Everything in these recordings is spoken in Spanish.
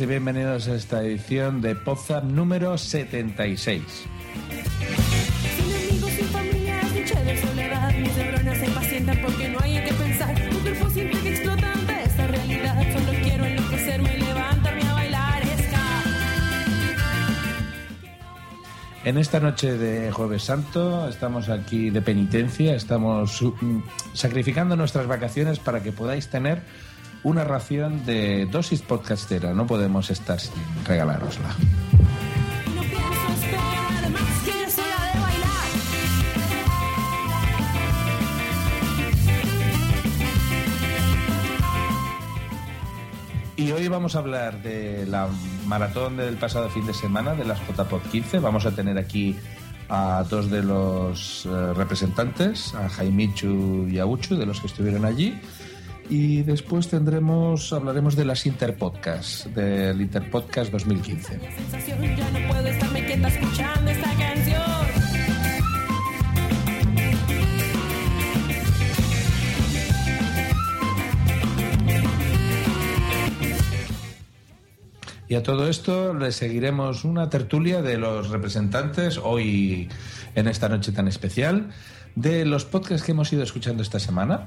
Y bienvenidos a esta edición de Podzap número 76. Sin amigos, sin familia, es noche de soledad. Mis neuronas se impacientan porque no hay en qué pensar. Mi cuerpo siente que explota ante esta realidad. Solo quiero enloquecerme y levantarme a bailar. Ska. En esta noche de Jueves Santo estamos aquí de penitencia, estamos mm, sacrificando nuestras vacaciones para que podáis tener una ración de dosis podcastera. No podemos estar sin regalárosla. Y hoy vamos a hablar de la maratón del pasado fin de semana de las JPod 15. Vamos a tener aquí a dos de los eh, representantes, a Jaimichu y a Uchu, de los que estuvieron allí. Y después tendremos, hablaremos de las Interpodcast, del Interpodcast 2015. La sensación ya no puedo estarme quieta escuchando esta canción. Y a todo esto le seguiremos una tertulia de los representantes, hoy en esta noche tan especial, de los podcasts que hemos ido escuchando esta semana.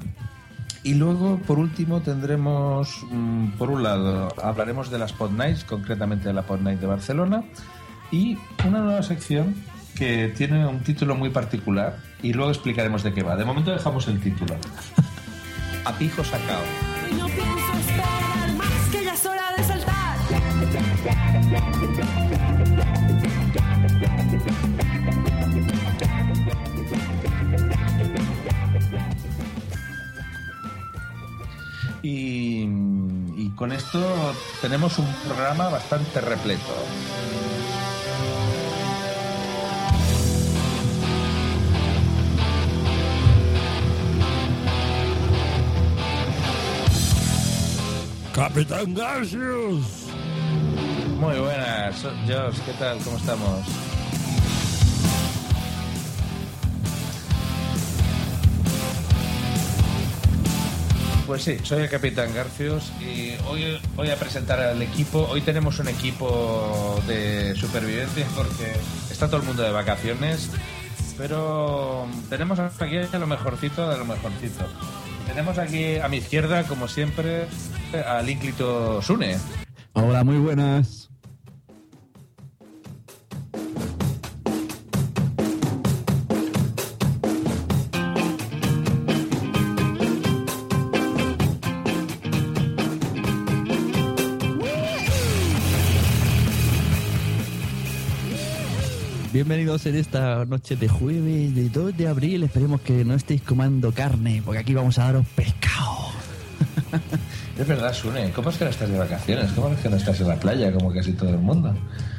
Y luego, por último, tendremos, mm, por un lado, hablaremos de las Pod Nights, concretamente de la Pod Night de Barcelona, y una nueva sección que tiene un título muy particular, y luego explicaremos de qué va. De momento dejamos el título. A pijo sacao. Y no pienso esperar más que ya es hora de saltar. Y, y con esto tenemos un programa bastante repleto. Capitán Garcius. Muy buenas, Josh, ¿qué tal? ¿Cómo estamos? Pues sí, soy el Capitán Garcios y hoy voy a presentar al equipo. Hoy tenemos un equipo de supervivencia porque está todo el mundo de vacaciones, pero tenemos aquí a lo mejorcito de lo mejorcito. Tenemos aquí a mi izquierda, como siempre, al ínclito Sune. Hola, muy buenas. Bienvenidos en esta noche de jueves de 2 de abril. Esperemos que no estéis comiendo carne, porque aquí vamos a daros pescado. Es verdad, Sune, ¿cómo es que no estás de vacaciones? ¿Cómo es que no estás en la playa como casi todo el mundo?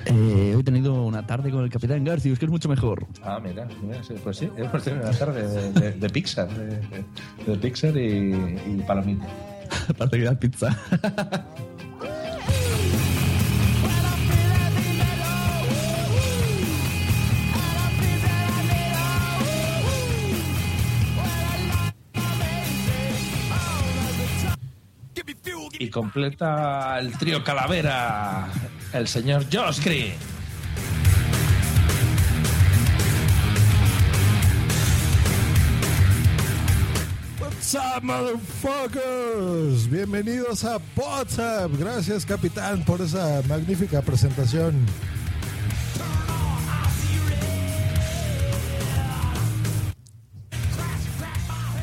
Eh, hoy he tenido una tarde con el capitán Garcius, que es mucho mejor. Ah, mira, mira, pues sí, hemos tenido una tarde de, de- de Pixar, de, de- Pixar y, y palomita. Dar pizza. Y completa el trío Calavera, el señor Josh Green. What's up, motherfuckers? Bienvenidos a WhatsApp. Gracias, capitán, por esa magnífica presentación.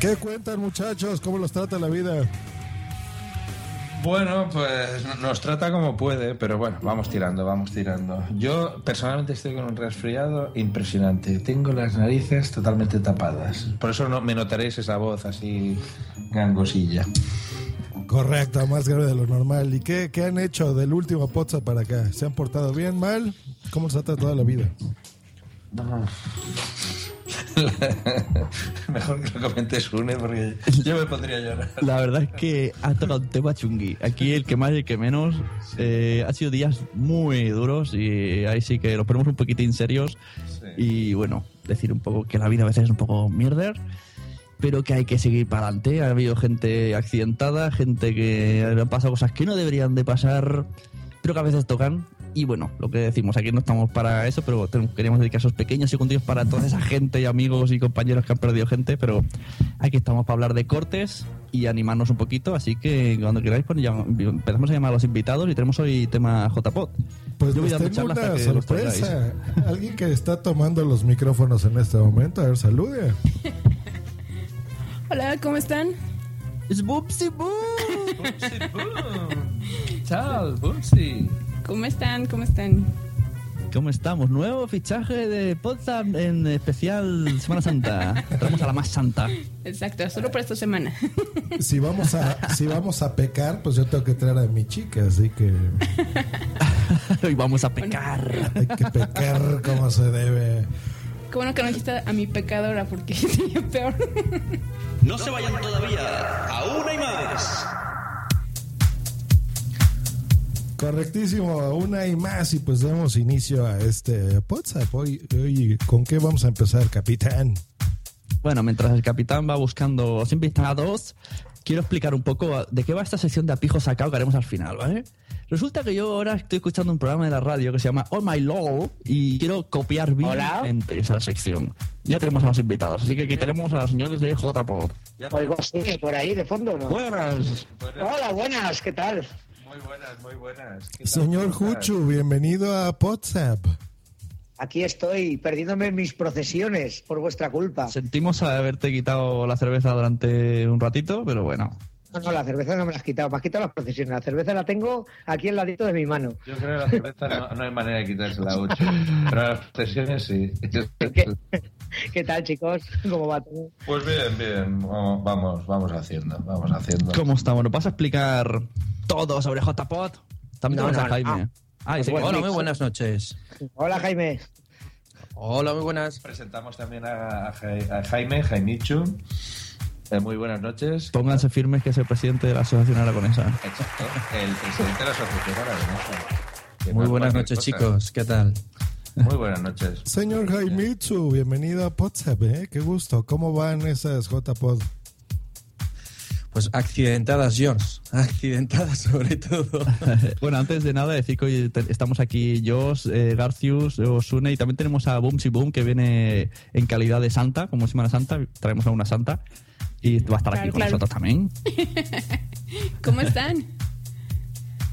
¿Qué cuentan, muchachos? ¿Cómo los trata la vida? Bueno, pues nos trata como puede, pero bueno, vamos tirando, vamos tirando. Yo personalmente estoy con un resfriado impresionante. Tengo las narices totalmente tapadas. Por eso no me notaréis esa voz así gangosilla. Correcto, más grave de lo normal. ¿Y qué, qué han hecho del último WhatsApp para acá? ¿Se han portado bien, mal? ¿Cómo les ha tratado la vida? Mejor que lo comentes Une porque yo me pondría a llorar. La verdad es que ha tocado un tema chungui. Aquí el que más y el que menos. Eh, ha sido días muy duros y ahí sí que los ponemos un poquitín serios. Y bueno, decir un poco que la vida a veces es un poco mierder, pero que hay que seguir para adelante. Ha habido gente accidentada, gente que han pasado cosas que no deberían de pasar, pero que a veces tocan. Y bueno, lo que decimos, aquí no estamos para eso, pero queríamos dedicar esos pequeños secundillos para toda esa gente y amigos y compañeros que han perdido gente, pero aquí estamos para hablar de cortes y animarnos un poquito, así que cuando queráis pues, ya empezamos a llamar a los invitados y tenemos hoy tema JPOT. Pues Yo voy dando tengo una sorpresa. Alguien que está tomando los micrófonos en este momento. A ver, salude. Hola, ¿cómo están? ¡Es Bubsy Boom! Chao, Bumsy. ¿Cómo están? ¿Cómo están? ¿Cómo estamos? Nuevo fichaje de Potsdam en especial Semana Santa. Entramos a la más santa. Exacto, solo por esta semana. Si vamos a si vamos a pecar, pues yo tengo que traer a mi chica, así que Hoy vamos a pecar. hay que pecar como se debe. Qué bueno que no dijiste a mi pecadora porque sería peor. No se vayan todavía, aún hay más. Correctísimo, una y más y pues damos inicio a este WhatsApp. Hoy, hoy, ¿con qué vamos a empezar, capitán? Bueno, mientras el capitán va buscando los invitados, quiero explicar un poco de qué va esta sección de apijo sacado que haremos al final, ¿vale? Resulta que yo ahora estoy escuchando un programa de la radio que se llama All My Law y quiero copiar bien esa sección. Ya tenemos a los invitados, así que aquí tenemos a los señores de JPod. Oigo, sí, por ahí de fondo, ¿no? Buenas. Hola, buenas, ¿qué tal? Muy buenas, muy buenas. Señor. Juchu, bienvenido a WhatsApp. Aquí estoy, perdiéndome en mis procesiones por vuestra culpa. Sentimos haberte quitado la cerveza durante un ratito, pero bueno. No, no, la cerveza no me la has quitado, me has quitado las procesiones. La cerveza la tengo aquí al ladito de mi mano. Yo creo que la cerveza no, no hay manera de quitársela mucho. Pero las sesiones sí. ¿Qué, qué tal, chicos? ¿Cómo va todo? Pues bien, bien. Vamos, vamos haciendo, vamos haciendo. ¿Cómo estamos? ¿Nos vas a explicar todo sobre JPod? También No, a Jaime. no. Ah, Bueno, Hola, muy buenas noches. Hola, Jaime. Hola, muy buenas. Presentamos también a, a Jaime, Jaimichu. Eh, muy buenas noches. Pónganse firmes que es el presidente de la Asociación Aragonesa. Exacto. El presidente de la Asociación Aragonesa. Muy buenas noches, cosa. chicos. ¿Qué tal? Muy buenas noches. Señor Jaimitsu, bienvenido a WhatsApp, ¿eh? Qué gusto. ¿Cómo van esas JPod? Pues accidentadas, Jones. Accidentadas sobre todo. bueno, antes de nada, decir que hoy estamos aquí Jos, eh, Garcius, Osune y también tenemos a Boomsy Boom que viene en calidad de santa, como Semana Santa. Traemos a una santa y va a estar aquí con claro. nosotros también. ¿Cómo están?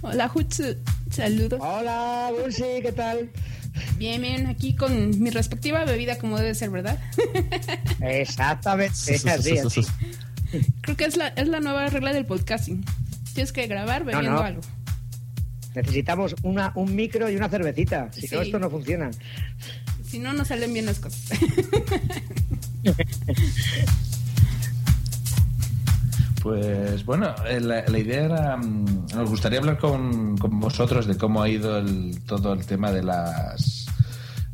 Hola, Jutsu. Saludos. Hola, Bursi, ¿qué tal? Bien, bien, aquí con mi respectiva bebida como debe ser, ¿verdad? Exactamente, así, así. Creo que es la, es la nueva regla del podcasting. Tienes que grabar bebiendo no. algo. Necesitamos una, un micro y una cervecita. Si no, Sí. esto no funciona. Si no, no salen bien las cosas. Pues bueno, eh, la, la idea era. mm, Nos gustaría hablar con, con vosotros de cómo ha ido el, todo el tema de las.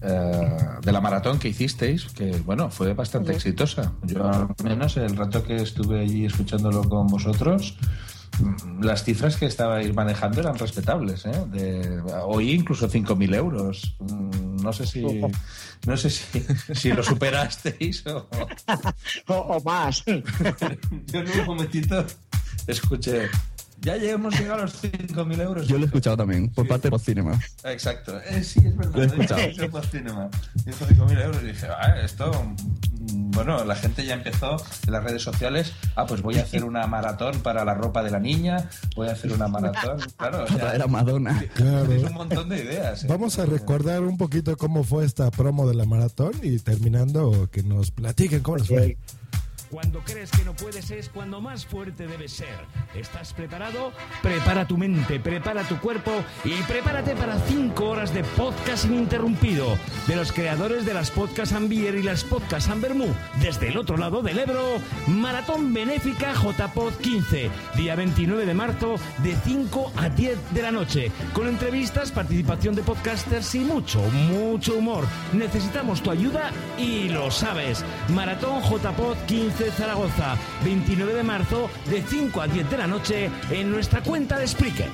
eh, de la maratón que hicisteis, que bueno, fue bastante exitosa. Yo al menos el rato que estuve allí escuchándolo con vosotros, las cifras que estabais manejando eran respetables. ¿eh? De, oí incluso 5.000 euros. Mm, No sé si, no sé si, si lo superasteis o, O, o más. yo en un momentito escuché. Ya hemos llegado a los 5.000 euros. Yo lo he escuchado también, por parte de los cinema. Exacto. Eh, sí, es verdad. Lo he escuchado. Yo por cinema. Hizo 5.000 euros y dije, ah, esto. mm, Bueno, la gente ya empezó en las redes sociales. Ah, pues voy a hacer una maratón para la ropa de la niña. Voy a hacer una maratón. Claro, o sea, Era Madonna. Claro. es un montón de ideas. ¿eh? Vamos a recordar un poquito cómo fue esta promo de la maratón y terminando que nos platiquen cómo les fue. Cuando crees que no puedes es cuando más fuerte debes ser. ¿Estás preparado? Prepara tu mente, prepara tu cuerpo y prepárate para 5 horas de podcast ininterrumpido de los creadores de las Podcast Ambier y las Podcast Ambermú desde el otro lado del Ebro. Maratón Benéfica JPod 15, día 29 de marzo de 5 a 10 de la noche, con entrevistas, participación de podcasters y mucho, mucho humor. Necesitamos tu ayuda y lo sabes. Maratón JPod 15 Zaragoza, 29 de marzo de 5 a 10 de la noche en nuestra cuenta de Spreaker.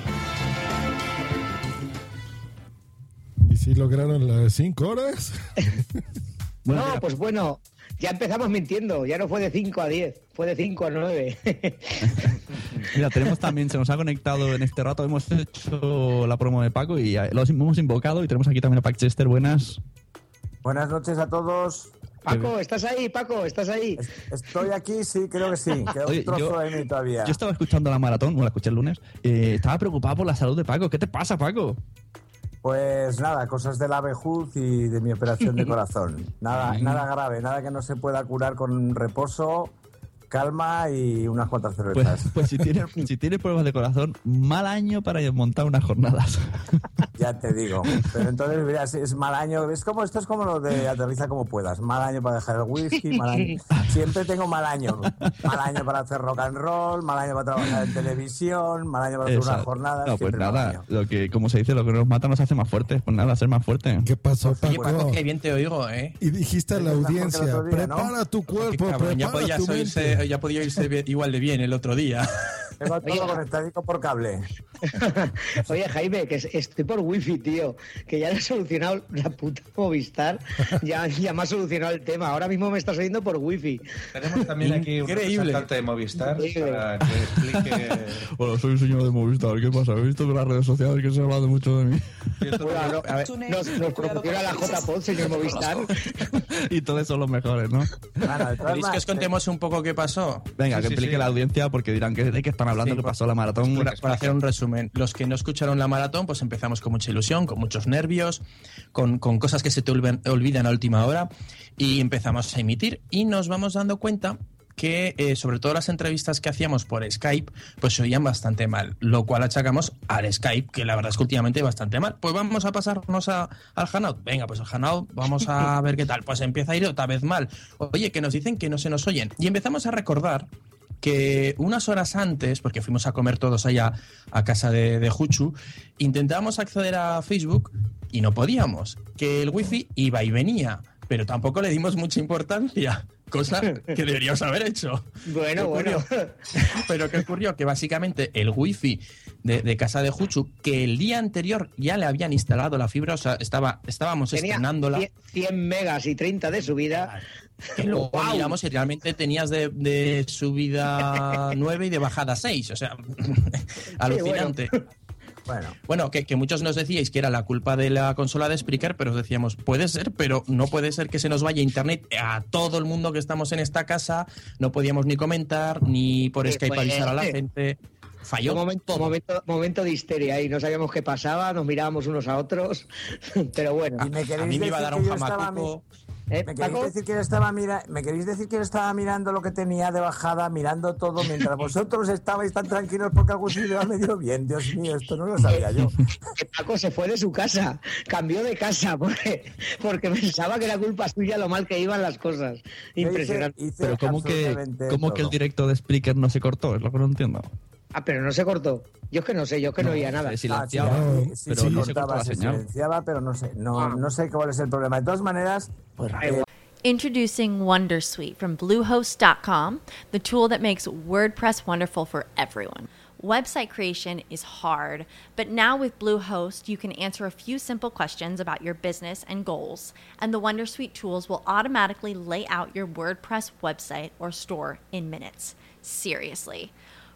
¿Y si lograron las cinco horas? Bueno, no, pues bueno, ya empezamos mintiendo. Ya no fue de 5 a 10, fue de 5 a 9. Mira, tenemos también, se nos ha conectado en este rato, hemos hecho la promo de Paco y lo hemos invocado y tenemos aquí también a Pac Chester, buenas. Buenas noches a todos. Paco, ¿estás ahí? Paco, ¿estás ahí? Estoy aquí, sí, creo que sí. Queda Oye, un trozo yo- de mí todavía. Yo estaba escuchando la maratón, bueno, la escuché el lunes, eh, estaba preocupado por la salud de Paco. ¿Qué te pasa, Paco? Pues nada, cosas de la y de mi operación de corazón. Nada, Mm. nada grave, nada que no se pueda curar con reposo, calma y unas cuantas Pues, cervezas. pues si tienes si tiene pruebas de corazón, mal año para montar unas jornadas. Ya te digo. Pero entonces, mira, es, es mal año. Es como, esto es como lo de aterriza como puedas. Mal año para dejar el whisky, mal año. Siempre tengo mal año. Mal año para hacer rock and roll, mal año para trabajar en televisión, mal año para hacer una Exacto. jornada. No, pues nada, lo que, como se dice, lo que nos mata nos hace más fuertes. Pues nada, ser más fuerte. ¿Qué pasó, Oye, Paco? Que bien te oigo, ¿eh? Y dijiste a la audiencia, día, ¿no? prepara tu cuerpo, cabrón, ya prepara podías tu oírse, mente. Ya podía bien- igual de bien el otro día. Tengo todo Oye, conectadito por cable. Oye, Jaime, que es- estoy por wifi, tío. Que ya le he solucionado la puta Movistar. Ya, ya me ha solucionado el tema. Ahora mismo me estás oyendo por wifi. Tenemos también aquí un representante de Movistar Increíble. para que explique. Bueno, soy un señor de Movistar, ¿qué pasa? He visto que en las redes sociales que se ha hablado mucho de mí. Bueno, no, A ver. nos, nos proporciona la JPod, señor Movistar. y todos son los mejores, ¿no? Todas ¿Queréis que os contemos un poco qué pasó? Venga, Sí, que explique sí. la audiencia porque dirán que de qué están hablando, Sí, que pasó la maratón. Para, para hacer un resumen, los que no escucharon la maratón, pues empezamos con mucha ilusión, con muchos nervios, con, con cosas que se te olvidan a última hora, y empezamos a emitir y nos vamos dando cuenta que eh, sobre todo las entrevistas que hacíamos por Skype, pues se oían bastante mal, lo cual achacamos al Skype, que la verdad es que últimamente bastante mal. Pues vamos a pasarnos a- al Hanout. Venga, pues al Hanout, vamos a ver qué tal. Pues empieza a ir otra vez mal. Oye, que nos dicen que no se nos oyen. Y empezamos a recordar que unas horas antes, porque fuimos a comer todos allá a casa de, de Juchu, intentábamos acceder a Facebook y no podíamos, que el wifi iba y venía, pero tampoco le dimos mucha importancia, cosa que deberíamos haber hecho. Bueno, ¿Qué bueno. Pero ¿qué ocurrió? Que básicamente el wifi de, de casa de Juchu, que el día anterior ya le habían instalado la fibra, o sea, estaba, estábamos Tenía estrenándola. 100, 100 megas y 30 de subida. Que luego ¡Guau! miramos y realmente tenías de, de subida 9 y de bajada 6. O sea, alucinante. bueno, Bueno, que, que muchos nos decíais que era la culpa de la consola de Spreaker, pero os decíamos, puede ser, pero no puede ser que se nos vaya internet a todo el mundo que estamos en esta casa. No podíamos ni comentar, ni por Eh, Skype pues, avisar a la gente. Falló Un momento, todo. momento, momento de histeria ahí. No sabíamos qué pasaba, nos mirábamos unos a otros. Pero bueno. y me A queréis mí me iba a dar un jamacuco. ¿Eh, ¿Me queréis, Paco? decir que él estaba mira... ¿Me queréis decir que estaba mirando lo que tenía de bajada, mirando todo, mientras vosotros estabais tan tranquilos porque algún sitio iba medio bien? Dios mío, esto no lo sabía yo. Que Paco se fue de su casa, cambió de casa porque, porque pensaba que era culpa suya lo mal que iban las cosas. Impresionante. Hice- hice Pero ¿cómo que, cómo que el directo de Spreaker no se cortó? Es lo que no entiendo. Ah, pero no se cortó. Yo es que no sé, yo es que no, oía nada. Se Ah, sí, silenciaba, sí, sí, pero sí, no se cortaba, la se silenciaba, pero no sé, no, Ah. no sé cuál es el problema. De todas maneras, eh, Introducing Wondersuite from Bluehost.com, the tool that makes WordPress wonderful for everyone. Website creation is hard, but now with Bluehost, you can answer a few simple questions about your business and goals, and the Wondersuite tools will automatically lay out your WordPress website or store in minutes. Seriously.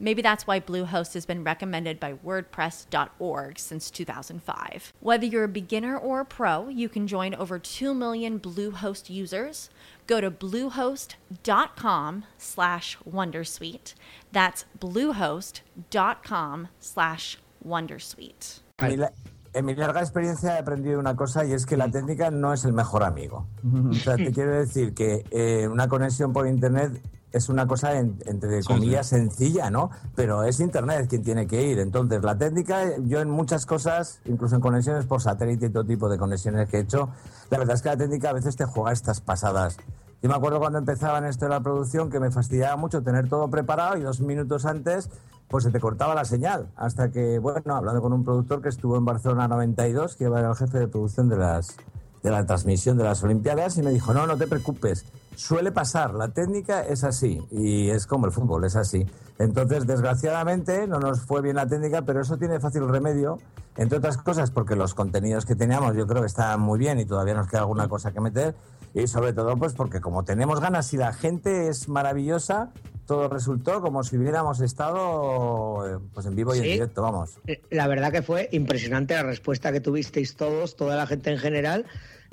Maybe that's why Bluehost has been recommended by WordPress.org since 2005. Whether you're a beginner or a pro, you can join over 2 million Bluehost users. Go to bluehost.com slash Wondersuite. That's bluehost.com slash Wondersuite. en mi, la- en mi larga experiencia he aprendido una cosa y es que la técnica no es el mejor amigo. O sea, te quiero decir que eh, una conexión por internet es una cosa en- entre comillas sencilla, ¿no? Pero es internet quien tiene que ir. Entonces, la técnica, yo en muchas cosas, incluso en conexiones por satélite y todo tipo de conexiones que he hecho, la verdad es que la técnica a veces te juega estas pasadas. Yo me acuerdo cuando empezaba en esto de la producción que me fastidiaba mucho tener todo preparado y dos minutos antes pues se te cortaba la señal. Hasta que, bueno, hablando con un productor que estuvo en Barcelona 92, que era el jefe de producción de, las, de la transmisión de las Olimpiadas, y me dijo, no, no te preocupes, suele pasar, la técnica es así, y es como el fútbol, es así. Entonces, desgraciadamente, no nos fue bien la técnica, pero eso tiene fácil remedio, entre otras cosas, porque los contenidos que teníamos yo creo que estaban muy bien y todavía nos queda alguna cosa que meter, y sobre todo, pues porque como tenemos ganas y la gente es maravillosa, todo resultó como si hubiéramos estado eh, pues en vivo y en directo, vamos. Eh, La verdad que fue impresionante la respuesta que tuvisteis todos, toda la gente en general,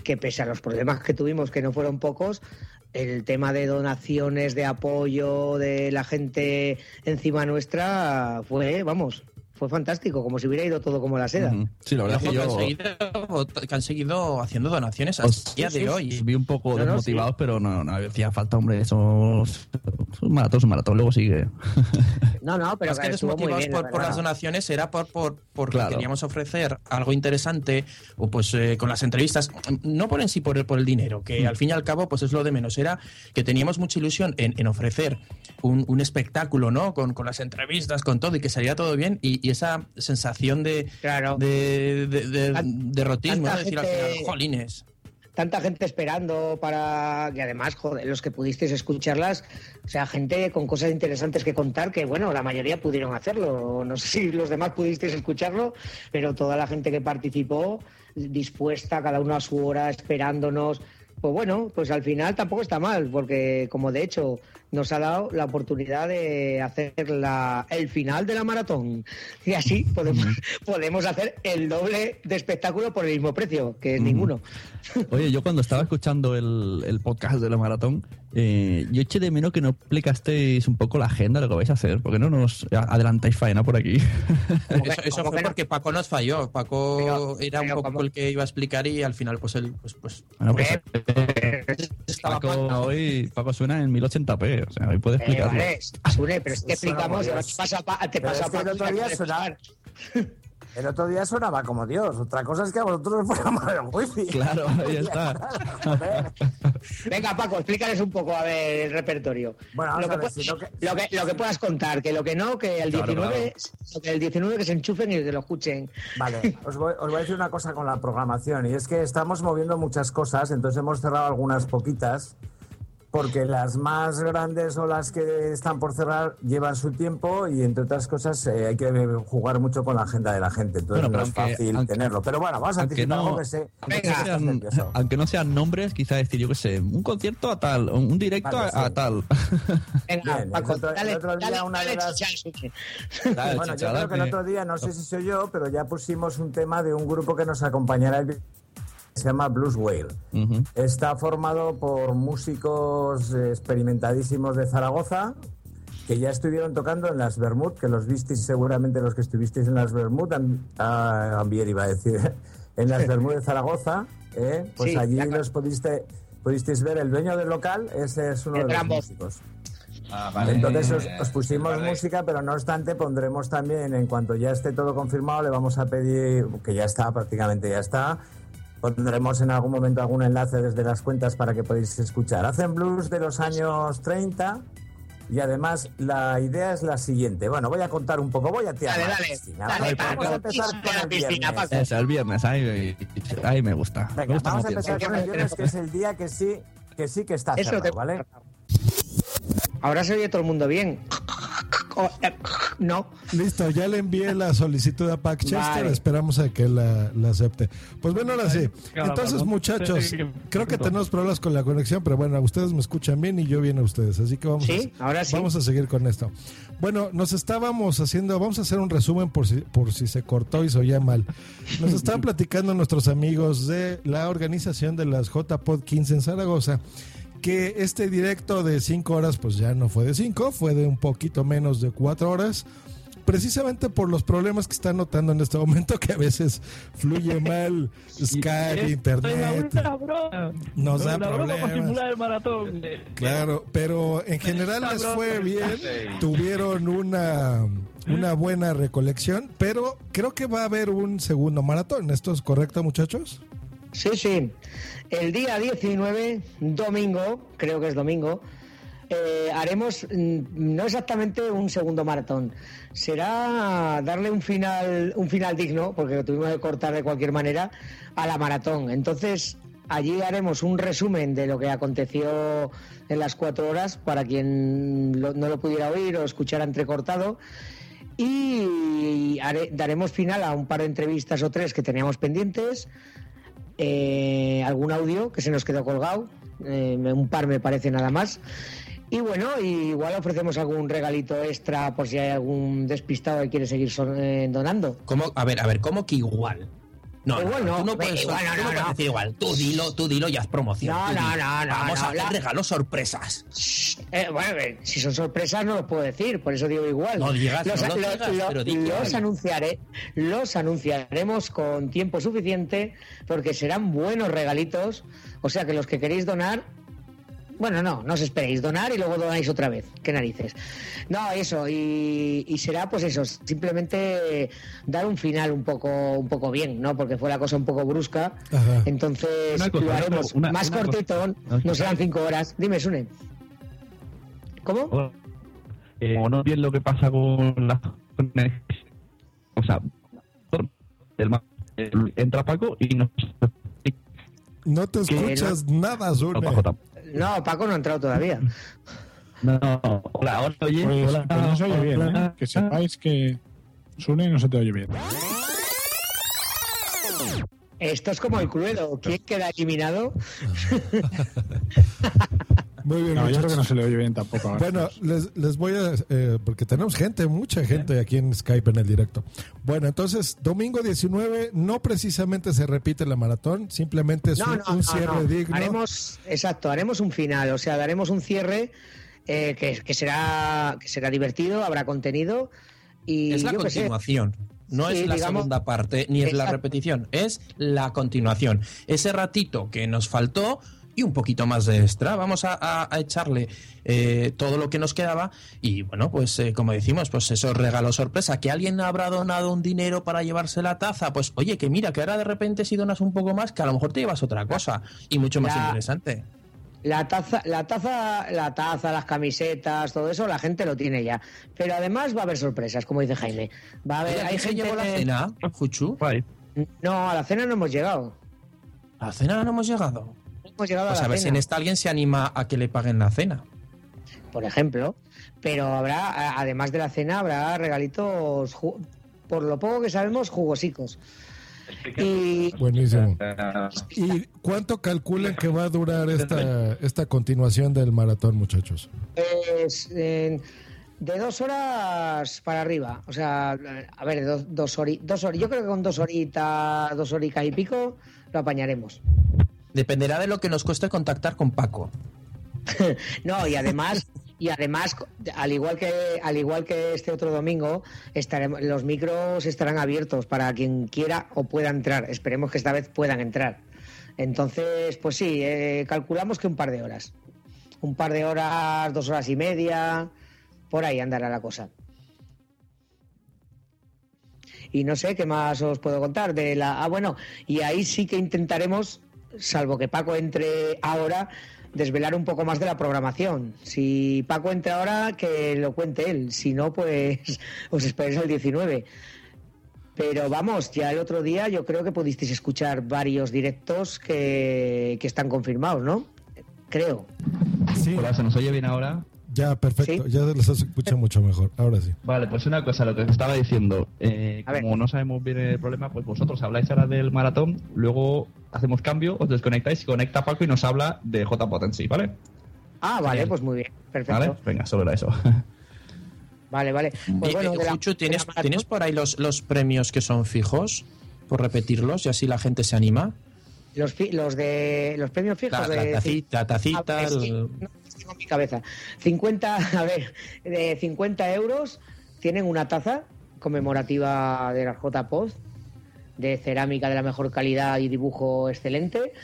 que pese a los problemas que tuvimos, que no fueron pocos, el tema de donaciones, de apoyo de la gente encima nuestra fue, vamos, fue fantástico, como si hubiera ido todo como la seda. Sí, la verdad es que que, yo han seguido, que han seguido haciendo donaciones hasta el día de hoy. os vi un poco No, no, desmotivados, pero no, no hacía falta, hombre, eso es un maratón, es un maratón, luego sigue. No, no, pero Más que desmotivados bien. por, por las donaciones era por, por porque Claro. queríamos ofrecer algo interesante o pues eh, con las entrevistas no por en sí por el, por el dinero que al fin y al cabo pues es lo de menos era que teníamos mucha ilusión en, en ofrecer un, un espectáculo no con, con las entrevistas con todo y que saliera todo bien y, y esa sensación de Claro. de, de, de- Tan- derrotismo decir al final jolines tanta gente esperando para que además, joder, los que pudisteis escucharlas, o sea, gente con cosas interesantes que contar, que bueno, la mayoría pudieron hacerlo. No sé si los demás pudisteis escucharlo, pero toda la gente que participó dispuesta, cada uno a su hora, esperándonos. Pues bueno, pues al final tampoco está mal, porque como de hecho nos ha dado la oportunidad de hacer la, el final de la maratón. Y así podemos, podemos hacer el doble de espectáculo por el mismo precio, que es ninguno. Oye, yo cuando estaba escuchando el, el podcast de la maratón, eh, yo eché de menos que no explicasteis un poco la agenda de lo que vais a hacer, porque no nos adelantáis faena por aquí. Eso, eso ¿Cómo fue no? porque Paco nos falló. Paco Pero- era un poco ¿cómo? el que iba a explicar y al final, pues él, pues, pues Bueno, pues, estaba Paco, hoy Paco suena en 1080p, o sea, hoy puede Eh, explicarlo. vale, Sune, pero es que explicamos, te pasa, pa- te Pero pasa es que Paco, te día puede sonaba- explicar. El otro día sonaba como Dios. Otra cosa es que a vosotros os fuera mal el wifi. Claro, ahí está. Venga, Paco, explícales un poco a ver el repertorio. Bueno, lo, que, ver, pu- si no que- lo, que, lo que puedas contar, que lo que no, que el Claro, 19, lo que el 19 que se enchufen y que lo escuchen. Vale, os voy, os voy a decir una cosa con la programación y es que estamos moviendo muchas cosas, entonces hemos cerrado algunas poquitas porque las más grandes o las que están por cerrar llevan su tiempo y entre otras cosas eh, hay que jugar mucho con la agenda de la gente, entonces Bueno, no es aunque- fácil aunque- tenerlo. Pero bueno, vamos a aunque anticipar no- que sé. Aunque, que estás sean, aunque no sean nombres, quizás decir, yo qué sé, un concierto a tal, un directo Vale, a, tal. Venga, Bien, Paco, el otro- el dale, otro día dale, una de dale, las- chicha. Dale, Bueno, yo creo que el otro día, no sé si soy yo, pero ya pusimos un tema de un grupo que nos acompañará el se llama Blues Whale. Ujú. Está formado por músicos experimentadísimos de Zaragoza que ya estuvieron tocando en las Bermud, que los visteis seguramente los que estuvisteis en las Bermud, Am- ah, Ambier iba a decir, en las Bermud de Zaragoza, ¿eh? pues Sí, allí claro. los pudiste, pudisteis ver, el dueño del local, ese es uno El de los músicos. Ah, vale. Entonces os, os pusimos Vale. música, pero no obstante pondremos también, en cuanto ya esté todo confirmado, le vamos a pedir, que ya está, prácticamente ya está, pondremos en algún momento algún enlace desde las cuentas para que podáis escuchar. Hacen blues de los años 30 y además la idea es la siguiente. Bueno, voy a contar un poco, voy a tirar Dale, la dale, piscina, dale. Paco, Vamos a empezar con la el piscina, viernes. Eso, el viernes, ahí, ahí me gusta. me Venga, gusta vamos a empezar con el viernes, que es el día que sí que sí que está cerrado, ¿vale? Ahora se oye todo el mundo bien. No. Listo, ya le envié la solicitud a Pac Chester, Vale. esperamos a que la, la acepte. Pues bueno, ahora sí. Entonces, muchachos, creo que tenemos problemas con la conexión, pero bueno, ustedes me escuchan bien y yo bien a ustedes, así que vamos, Sí, a, ahora sí. vamos a seguir con esto. Bueno, nos estábamos haciendo, vamos a hacer un resumen por si, por si se cortó y se oía mal. Nos estaban platicando nuestros amigos de la organización de las JPod 15 en Zaragoza que este directo de 5 horas pues ya no fue de 5, fue de un poquito menos de 4 horas, precisamente por los problemas que están notando en este momento, que a veces fluye mal Skype, Internet, nos da problemas. Claro, pero en general les fue bien, tuvieron una, una buena recolección, pero creo que va a haber un segundo maratón, ¿esto es correcto muchachos? Sí, sí. El día 19, domingo, creo que es domingo, eh, haremos mm, no exactamente un segundo maratón. Será darle un final, un final digno, porque lo tuvimos que cortar de cualquier manera, a la maratón. Entonces, allí haremos un resumen de lo que aconteció en las cuatro horas para quien lo- no lo pudiera oír o escuchar entrecortado. Y haré- daremos final a un par de entrevistas o tres que teníamos pendientes eh, algún audio que se nos quedó colgado, eh, un par me parece nada más. Y bueno, igual ofrecemos algún regalito extra por si hay algún despistado que quiere seguir eh, donando. ¿Cómo? A ver, a ver, ¿cómo que igual? No, Igual no, tú no puedes, igual no, tú no puedes decir igual. Tú dilo, tú dilo y haz promoción. No, no, no, no, Vamos a la- regalos sorpresas. Eh, bueno, eh, si son sorpresas no los puedo decir, por eso digo igual. No digas, los, no lo lo- digas, lo- pero di los anunciaré, los anunciaremos con tiempo suficiente porque serán buenos regalitos. O sea que los que queréis donar, bueno, no, no os esperéis donar y luego donáis otra vez. Qué narices. No, eso y, y será pues eso, simplemente dar un final un poco, un poco bien, ¿no? Porque fue la cosa un poco brusca. Ajá. Entonces Una cosa, lo haremos una- más una cortito, cosa. no serán cinco horas. Dime, Sune. ¿Cómo? Eh, no bien lo que pasa con las o sea el el- entra Paco y nos No te escuchas nada, Zune. Paco, No, Paco no ha entrado todavía. no, no, hola, hola, oye, Pues, hola, pues no se oye bien, hola. ¿eh? Que sepáis que Sune no se te oye bien. Esto es como el Cluedo. ¿Quién queda eliminado? Muy bien, No, yo creo que no se le oye bien tampoco. ahora. Bueno, les, les voy a... eh, porque tenemos gente, mucha gente aquí en Skype en el directo. Bueno, entonces, domingo 19 no precisamente se repite la maratón, simplemente es No, un, no, un cierre no. digno. Haremos, exacto, haremos un final, o sea, daremos un cierre eh, que, que será que será divertido, habrá contenido y Es la yo qué sé. continuación. No Sí, es la digamos- segunda parte, ni es la repetición, es la continuación. Ese ratito que nos faltó y un poquito más de extra, vamos a, a- a echarle eh, todo lo que nos quedaba y bueno, pues eh, como decimos, pues esos regalos sorpresa, que alguien habrá donado un dinero para llevarse la taza, pues oye, que mira, que ahora de repente si donas un poco más, que a lo mejor te llevas otra cosa y mucho más La- interesante. La taza, la taza, la taza, las camisetas, todo eso, la gente lo tiene ya. Pero además va a haber sorpresas, como dice Jaime. Va a haber, Oye, hay ¿quién se gente llevó la cena, Fuchu? No, a la cena no hemos llegado. A la cena no hemos llegado. Hemos llegado Pues a a la ver si cena, en esta alguien se anima a que le paguen la cena. por ejemplo. Pero habrá, a- además de la cena, habrá regalitos, por lo poco que sabemos, jugosicos. Y Buenísimo. ¿Y cuánto calculan que va a durar esta, esta continuación del maratón, muchachos? pues, en- de dos horas para arriba. O sea, a ver, dos, dos, hori- dos hor- Yo creo que con dos horitas, dos horicas y pico, lo apañaremos. Dependerá de lo que nos cueste contactar con Paco. No, y además, y además, al igual que, al igual que este otro domingo, estaremos, los micros estarán abiertos para quien quiera o pueda entrar. Esperemos que esta vez puedan entrar. Entonces, pues sí, eh, calculamos que un par de horas. Un par de horas, dos horas y media, por ahí andará la cosa. Y no sé qué más os puedo contar de la. Ah, bueno, y ahí sí que intentaremos, salvo que Paco entre ahora, desvelar un poco más de la programación. Si Paco entra ahora, que lo cuente él. Si no, pues os esperéis el 19. Pero vamos, ya el otro día yo creo que pudisteis escuchar varios directos que, que están confirmados, ¿no? Creo. Sí. Hola, ¿se nos oye bien ahora? Ya, perfecto. Ya se les escucha mucho mejor. Ahora sí. Vale, pues una cosa, lo que os estaba diciendo. eh, como no sabemos bien el problema, pues vosotros habláis ahora del maratón, luego hacemos cambio, os desconectáis y conecta Paco y nos habla de JPOT en sí, ¿vale? Ah, vale, pues muy bien. Perfecto. ¿Vale? Venga, solo era eso. Vale, vale. Pues Y, bueno, eh, Juchu, ¿tienes, ¿tienes por ahí los, los premios que son fijos? Por repetirlos y así la gente se anima. Los, fi- los de los premios fijos La, de la tacita, la tacita, Ah, el- no, tengo en mi cabeza. 50, a ver, de 50 euros tienen una taza conmemorativa de la JPOZ de cerámica de la mejor calidad y dibujo excelente.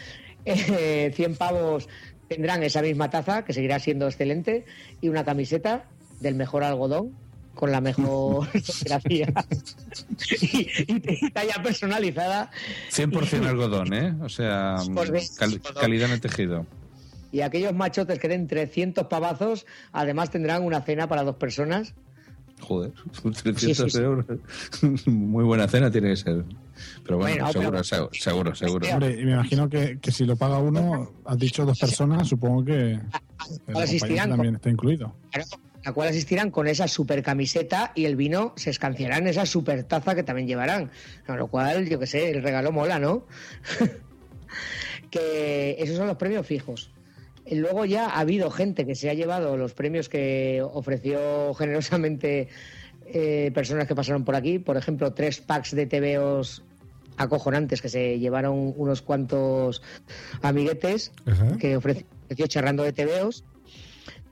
Eh, 100 pavos tendrán esa misma taza, que seguirá siendo excelente, y una camiseta del mejor algodón con la mejor fotografía y, talla personalizada 100% algodón, ¿eh? O sea, Pues cal- calidad en el tejido. Y aquellos machotes que den 300 pavazos, además tendrán una cena para dos personas. Joder, 300 Sí, sí, sí. euros. Muy buena cena tiene que ser. Pero bueno, Bueno, seguro, pero- seguro, seguro, seguro. Hombre, y me imagino que, que si lo paga uno, has dicho dos personas, supongo que el asistirán también está incluido. Claro, La cual asistirán con esa super camiseta y el vino se escanciará en esa super taza que también llevarán. Con lo cual, yo que sé, el regalo mola, ¿no? que esos son los premios fijos. Luego ya ha habido gente que se ha llevado los premios que ofreció generosamente eh, personas que pasaron por aquí. Por ejemplo, tres packs de TVOs acojonantes que se llevaron unos cuantos amiguetes Ajá. que ofreció, charrando de TVOs.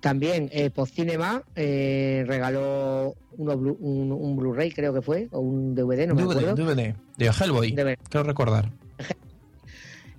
También eh, Podcinema eh, regaló uno Blu- un, un Blu-ray, creo que fue, o un DVD, no me acuerdo. DVD, de Hellboy. DVD. Quiero recordar.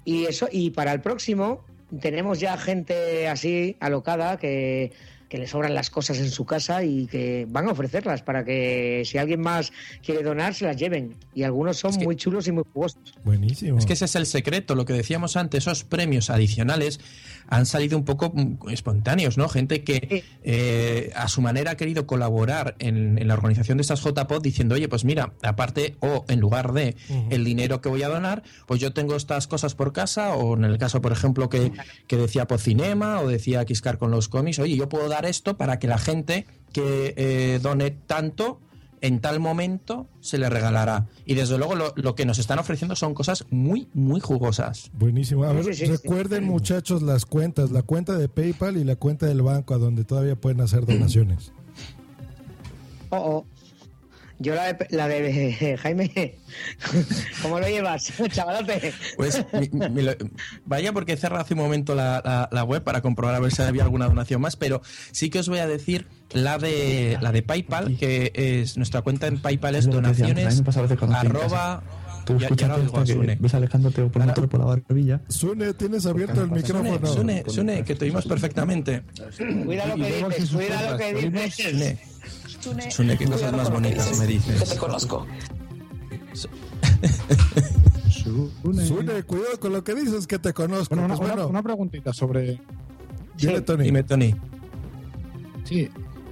Y eso, y para el próximo tenemos ya gente así alocada que, que le sobran las cosas en su casa y que van a ofrecerlas para que si alguien más quiere donar se las lleven. Y algunos son muy chulos y muy jugosos. Buenísimo. Es que ese es el secreto, lo que decíamos antes, esos premios adicionales han salido un poco mm, espontáneos, ¿no? Gente que eh, a su manera ha querido colaborar en, en la organización de estas JPOD diciendo, oye, pues mira, aparte o en lugar de el dinero que voy a donar, pues yo tengo estas cosas por casa, o en el caso, por ejemplo, que, que decía Pocinema o decía Quiscar con los cómics, oye, yo puedo dar esto para que la gente que eh, done tanto en tal momento se le regalará. Y desde luego lo, lo que nos están ofreciendo son cosas muy, muy jugosas. Buenísimo. A ver, Sí, sí, sí, recuerden muchachos las cuentas, la cuenta de PayPal y la cuenta del banco a donde todavía pueden hacer donaciones. Oh, oh. Yo la de, la de Jaime, ¿cómo lo llevas, chavalote? Pues mi- mi- lo- vaya porque he cerrado hace un momento la, la- la web para comprobar a ver si había alguna donación más, pero sí que os voy a decir la de la de PayPal, que es nuestra cuenta en PayPal es donaciones arroba Tú ya- ya lo que Sune. ves a Alejandro te pone otro por la barbilla. Sune, tienes abierto el micrófono. Sune, Sune, que te oímos perfectamente. Cuida lo que dices, cuida lo que dices. Sune, Sune, qué cosas más bonitas me dices. Yo te conozco. Sune, cuidado con lo que dices que te conozco. Bueno, una, Pues una- bueno, una preguntita sobre. dile, Tony. Dime, Tony. Sí,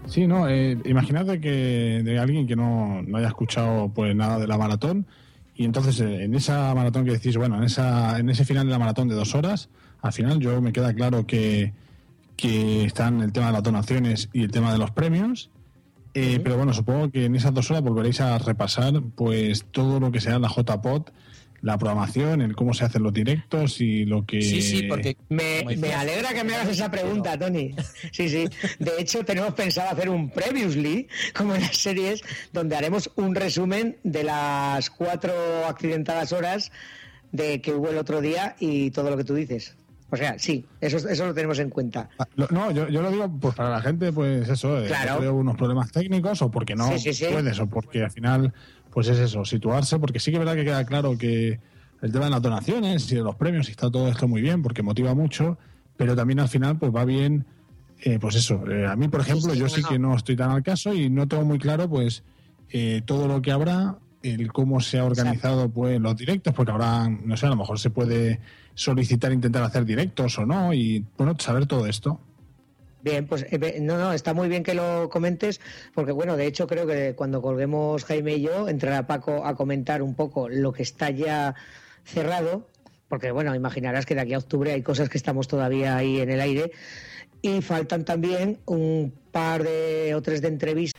sí, no. Eh, imagínate que de alguien que no, no haya escuchado pues nada de la maratón y entonces eh, en esa maratón que decís, bueno, en esa en ese final de la maratón de dos horas Al final yo me queda claro que, que están el tema de las donaciones y el tema de los premios. Eh, Pero bueno, supongo que en esas dos horas volveréis a repasar pues todo lo que sea la JPOT, la programación, el cómo se hacen los directos y lo que... Sí, sí, porque Me, me alegra que me hagas esa pregunta, Tony. Sí, sí. De hecho, tenemos pensado hacer un previously, como en las series, donde haremos un resumen de las cuatro accidentadas horas de que hubo el otro día y todo lo que tú dices. O sea, sí, eso, eso lo tenemos en cuenta. Ah, No, yo, yo lo digo pues para la gente, pues eso, eh, Claro. tuvo unos problemas técnicos o porque no Sí, sí, sí. puedes o porque al final, pues es eso, situarse, porque sí que es verdad que queda claro que el tema de las donaciones y de los premios y está todo esto muy bien porque motiva mucho, pero también al final pues va bien, eh, pues eso, eh, a mí por ejemplo yo sí que no estoy tan al caso y no tengo muy claro pues eh, todo lo que habrá, el cómo se ha organizado pues los directos, porque ahora, no sé, a lo mejor se puede solicitar intentar hacer directos o no y bueno, saber todo esto. Bien, pues eh, no, no, está muy bien que lo comentes, porque bueno, de hecho creo que cuando colguemos Jaime y yo, entrará Paco a comentar un poco lo que está ya cerrado, porque bueno, imaginarás que de aquí a octubre hay cosas que estamos todavía ahí en el aire, y faltan también un par de o tres de entrevistas.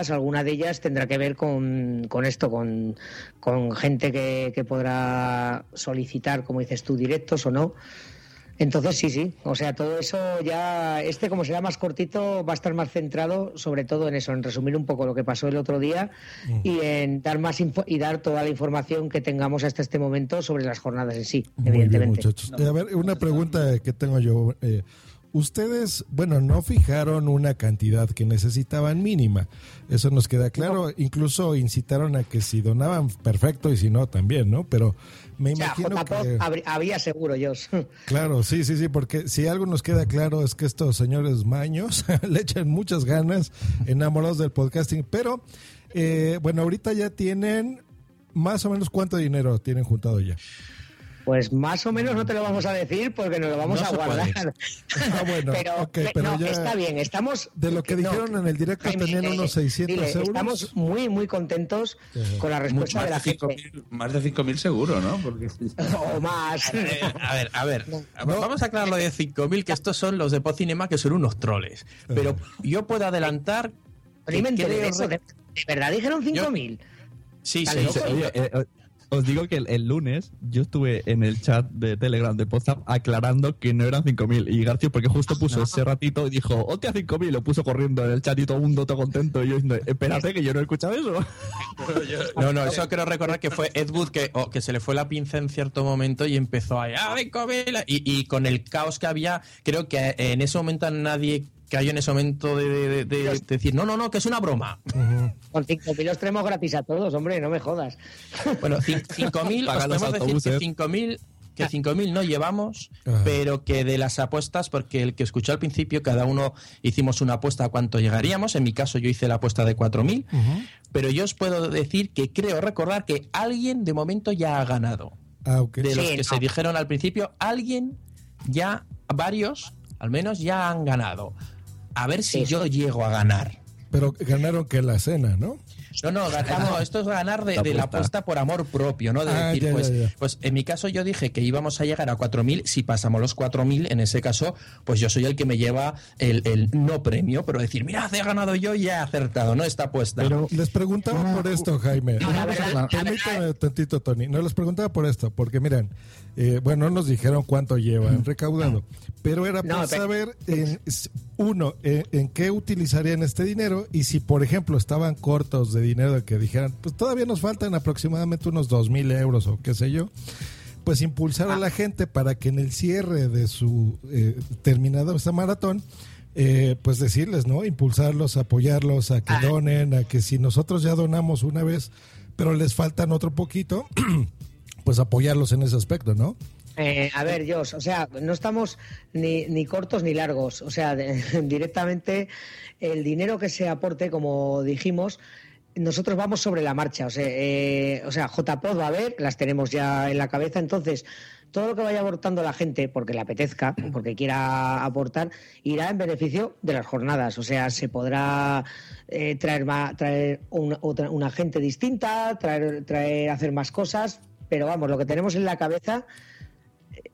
Alguna de ellas tendrá que ver con, con esto, con, con gente que, que podrá solicitar, como dices tú, directos o no. Entonces sí, sí, o sea, todo eso ya, este como será más cortito, va a estar más centrado sobre todo en eso, en resumir un poco lo que pasó el otro día y en dar más info- y dar toda la información que tengamos hasta este momento sobre las jornadas en sí, Muy bien, evidentemente. muchachos. Eh, a ver, una pregunta que tengo yo. eh, ustedes, bueno, no fijaron una cantidad que necesitaban mínima. Eso nos queda claro. Incluso incitaron a que si donaban, perfecto, y si no, también, ¿no? Pero me O sea, imagino JPOD que... habría- había seguro, yo. Claro, sí, sí, sí, porque si algo nos queda claro es que estos señores maños le echan muchas ganas, enamorados del podcasting, pero eh, bueno, ahorita ya tienen más o menos cuánto dinero tienen juntado ya. Pues más o menos no te lo vamos a decir porque nos lo vamos No a guardar. Ah, bueno, pero, ok, pero no, ya- está bien, estamos... De lo que no, dijeron en el directo Jaime, tenían eh, unos 600 dile, euros. Estamos muy, muy contentos con la respuesta Más de la de gente. 5.000 más de 5.000 seguro, ¿no? Porque... o más. Eh, a ver, a ver. Vamos a aclarar lo de 5.000, que estos son los de Pocinema, que son unos troles. Pero yo puedo adelantar. Pero de eso, ¿De, de verdad dijeron 5.000? Sí, sí, sí. Oye, eh, eh, os digo que el, el lunes yo estuve en el chat de Telegram de WhatsApp aclarando que no eran 5.000 y García porque justo puso ese ratito y dijo, hostia, 5.000, lo puso corriendo en el chat y todo el mundo todo contento y yo diciendo, espérate que yo no he escuchado eso. No, no, eso quiero recordar que fue Ed Wood que, oh, que se le fue la pinza en cierto momento y empezó a ¡Ah, 5.000! y, y con el caos que había, creo que en ese momento a nadie cayó en ese momento de, de- de- de decir, no, no, no, que es una broma. Con 5.000 los tenemos gratis a todos, hombre, no me jodas. Bueno, cin- 5.000, os Pagan los podemos decir que autobuses. 5.000 que 5.000 no llevamos, Ajá. pero que de las apuestas, porque el que escuchó al principio, cada uno hicimos una apuesta a cuánto llegaríamos. En mi caso, yo hice la apuesta de 4.000, pero yo os puedo decir que creo recordar que alguien de momento ya ha ganado. Ah. De los Sí, que no. se dijeron al principio, alguien ya, varios, al menos ya han ganado. A ver si Sí. yo llego a ganar. Pero ganaron que la cena, ¿no? No, no, no, esto es ganar de, La de la apuesta. por amor propio, ¿no? De Ah, decir, ya, pues, ya, ya. pues en mi caso yo dije que íbamos a llegar a 4.000, si pasamos los 4.000, en ese caso, pues yo soy el que me lleva el, el no premio, pero decir, mira, he ganado yo y he acertado, ¿no? Esta apuesta. Pero Les preguntaba por esto, Jaime. No, verdad- Permítame tantito, Tony. No, les preguntaba por esto, porque miren, eh, bueno, no nos dijeron cuánto llevan recaudado, pero era No, para saber, en, s- uno, en, en qué utilizarían este dinero y si, por ejemplo, estaban cortos de dinero de que dijeran, pues todavía nos faltan aproximadamente unos dos mil euros o qué sé yo, pues impulsar a la gente para que en el cierre de su eh, terminado esta maratón, eh, pues decirles, ¿no? Impulsarlos, apoyarlos a que donen, a que si nosotros ya donamos una vez, pero les faltan otro poquito, pues apoyarlos en ese aspecto, ¿no? Eh, a ver, Jos, o sea, no estamos ni, ni cortos ni largos. O sea, directamente el dinero que se aporte, como dijimos, nosotros vamos sobre la marcha. O sea, eh, o sea, JPOD va a haber, las tenemos ya en la cabeza. Entonces, todo lo que vaya aportando la gente, porque le apetezca, porque quiera aportar, irá en beneficio de las jornadas. O sea, se podrá eh, traer, traer una, otra, una gente distinta, traer, traer, hacer más cosas. Pero vamos, lo que tenemos en la cabeza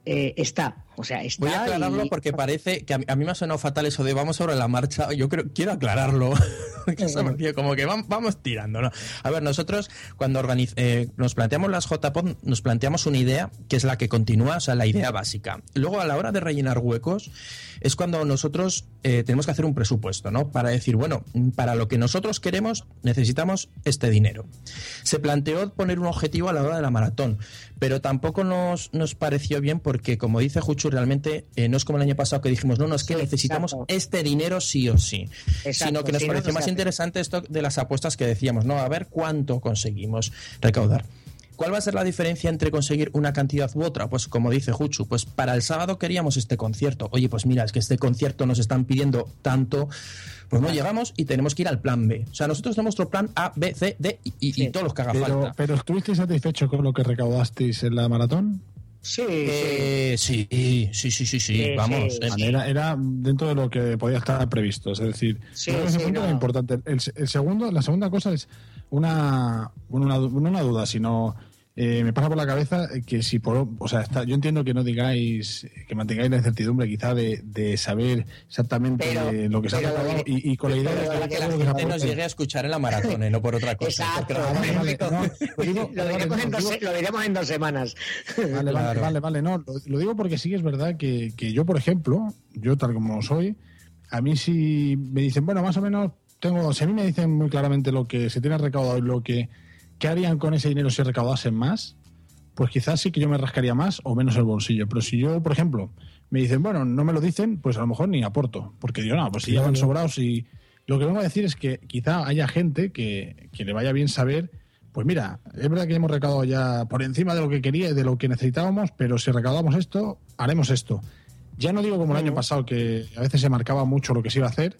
eh, está. O sea, está. Voy a aclararlo y- porque parece que a mí, a mí me ha sonado fatal eso de vamos sobre la marcha. Yo creo, quiero aclararlo. como que vam- vamos tirando, ¿no? A ver, nosotros cuando organiz- eh, nos planteamos las JPOD, nos planteamos una idea que es la que continúa, o sea, la idea básica. Luego, a la hora de rellenar huecos, es cuando nosotros eh, tenemos que hacer un presupuesto, ¿no? Para decir, bueno, para lo que nosotros queremos necesitamos este dinero. Se planteó poner un objetivo a la hora de la maratón, pero tampoco nos, nos pareció bien porque, como dice Realmente eh, no es como el año pasado que dijimos, no, no, es que Sí, necesitamos exacto. este dinero sí o sí, Exacto, sino que nos si pareció no más hace. interesante esto de las apuestas que decíamos, ¿no? A ver cuánto conseguimos recaudar. ¿Cuál va a ser la diferencia entre conseguir una cantidad u otra? Pues como dice Juchu, pues para el sábado queríamos este concierto. Oye, pues mira, es que este concierto nos están pidiendo tanto, pues no llegamos y tenemos que ir al plan B. O sea, nosotros tenemos nuestro plan A, B, C, D y, y- y todos los que haga Pero, falta. pero ¿estuvisteis satisfechos con lo que recaudasteis en la maratón? Sí, Eh, sí, sí, sí, sí, sí, Sí, vamos. sí. eh, Era, era dentro de lo que podía estar previsto. Es decir, Sí, no. era importante. El, el segundo, la segunda cosa es una, bueno, una, no una duda, sino eh, me pasa por la cabeza que si por, o sea, está- yo entiendo que no digáis, que mantengáis la incertidumbre quizá de, de saber exactamente Pero- lo que se ha recaudado y, y con la idea de la que la que se gente nos llegue a escuchar en la maratón, eh, no por otra cosa. Exacto. la- lo diremos, en dos, semanas. Vale, vale, Claro. vale, vale, no, lo, lo digo porque sí es verdad que, que yo, por ejemplo, yo tal como soy, a mí si me dicen, bueno, más o menos tengo, si a mí me dicen muy claramente lo que se tiene recaudado y lo que, qué harían con ese dinero si recaudasen más, pues quizás sí que yo me rascaría más o menos el bolsillo. Pero si yo, por ejemplo, me dicen, bueno, no me lo dicen, pues a lo mejor ni aporto, porque digo, no, pues si ya van sobrados y lo que vengo a decir es que quizá haya gente que, que le vaya bien saber pues mira, es verdad que hemos recaudado ya por encima de lo que quería y de lo que necesitábamos, pero si recaudamos esto, haremos esto. Ya no digo como el año pasado, que a veces se marcaba mucho lo que se iba a hacer,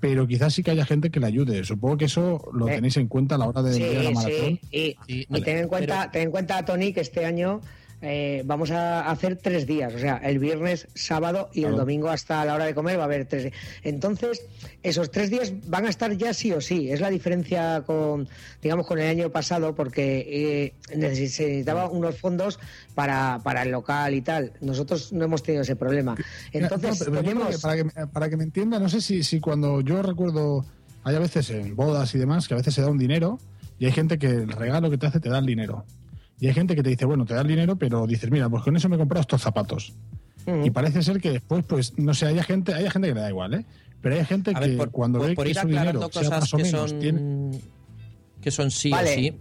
pero quizás sí que haya gente que le ayude. Supongo que eso lo Eh, tenéis en cuenta a la hora de Sí, ir a la maratón. sí. Y, Sí, y vale. ten, en cuenta, Pero- ten en cuenta, Tony, que este año eh, vamos a hacer tres días. O sea, el viernes, sábado y el domingo hasta la hora de comer va a haber tres días. Entonces, esos tres días van a estar ya sí o sí. Es la diferencia con, digamos, con el año pasado, porque eh, necesitaba unos fondos para, para el local y tal. Nosotros no hemos tenido ese problema. Entonces, No, tenemos... que para, que, para que me entienda, no sé si, si cuando yo recuerdo, hay a veces en bodas y demás, que a veces se da un dinero y hay gente que el regalo que te hace te da el dinero. Y hay gente que te dice, bueno, te da el dinero, pero dices, mira, pues con eso me he comprado estos zapatos. Ujú. Y parece ser que después, pues, no sé, hay gente, hay gente que le da igual, ¿eh? Pero hay gente A que ver, por, cuando por- ve por que ir su dinero sea cosas más o que menos son, tiene- que son sí Vale. o sí.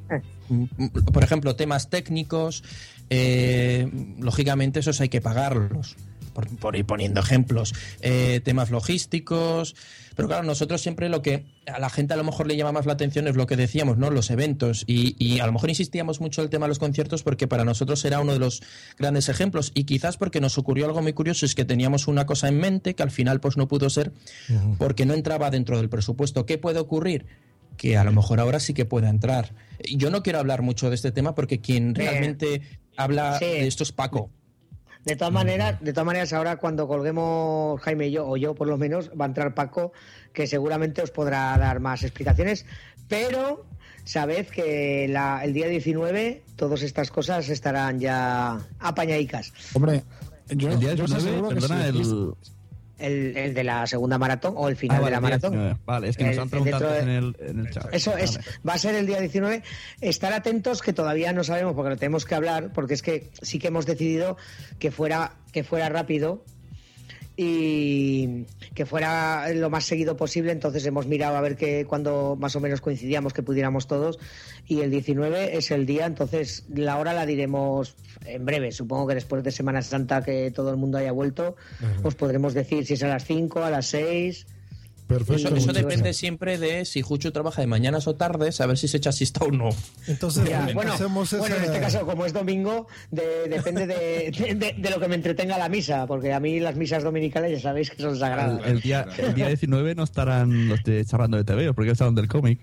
Mm, mm, Por ejemplo, temas técnicos, eh, lógicamente esos hay que pagarlos. Por, por ir poniendo ejemplos, eh, temas logísticos. Pero claro, nosotros siempre lo que a la gente a lo mejor le llama más la atención es lo que decíamos, ¿no? Los eventos. Y, y a lo mejor insistíamos mucho en el tema de los conciertos porque para nosotros era uno de los grandes ejemplos. Y quizás porque nos ocurrió algo muy curioso, es que teníamos una cosa en mente que al final pues no pudo ser porque no entraba dentro del presupuesto. ¿Qué puede ocurrir? Que a lo mejor ahora sí que pueda entrar. Yo no quiero hablar mucho de este tema porque quien realmente habla sí. de esto es Paco. De todas maneras, de todas maneras, ahora cuando colguemos Jaime y yo, o yo por lo menos, va a entrar Paco, que seguramente os podrá dar más explicaciones, pero sabed que la- el día 19 todas estas cosas estarán ya apañadicas. Hombre, yo, El día yo estoy 19, seguro que perdona, sí. el... El, el de la segunda maratón o el final Ah, vale, de la maratón. 19. Vale, es que nos han preguntado en el, en el chat. Eso es, va a ser el día 19. Estar atentos que todavía no sabemos porque lo tenemos que hablar, porque es que sí que hemos decidido que fuera, que fuera rápido y que fuera lo más seguido posible. Entonces hemos mirado a ver que cuando más o menos coincidíamos que pudiéramos todos. Y el 19 es el día, entonces la hora la diremos en breve. Supongo que después de Semana Santa que todo el mundo haya vuelto, os podremos decir si es a las 5, a las 6. Perfecto. Eso, depende siempre de si Juchu trabaja de mañanas o tardes, a ver si se echa siesta o no. Entonces, Ya, bueno, hacemos bueno, en este caso, como es domingo, de- depende de, de- de- de lo que me entretenga la misa, porque a mí las misas dominicales ya sabéis que son sagradas. El, el día, el día 19 no estarán los de charlando de TV, porque estaban del cómic.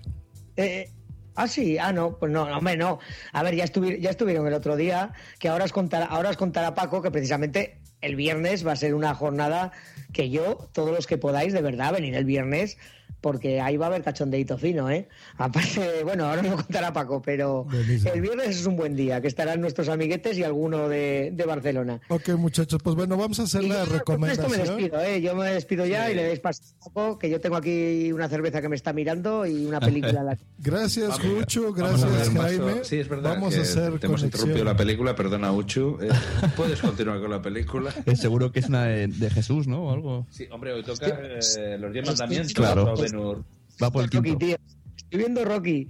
Eh, ah, sí, ah, no, pues no, no, hombre, no. A ver, ya, estuvi- ya estuvieron el otro día, que ahora os, contará, ahora os contará Paco que precisamente el viernes va a ser una jornada que yo, todos los que podáis, de verdad, venir el viernes, porque ahí va a haber cachondeito fino, ¿eh? Aparte, bueno, ahora me lo contará Paco, pero el viernes es un buen día, que estarán nuestros amiguetes y alguno de, de Barcelona. Ok, muchachos, pues bueno, vamos a hacer Y la yo con esto me recomendación. despido, ¿eh? Yo me despido ya y le deis paso a Paco, que yo tengo aquí una cerveza que me está mirando y una película. a la- Gracias, Vamos, a gracias. Jaime. Sí, es verdad Vamos que a hacer te hemos interrumpido la película, perdona, Uchu. Eh, ¿Puedes continuar con la película? Eh, seguro que es una de, de Jesús, ¿no? O algo. Sí, hombre, hoy toca eh, los diez mandamientos. Claro. O Ben-Hur. Va por el Rocky, quinto. tío. Estoy viendo Rocky.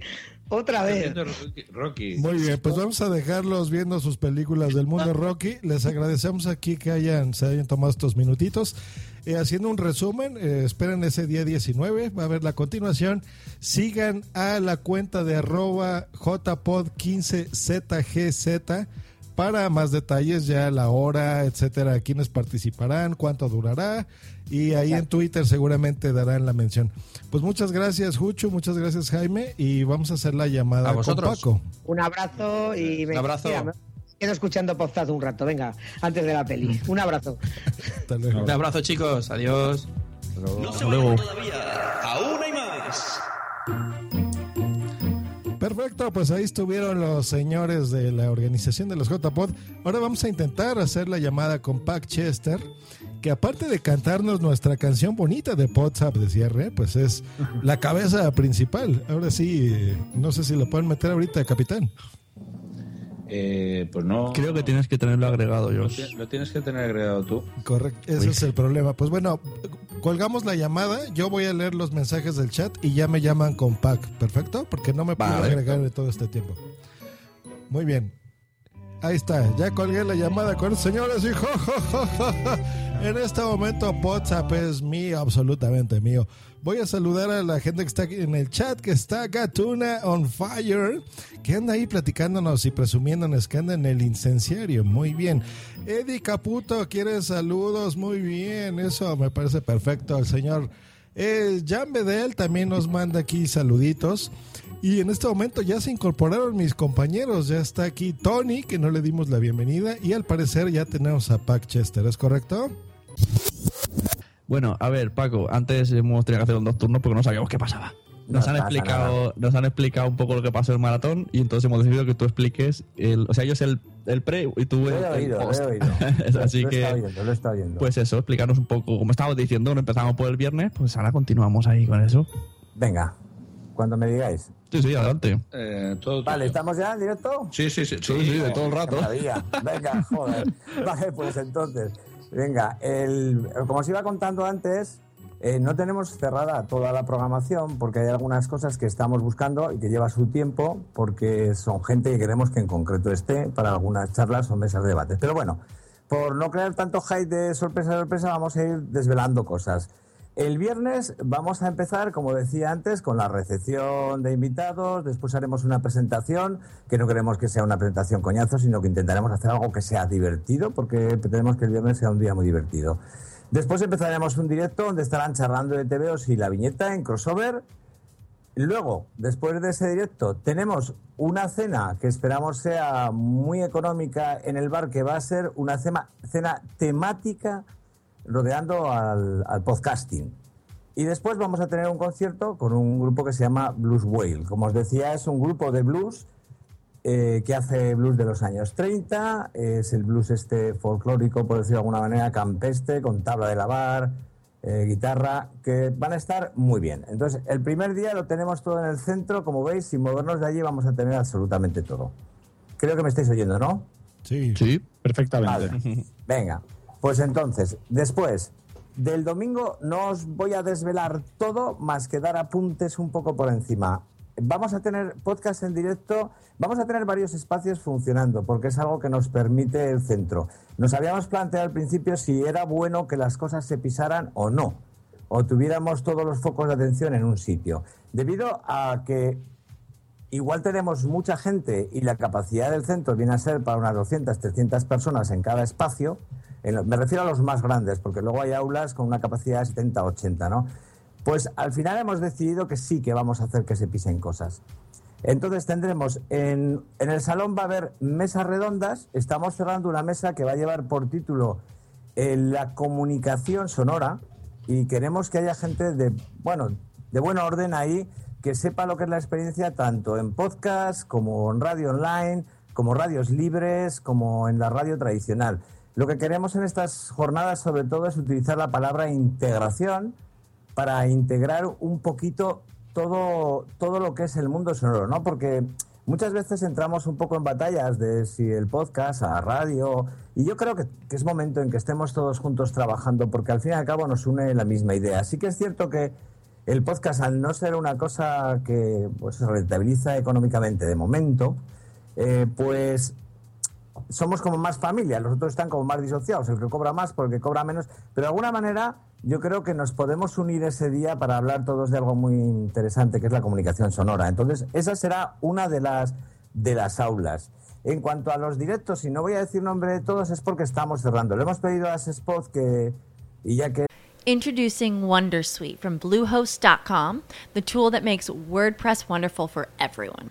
Otra vez. Rocky- Rocky. Muy bien, pues vamos a dejarlos viendo sus películas del mundo Rocky. Les agradecemos aquí que hayan, se hayan tomado estos minutitos. Eh, haciendo un resumen, eh, esperen ese día 19, va a haber la continuación. Sigan a la cuenta de arroba jpod15zgz para más detalles, ya la hora, etcétera, quiénes participarán, cuánto durará. Y ahí en Twitter seguramente darán la mención. Pues muchas gracias, Jucho, muchas gracias, Jaime. Y vamos a hacer la llamada A con. Paco. Un abrazo y me Un abrazo. Mira, me quedo escuchando podcast un rato, venga, antes de la peli. Un abrazo. Hasta luego. Un abrazo, chicos. Adiós. No se luego. todavía. Aún hay más. Perfecto, pues ahí estuvieron los señores de la organización de los JPod. Ahora vamos a intentar hacer la llamada con Pac Chester, que aparte de cantarnos nuestra canción bonita de WhatsApp de cierre, pues es la cabeza principal. Ahora sí, eh, no sé si lo pueden meter ahorita, capitán. Eh, pues no. Creo que tienes que tenerlo agregado, ti- lo tienes que tener agregado tú. Correcto, ese es el problema. Pues bueno, colgamos la llamada, yo voy a leer los mensajes del chat y ya me llaman con Pac, ¿perfecto? Porque no me puedo Vale. agregar en todo este tiempo. Muy bien. Ahí está, ya colgué la llamada con señores y jo, jo, jo. En este momento WhatsApp es mío, absolutamente mío. Voy a saludar a la gente que está aquí en el chat, que está Gatuna on Fire, que anda ahí platicándonos y presumiéndonos que anda en el incenciario. Muy bien. Eddie Caputo quiere saludos, muy bien, eso me parece perfecto. El señor eh, Jan Bedel también nos manda aquí saluditos. Y en este momento ya se incorporaron mis compañeros. Ya está aquí Tony, que no le dimos la bienvenida. Y al parecer ya tenemos a Pac Chester, ¿es correcto? Bueno, a ver, Paco, antes hemos tenido que hacer un dos turnos porque no sabíamos qué pasaba. Nos No han explicado, nos han explicado un poco lo que pasó en el maratón y entonces hemos decidido que tú expliques el, o sea, ellos el, el pre y tú Lo el, he el oído, lo post. he oído. Así lo he que estado oyendo, lo he estado oyendo. pues eso, explicarnos un poco, como estábamos diciendo, no empezamos por el viernes, pues ahora continuamos ahí con eso. Venga, cuando me digáis. Sí, sí, adelante. Eh, todo Vale, tuyo. ¿estamos ya en directo? Sí, sí, sí. Sí, sí, de todo el rato. maravilla. Venga, joder. Vale, pues entonces, venga, el, como os iba contando antes, eh, no tenemos cerrada toda la programación porque hay algunas cosas que estamos buscando y que lleva su tiempo porque son gente que queremos que en concreto esté para algunas charlas o mesas de debate. Pero bueno, por no crear tanto hype de sorpresa a sorpresa, vamos a ir desvelando cosas. El viernes vamos a empezar, como decía antes, con la recepción de invitados. Después haremos una presentación, que no queremos que sea una presentación coñazo, sino que intentaremos hacer algo que sea divertido, porque pretendemos que el viernes sea un día muy divertido. Después empezaremos un directo donde estarán charlando de TVOs y la viñeta en crossover. Luego, después de ese directo, tenemos una cena que esperamos sea muy económica en el bar, que va a ser una cena, cena temática rodeando al, al podcasting. Y después vamos a tener un concierto con un grupo que se llama Blues Whale. Como os decía, es un grupo de blues eh, que hace blues de los años 30. Es el blues este folclórico, por decirlo de alguna manera, campeste, con tabla de lavar, eh, guitarra, que van a estar muy bien. Entonces, el primer día lo tenemos todo en el centro. Como veis, sin movernos de allí vamos a tener absolutamente todo. Creo que me estáis oyendo, ¿no? Sí. Sí, perfectamente. Vale. Venga, pues entonces, después del domingo no os voy a desvelar todo, más que dar apuntes un poco por encima. Vamos a tener podcast en directo, vamos a tener varios espacios funcionando, porque es algo que nos permite el centro. Nos habíamos planteado al principio si era bueno que las cosas se pisaran o no, o tuviéramos todos los focos de atención en un sitio. Debido a que igual tenemos mucha gente y la capacidad del centro viene a ser para unas 200, 300 personas en cada espacio, me refiero a los más grandes, porque luego hay aulas con una capacidad de 70, 80, ¿no? Pues al final hemos decidido que sí que vamos a hacer que se pisen cosas. Entonces tendremos en, en el salón va a haber mesas redondas. Estamos cerrando una mesa que va a llevar por título eh, la comunicación sonora y queremos que haya gente de bueno de buen orden ahí que sepa lo que es la experiencia tanto en podcast como en radio online, como radios libres, como en la radio tradicional. Lo que queremos en estas jornadas sobre todo es utilizar la palabra integración para integrar un poquito todo, todo lo que es el mundo sonoro, ¿no? Porque muchas veces entramos un poco en batallas de si el podcast, a radio, y yo creo que, que es momento en que estemos todos juntos trabajando, porque al fin y al cabo nos une la misma idea. Sí que es cierto que el podcast, al no ser una cosa que pues, se rentabiliza económicamente de momento, eh, pues somos como más familia, los otros están como más disociados, el que cobra más por el que cobra menos, pero de alguna manera yo creo que nos podemos unir ese día para hablar todos de algo muy interesante que es la comunicación sonora. Entonces, esa será una de las de las aulas. En cuanto a los directos, y no voy a decir nombre de todos, es porque estamos cerrando. Le hemos pedido a Spot que, y ya que Introducing Wondersuite from Bluehost.com, the tool that makes WordPress wonderful for everyone.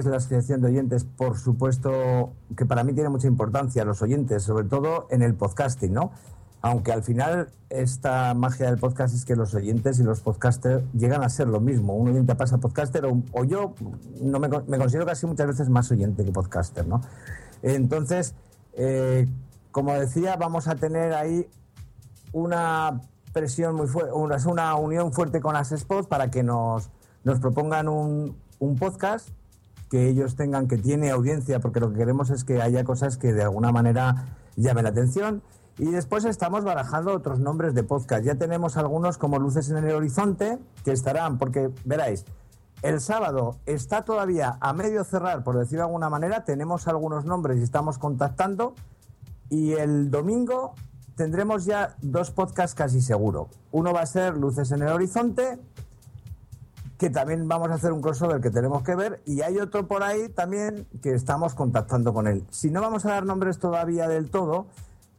Es la Asociación de Oyentes, por supuesto, que para mí tiene mucha importancia, los oyentes, sobre todo en el podcasting, ¿no? Aunque al final esta magia del podcast es que los oyentes y los podcasters llegan a ser lo mismo. Un oyente pasa a podcaster o, yo no me considero casi muchas veces más oyente que podcaster, ¿no? Entonces, eh, como decía, vamos a tener ahí una presión muy fuerte, una, una unión fuerte con las spots para que nos, nos propongan un, un podcast que ellos tengan que tiene audiencia, porque lo que queremos es que haya cosas que de alguna manera llamen la atención. Y después estamos barajando otros nombres de podcast. Ya tenemos algunos como Luces en el Horizonte, que estarán, porque veráis, el sábado está todavía a medio cerrar, por decirlo de alguna manera. Tenemos algunos nombres y estamos contactando. Y el domingo tendremos ya dos podcasts casi seguro. Uno va a ser Luces en el Horizonte, que también vamos a hacer un crossover que tenemos que ver. Y hay otro por ahí también que estamos contactando con él. Si no vamos a dar nombres todavía del todo,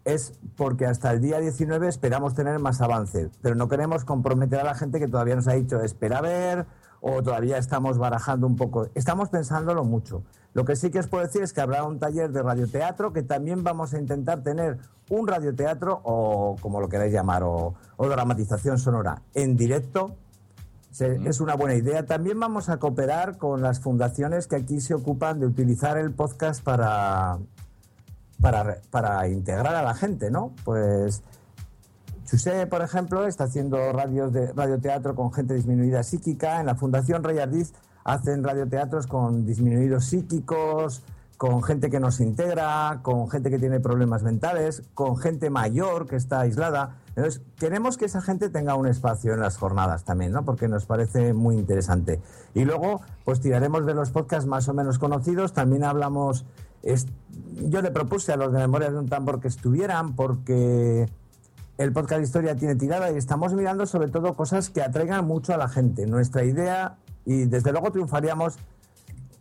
es porque hasta el día 19 esperamos tener más avance. Pero no queremos comprometer a la gente que todavía nos ha dicho espera a ver o todavía estamos barajando un poco. Estamos pensándolo mucho. Lo que sí que os puedo decir es que habrá un taller de radioteatro que también vamos a intentar tener un radioteatro o como lo queráis llamar o, o dramatización sonora en directo. Se- Es una buena idea. También vamos a cooperar con las fundaciones que aquí se ocupan de utilizar el podcast para, para, para integrar a la gente, ¿no? Pues Chusé, por ejemplo, está haciendo radios de radioteatro con gente disminuida psíquica. En la Fundación Rey Ardiz hacen radioteatros con disminuidos psíquicos, con gente que no se integra, con gente que tiene problemas mentales, con gente mayor que está aislada. Entonces, queremos que esa gente tenga un espacio en las jornadas también, ¿no? Porque nos parece muy interesante. Y luego, pues tiraremos de los podcasts más o menos conocidos. También hablamos. yo le propuse a los de Memorias de un Tambor que estuvieran porque el podcast de historia tiene tirada y estamos mirando sobre todo cosas que atraigan mucho a la gente. Nuestra idea, y desde luego triunfaríamos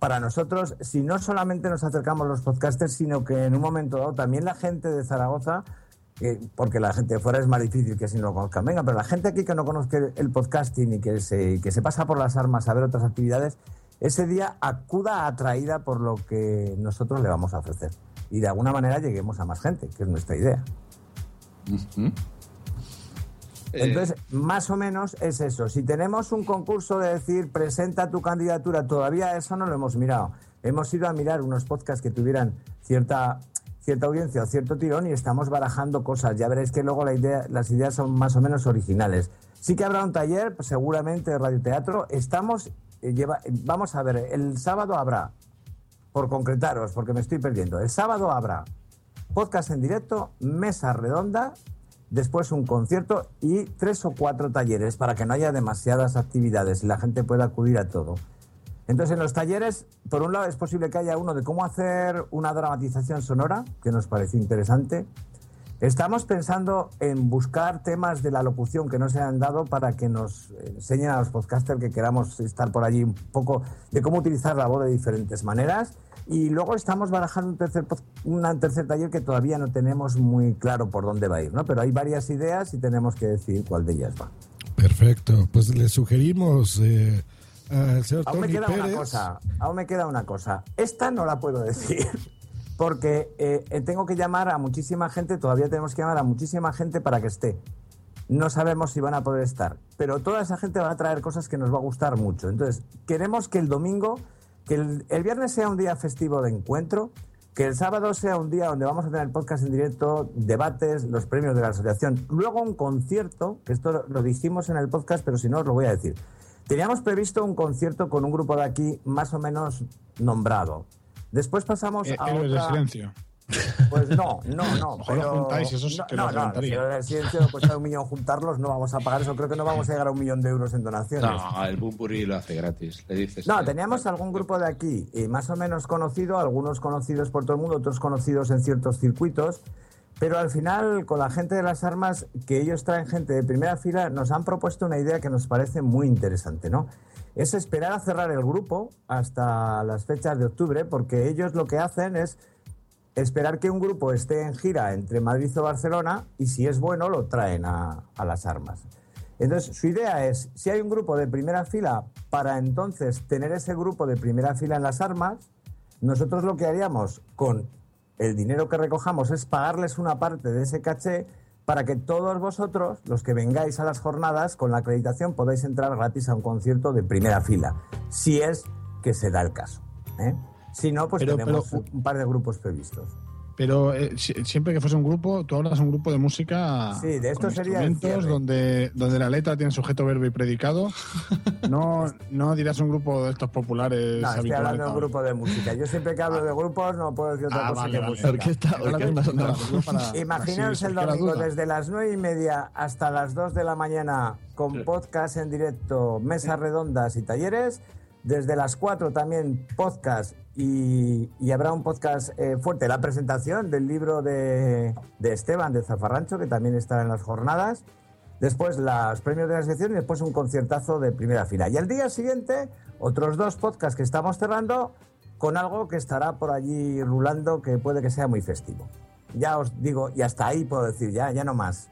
para nosotros si no solamente nos acercamos los podcasters, sino que en un momento dado también la gente de Zaragoza, porque la gente de fuera es más difícil que si no lo conozcan, venga, pero la gente aquí que no conozca el podcasting y que se, que se pasa por las armas a ver otras actividades, ese día acuda atraída por lo que nosotros le vamos a ofrecer. Y de alguna manera lleguemos a más gente, que es nuestra idea. Entonces, más o menos es eso. Si tenemos un concurso de decir presenta tu candidatura, todavía eso no lo hemos mirado. Hemos ido a mirar unos podcasts que tuvieran cierta cierta audiencia o cierto tirón y estamos barajando cosas. Ya veréis que luego las ideas son más o menos originales. Sí que habrá un taller, pues, seguramente de radioteatro. Estamos, eh, vamos a ver, el sábado habrá, por concretaros, porque me estoy perdiendo, el sábado habrá podcast en directo, mesa redonda, después un concierto y tres o cuatro talleres para que no haya demasiadas actividades y la gente pueda acudir a todo. Entonces, en los talleres, por un lado, es posible que haya uno de cómo hacer una dramatización sonora, que nos parece interesante. Estamos pensando en buscar temas de la locución que no se han dado para que nos enseñen a los podcasters que queramos estar por allí un poco de cómo utilizar la voz de diferentes maneras. Y luego estamos barajando un tercer, un tercer taller que todavía no tenemos muy claro por dónde va a ir, ¿no? Pero hay varias ideas y tenemos que decidir cuál de ellas va. Perfecto. Pues le sugerimos eh, al señor Aún me queda Pérez. una cosa, aún me queda una cosa. Esta no la puedo decir porque eh, tengo que llamar a muchísima gente, todavía tenemos que llamar a muchísima gente para que esté. No sabemos si van a poder estar, pero toda esa gente va a traer cosas que nos va a gustar mucho. Entonces, queremos que el domingo, que el, el viernes sea un día festivo de encuentro, que el sábado sea un día donde vamos a tener podcast en directo, debates, los premios de la asociación, luego un concierto, que esto lo dijimos en el podcast, pero si no os lo voy a decir. Teníamos previsto un concierto con un grupo de aquí más o menos nombrado. Después pasamos Eh, a Héroes del otra... silencio. Pues no, no, no. Mejor lo pero- juntáis, esos no, que no, los no, si el silencio cuesta un millón juntarlos, no vamos a pagar eso. Creo que no vamos a llegar a un millón de euros en donaciones. No, el Bumburi lo hace gratis. Le dices. No, teníamos algún grupo de aquí, eh, más o menos conocido, algunos conocidos por todo el mundo, otros conocidos en ciertos circuitos, pero al final, con la gente de las armas, que ellos traen gente de primera fila, nos han propuesto una idea que nos parece muy interesante, ¿no? Es esperar a cerrar el grupo hasta las fechas de octubre, porque ellos lo que hacen es esperar que un grupo esté en gira entre Madrid o Barcelona y si es bueno lo traen a, las armas. Entonces, su idea es, si hay un grupo de primera fila, para entonces tener ese grupo de primera fila en las armas, nosotros lo que haríamos con el dinero que recojamos es pagarles una parte de ese caché para que todos vosotros, los que vengáis a las jornadas, con la acreditación podáis entrar gratis a un concierto de primera fila, si es que se da el caso. ¿eh? Si no, pues Pero- tenemos pero- un par de grupos previstos. Pero eh, si- siempre que fuese un grupo, tú hablas un grupo de música Sí, de esto sería donde, donde la letra tiene sujeto, verbo y predicado. No, no dirás un grupo de estos populares No, estoy hablando de un grupo de música. Yo siempre que hablo de grupos no puedo decir otra Ah, cosa vale, que vale. música. Orquesta, orquesta. Imaginaos el domingo desde las nueve y media hasta las 2 de la mañana con podcast en directo, mesas redondas y talleres. Desde las 4 también podcast y, habrá un podcast eh, fuerte. La presentación del libro de, de Esteban de Zafarrancho, que también estará en las jornadas. Después los premios de la sección y después un conciertazo de primera fila. Y al día siguiente, otros dos podcasts que estamos cerrando con algo que estará por allí rulando que puede que sea muy festivo. Ya os digo, y hasta ahí puedo decir, ya, ya no más.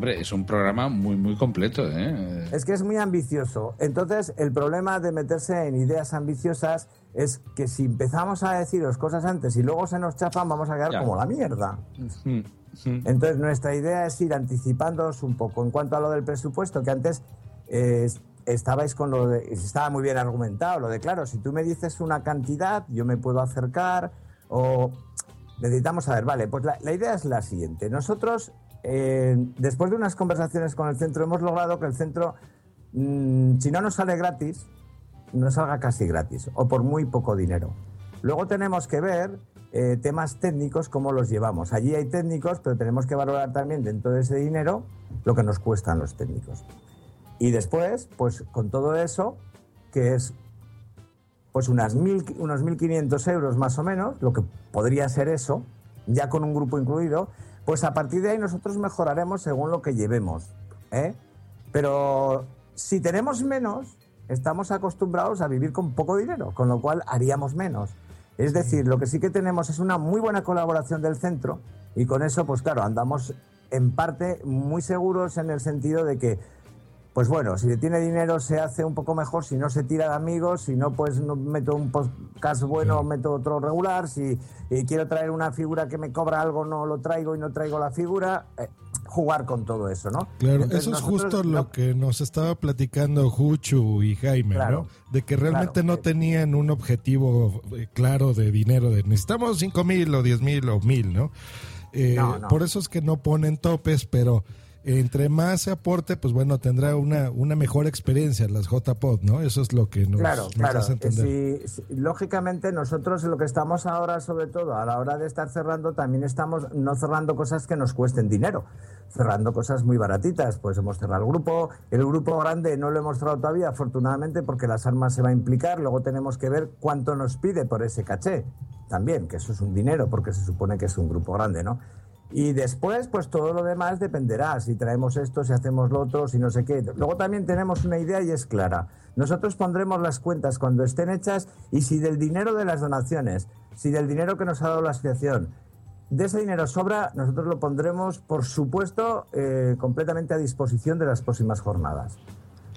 Hombre, es un programa muy, muy completo, ¿eh? Es que es muy ambicioso. Entonces, el problema de meterse en ideas ambiciosas es que si empezamos a deciros cosas antes y luego se nos chafan, vamos a quedar Ya. como la mierda. Mm, Entonces, nuestra idea es ir anticipándoos un poco. En cuanto a lo del presupuesto, que antes eh, estabais con lo de. Estaba muy bien argumentado, lo de claro, si tú me dices una cantidad, yo me puedo acercar o. Necesitamos saber, vale, pues la, la idea es la siguiente. Nosotros, eh, después de unas conversaciones con el centro, hemos logrado que el centro, mm, si no nos sale gratis, no salga casi gratis o por muy poco dinero. Luego tenemos que ver eh, temas técnicos, cómo los llevamos. Allí hay técnicos, pero tenemos que valorar también dentro de ese dinero lo que nos cuestan los técnicos. Y después, pues con todo eso, que es pues unas mil, unos 1.500 euros más o menos, lo que podría ser eso, ya con un grupo incluido, pues a partir de ahí nosotros mejoraremos según lo que llevemos. ¿eh? Pero si tenemos menos, estamos acostumbrados a vivir con poco dinero, con lo cual haríamos menos. Es decir, lo que sí que tenemos es una muy buena colaboración del centro y con eso, pues claro, andamos en parte muy seguros en el sentido de que pues bueno, si tiene dinero se hace un poco mejor, si no se tira de amigos, si no, pues no meto un podcast bueno, meto otro regular, si eh, quiero traer una figura que me cobra algo, no lo traigo y no traigo la figura, eh, jugar con todo eso, ¿no? Claro, Entonces, eso es justo no- lo que nos estaba platicando Juchu y Jaime, Claro, ¿no? De que realmente claro. no tenían un objetivo eh, claro de dinero, de necesitamos cinco mil o diez mil o mil, ¿no? Eh, No, no. Por eso es que no ponen topes, pero entre más se aporte, pues bueno, tendrá una, una mejor experiencia las JPod, ¿no? Eso es lo que nos, Claro, nos claro. hace entender. Si- si- lógicamente nosotros lo que estamos ahora, sobre todo a la hora de estar cerrando, también estamos no cerrando cosas que nos cuesten dinero, cerrando cosas muy baratitas. Pues hemos cerrado el grupo, el grupo grande no lo hemos cerrado todavía, afortunadamente, porque las armas se va a implicar. Luego tenemos que ver cuánto nos pide por ese caché, también, que eso es un dinero, porque se supone que es un grupo grande, ¿no? Y después, pues todo lo demás dependerá, si traemos esto, si hacemos lo otro, si no sé qué. Luego también tenemos una idea y es clara. Nosotros pondremos las cuentas cuando estén hechas y si del dinero de las donaciones, si del dinero que nos ha dado la asociación, de ese dinero sobra, nosotros lo pondremos, por supuesto, eh, completamente a disposición de las próximas jornadas.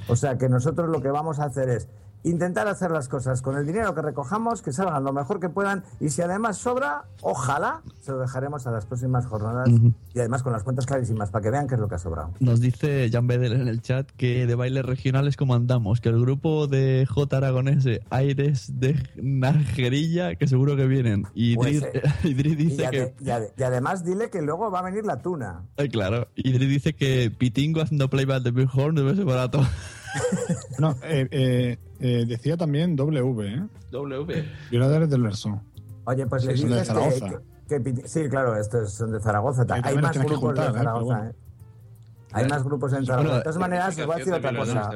O sea que nosotros lo que vamos a hacer es intentar hacer las cosas con el dinero que recojamos, que salgan lo mejor que puedan y si además sobra, ojalá se lo dejaremos a las próximas jornadas y además con las cuentas clarísimas para que vean qué es lo que ha sobrado. Nos dice Jan Bedel en el chat que de bailes regionales como andamos, que el grupo de J Aragonese Aires de Najerilla, que seguro que vienen. Y Pues, dice ade- que... y ade- y además dile que luego va a venir la tuna. Claro, Idris dice que Pitingo haciendo playback de Big Horn debe ser barato. No, eh, eh, eh, decía también W, ¿eh? W. Violadores del verso. Oye, pues Sí, le de dices que, que- que Sí, claro, estos son de Zaragoza. Hay más grupos juntar, de ¿eh? Zaragoza, bueno. ¿eh? Hay más grupos en Zaragoza. De todas maneras, os voy a decir otra cosa.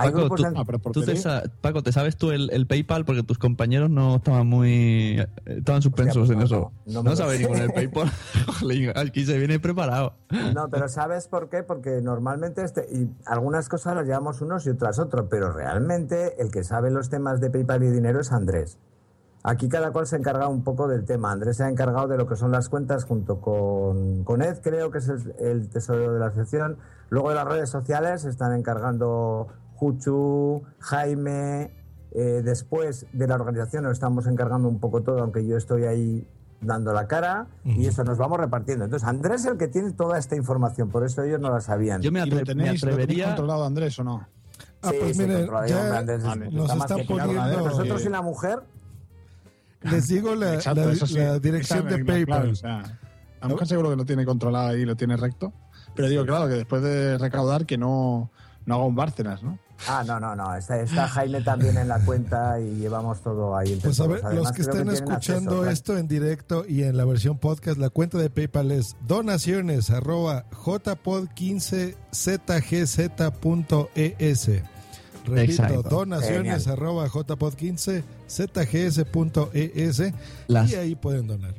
Hay Paco, grupos tú, en- tú te sa- Paco, ¿te sabes tú el, el PayPal? Porque tus compañeros no estaban muy... eh, Estaban suspensos en eso. no No, sabes ni con el PayPal. Aquí se viene preparado. No, pero ¿sabes por qué? Porque normalmente este, y algunas cosas las llevamos unos y otras otros, pero realmente el que sabe los temas de PayPal y dinero es Andrés. Aquí cada cual se encarga un poco del tema. Andrés se ha encargado de lo que son las cuentas junto con, con Ed, creo que es el, el tesorero de la sección. Luego de las redes sociales se están encargando Juchu, Jaime. eh, después de la organización nos estamos encargando un poco todo, aunque yo estoy ahí dando la cara y eso nos vamos repartiendo. Entonces Andrés es el que tiene toda esta información, por eso ellos no la sabían. Yo me, ¿Y lo atre- me tenéis, lo tenéis atrevería... controlado, Andrés, o no? Ah, Sí, pues sí, ya Andrés, nos está claro. poniendo- Nosotros y la mujer, les digo la, Exacto, la- eso sí. la dirección de PayPal. o sea, a lo mejor seguro que lo tiene controlado y lo tiene recto. Pero digo, claro, que después de recaudar, que no, no haga un Bárcenas, ¿no? Ah, no, no, no. Está, está Jaime también en la cuenta y llevamos todo ahí. Pues a ver, Además, los que están escuchando acceso, esto en directo y en la versión podcast, la cuenta de PayPal es donaciones arroba jpod15zgz.es. Repito, Exacto. donaciones Genial. arroba jpod15zgz.es Las- y ahí pueden donar.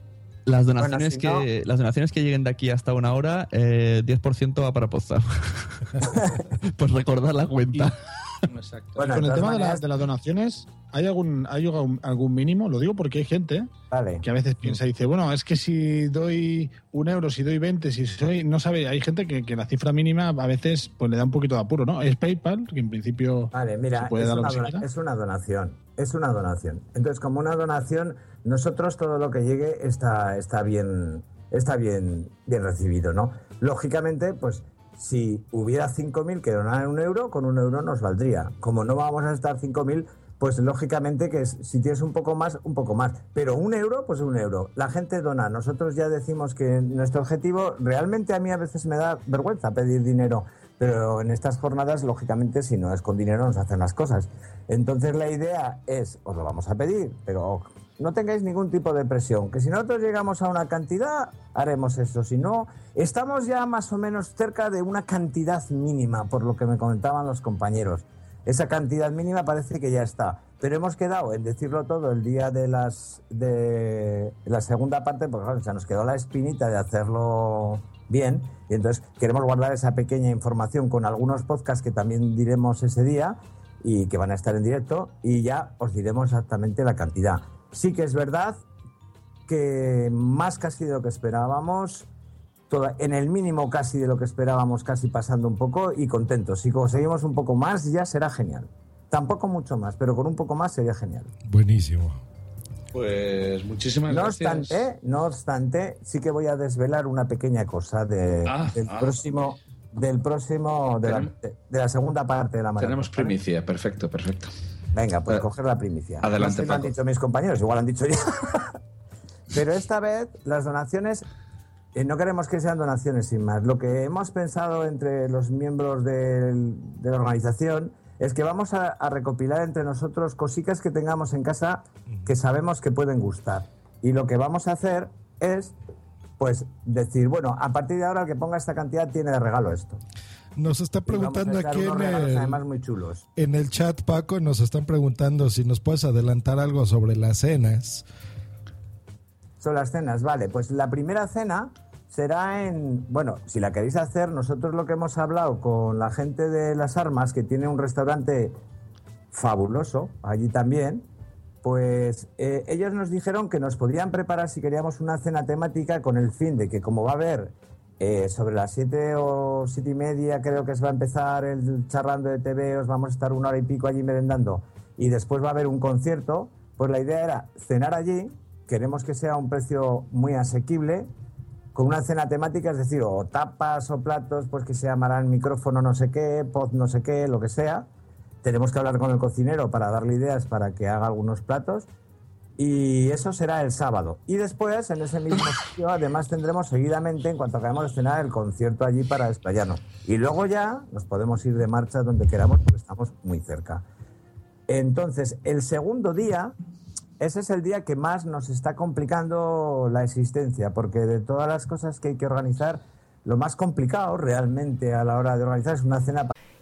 Las donaciones, si no- que, las donaciones que lleguen de aquí hasta una hora, eh, 10% va para Poza. pues recordar la cuenta. Exacto. Bueno, Con el tema de, la- de las donaciones, ¿hay algún, hay algún, algún mínimo? Lo digo porque hay gente Vale. que a veces piensa y dice, bueno, es que si doy un euro, si doy 20, si soy... No sabe, hay gente que, que la cifra mínima a veces pues le da un poquito de apuro, ¿no? Es PayPal, que en principio Vale, mira, se puede es dar lo una, es una donación, es una donación. Entonces, como una donación, nosotros todo lo que llegue está, está bien, está bien, bien recibido, ¿no? Lógicamente, pues si hubiera 5.000 que donaran un euro, con un euro nos valdría. Como no vamos a estar 5.000, pues lógicamente que si tienes un poco más, un poco más. Pero un euro, pues un euro. La gente dona. Nosotros ya decimos que nuestro objetivo, realmente a mí a veces me da vergüenza pedir dinero. Pero en estas jornadas, lógicamente, si no es con dinero, nos hacen las cosas. Entonces la idea es, os lo vamos a pedir, pero no tengáis ningún tipo de presión. Que si nosotros llegamos a una cantidad, haremos eso. Si no, estamos ya más o menos cerca de una cantidad mínima, por lo que me comentaban los compañeros. Esa cantidad mínima parece que ya está. Pero hemos quedado en decirlo todo el día de las de la segunda parte, porque claro, se nos quedó la espinita de hacerlo bien. Y entonces queremos guardar esa pequeña información con algunos podcasts que también diremos ese día y que van a estar en directo. Y ya os diremos exactamente la cantidad. Sí que es verdad que más casi de lo que esperábamos, toda- en el mínimo casi de lo que esperábamos, casi pasando un poco y contentos. Si conseguimos un poco más, ya será genial. Tampoco mucho más, pero con un poco más sería genial. Buenísimo. Pues muchísimas No gracias. obstante, no obstante, sí que voy a desvelar una pequeña cosa de- Ah, del ah. próximo, del próximo, de la, de- segunda parte de la maratón. Tenemos ¿vale? primicia, perfecto, perfecto. Venga, pues Eh, coger la primicia. adelante, No sé si lo han dicho mis compañeros, igual han dicho ya. Pero esta vez las donaciones, eh, no queremos que sean donaciones sin más. Lo que hemos pensado entre los miembros del- de la organización es que vamos a, a recopilar entre nosotros cositas que tengamos en casa que sabemos que pueden gustar. Y lo que vamos a hacer es, pues, decir, bueno, a partir de ahora el que ponga esta cantidad tiene de regalo esto. Nos está preguntando aquí en el, además muy chulos. en el chat, Paco, nos están preguntando si nos puedes adelantar algo sobre las cenas. Son las cenas, vale. Pues la primera cena será en. Bueno, si la queréis hacer, nosotros lo que hemos hablado con la gente de las armas, que tiene un restaurante fabuloso allí también, pues eh, ellos nos dijeron que nos podrían preparar si queríamos una cena temática con el fin de que, como va a haber eh, sobre las siete o siete y media, creo que se va a empezar el charlando de TV, os vamos a estar una hora y pico allí merendando, y después va a haber un concierto, pues la idea era cenar allí, queremos que sea un precio muy asequible, con una cena temática, es decir, o tapas o platos, pues que se llamarán micrófono no sé qué, pod no sé qué, lo que sea. Tenemos que hablar con el cocinero para darle ideas para que haga algunos platos. Y eso será el sábado. Y después, en ese mismo sitio, además tendremos seguidamente, en cuanto acabemos de cenar, el concierto allí para desplayarnos. Y luego ya nos podemos ir de marcha donde queramos porque estamos muy cerca. Entonces, el segundo día, ese es el día que más nos está complicando la existencia, porque de todas las cosas que hay que organizar, lo más complicado realmente a la hora de organizar es una cena. pa-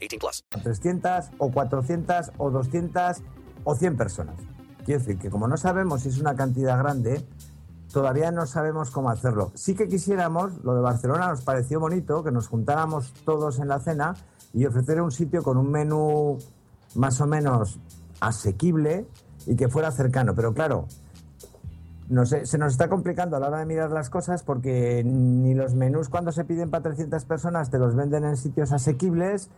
18 plus. 300 o 400 o 200 o 100 personas. Quiero decir que como no sabemos si es una cantidad grande, todavía no sabemos cómo hacerlo. Sí que quisiéramos, lo de Barcelona nos pareció bonito, que nos juntáramos todos en la cena y ofrecer un sitio con un menú más o menos asequible y que fuera cercano. Pero claro, no sé, se nos está complicando a la hora de mirar las cosas porque ni los menús cuando se piden para 300 personas te los venden en sitios asequibles,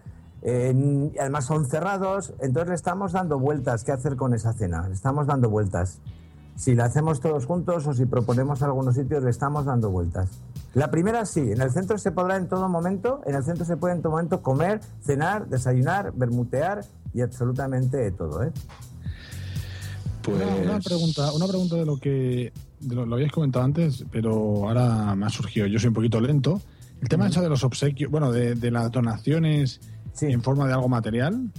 eh, además son cerrados, entonces le estamos dando vueltas. ¿Qué hacer con esa cena? Le estamos dando vueltas. Si la hacemos todos juntos o si proponemos algunos sitios, le estamos dando vueltas. La primera sí, en el centro se podrá en todo momento, en el centro se puede en todo momento comer, cenar, desayunar, bermutear y absolutamente todo, ¿eh? Una, una pregunta, una pregunta de lo que de lo, lo habíais comentado antes, pero ahora me ha surgido. Yo soy un poquito lento. El tema eso de los obsequios, bueno, de, de las donaciones en forma de algo material.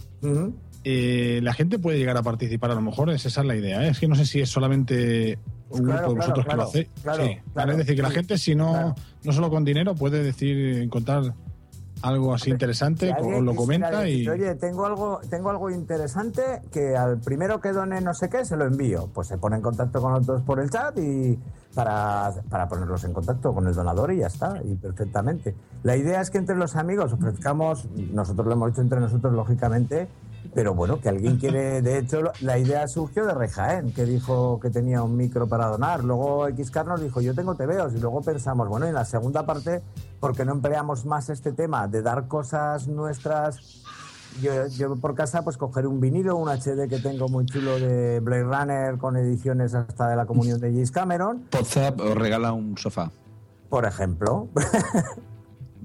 eh, la gente puede llegar a participar, a lo mejor es esa es la idea. ¿eh? Es que no sé si es solamente un Claro, grupo de claro, vosotros que lo hacéis. claro, sí, claro, es decir, que la gente, si no, no solo con dinero, puede decir, encontrar algo así interesante, o lo comenta y. Oye, tengo algo, tengo algo interesante que al primero que done no sé qué se lo envío. Pues se pone en contacto con nosotros por el chat y para, para ponerlos en contacto con el donador y ya está, y perfectamente. La idea es que entre los amigos ofrezcamos, nosotros lo hemos hecho entre nosotros lógicamente, pero bueno, que alguien quiere, de hecho, la idea surgió de Rejaén, que dijo que tenía un micro para donar. Luego XCar nos dijo, yo tengo TVOs. Y luego pensamos, bueno, en la segunda parte, ¿por qué no empleamos más este tema de dar cosas nuestras? Yo, yo por casa, pues coger un vinilo, un HD que tengo muy chulo de Blade Runner con ediciones hasta de la comunión de James Cameron, Podzap os regala un sofá. por ejemplo.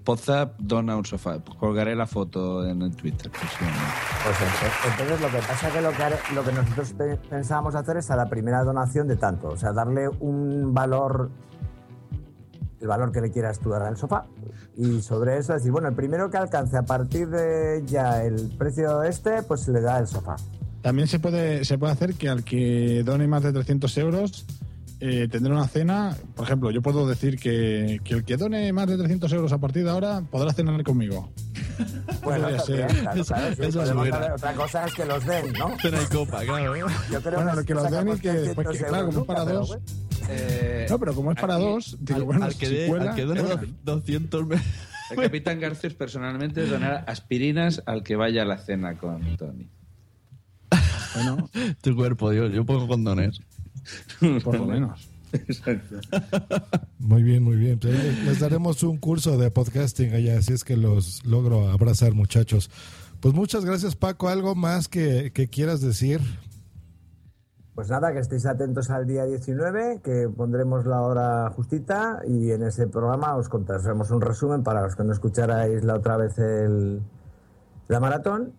Podzap dona un sofá. Colgaré la foto en el Twitter. Pues ento- entonces lo que pasa es que lo que, lo que nosotros pe- pensábamos hacer es a la primera donación de tanto, o sea, darle un valor, el valor que le quieras tú dar al sofá. Y sobre eso decir, bueno, el primero que alcance a partir de ya el precio este, pues se le da el sofá. También se puede, se puede hacer que al que done más de 300 euros eh, tendrá una cena. Por ejemplo, yo puedo decir que, que el que done más de 300 euros a partir de ahora podrá cenar conmigo. Bueno, ser. claro, claro, sí, Eso es podemos buena. hacer- otra cosa es que los den, ¿no? Cena y copa, claro. Yo creo Bueno, que lo que los den y que después, que, 300 claro, como es para dos. pero no, pero como es para dos, digo, al, bueno, al que si dé- cuela, al que done cuela. dos- 200 me- El capitán Garcios personalmente donará aspirinas al que vaya a la cena con Tony. Bueno, tu cuerpo, Dios, yo pongo condones. por lo menos. Exacto. Muy bien, muy bien. Pues ahí les daremos un curso de podcasting allá, así es que los logro abrazar, muchachos. Pues muchas gracias, Paco. ¿Algo más que, que quieras decir? Pues nada, que estéis atentos al día 19, que pondremos la hora justita y en ese programa os contaremos un resumen para los que no escucharais la otra vez el, la maratón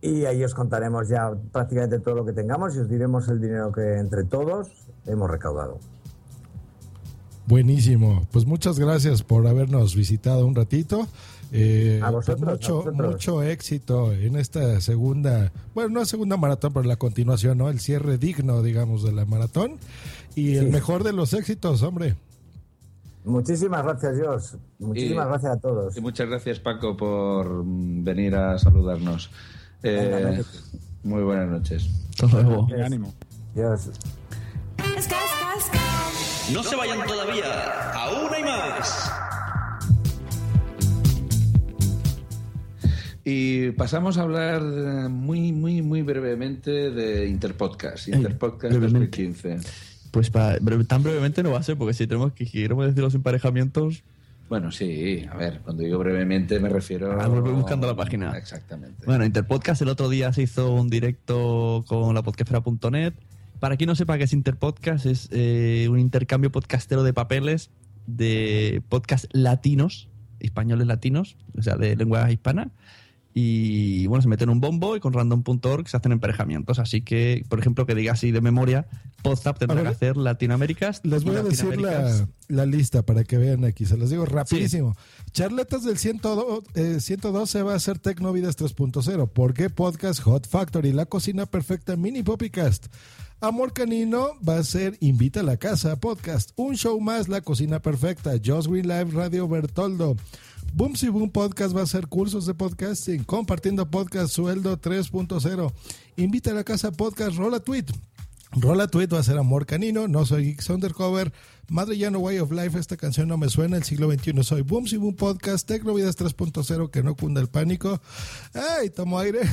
y ahí os contaremos ya prácticamente todo lo que tengamos y os diremos el dinero que entre todos hemos recaudado. Buenísimo. Pues muchas gracias por habernos visitado un ratito. Eh, A vosotros, pues mucho, a vosotros. mucho éxito en esta segunda, bueno, no segunda maratón, pero la continuación, ¿no? El cierre digno, digamos, de la maratón. Y el Sí. mejor de los éxitos, hombre. Muchísimas gracias, Dios. Muchísimas Y- gracias a todos. Y muchas gracias, Paco, por mm, venir a saludarnos. Eh, muy buenas noches. Hasta luego. Ánimo. Dios. No se vayan todavía. Aún hay más. Y pasamos a hablar eh, muy, muy, muy brevemente de Interpodcast. Interpodcast brevemente. 2015. Pues tan brevemente no va a ser, porque si tenemos que queremos decir los emparejamientos, Bueno, sí, a ver, cuando digo brevemente me refiero Ah, volver buscando la página. Exactamente. Bueno, Interpodcast el otro día se hizo un directo con la podcastera.net. Para quien no sepa qué es Interpodcast, es eh, un intercambio podcastero de papeles de podcast latinos, españoles latinos, o sea, de lengua hispana. Y bueno, se meten un bombo y con random.org se hacen emparejamientos. Así que, por ejemplo, que diga así de memoria, Podzap tendrá que hacer Latinoaméricas. Les voy a decir la, la lista para que vean aquí. Se las digo rapidísimo. Charletas del 102, eh, 112 va a ser Tecnovidas 3.0. ¿Por qué? Podcast Hot Factory, La Cocina Perfecta, Mini Poppycast. Amor Canino va a ser Invita a la Casa Podcast. Un show más, La Cocina Perfecta. Joss Green Live Radio Bertoldo. Boom Si Boom Podcast va a ser cursos de podcasting. Compartiendo Podcast Sueldo 3.0. Invita a la Casa Podcast Rola Tweet. Rola Tweet va a ser Amor Canino, No Soy Geeks Undercover, Madrillano Way of Life, esta canción no me suena, el siglo XXI soy Boom Si Boom Podcast, Tecnovidas 3.0, que no cunda el pánico. ¡Ay, tomo aire!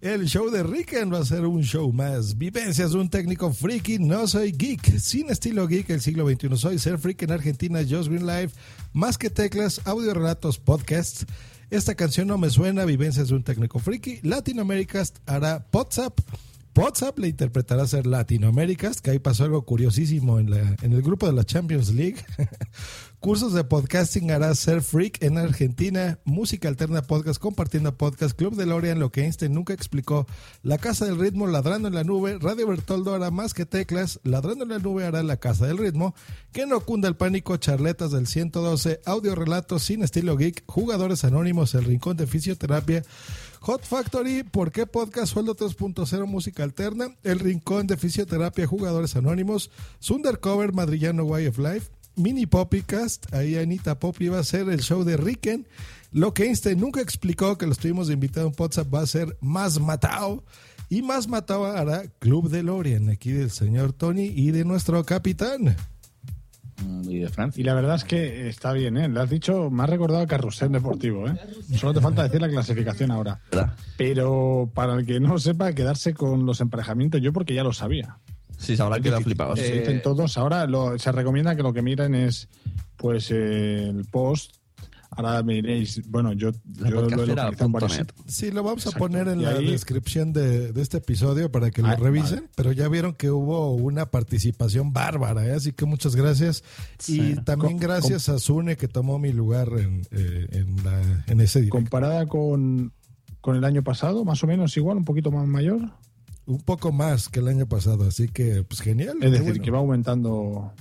El show de Ricken va a ser un show más. Vivencias de un técnico friki, no soy geek. Sin estilo geek, el siglo XXI soy. Ser freak en Argentina, Just Green Life. Más que teclas, audio relatos, podcasts. Esta canción no me suena. Vivencias de un técnico friki. Latinoaméricas hará WhatsApp. WhatsApp le interpretará ser Latinoaméricas, que ahí pasó algo curiosísimo en, el grupo de la Champions League. Cursos de podcasting hará Ser Freak en Argentina, Música Alterna Podcast, Compartiendo Podcast, Club de Lorian, lo que Einstein nunca explicó, La Casa del Ritmo, Ladrando en la Nube, Radio Bertoldo hará más que teclas, Ladrando en la Nube hará La Casa del Ritmo, Que no cunda el pánico, Charletas del 112, Audio Relatos sin estilo geek, Jugadores Anónimos, El Rincón de Fisioterapia, Hot Factory, ¿por qué podcast? Sueldo 3.0, música alterna, El Rincón de Fisioterapia, Jugadores Anónimos, Sundercover, Madrillano Way of Life, Mini Poppycast, ahí Anita Poppy va a ser el show de Ricken. Lo que Einstein nunca explicó, que los tuvimos de invitado en WhatsApp, va a ser Más Matao. Y Más Matao hará Club de Lorian, aquí del señor Tony y de nuestro capitán. Y de Francia. Y la verdad es que está bien, ¿eh? Le has dicho, me has recordado a Carrusel Deportivo, ¿eh? Solo te falta decir la clasificación ahora. Pero para el que no sepa, quedarse con los emparejamientos, yo porque ya lo sabía. Sí, se habrá quedado flipados. Se dicen todos. Ahora lo- se recomienda que lo que miren es pues eh, el post. Ahora me diréis, bueno, yo, yo lo he localizado en varios. Sí, lo vamos a Exacto. poner en Y la ahí- descripción de, de este episodio para que lo Ah, revisen, vale. pero ya vieron que hubo una participación bárbara, ¿eh? así que muchas gracias. Sí. Y también Com- gracias a Sune que tomó mi lugar en, eh, en, la- en ese directo. Comparada con, con el año pasado, más o menos igual, un poquito más mayor. Un poco más que el año pasado, así que pues genial. Es decir, bueno. que va aumentando.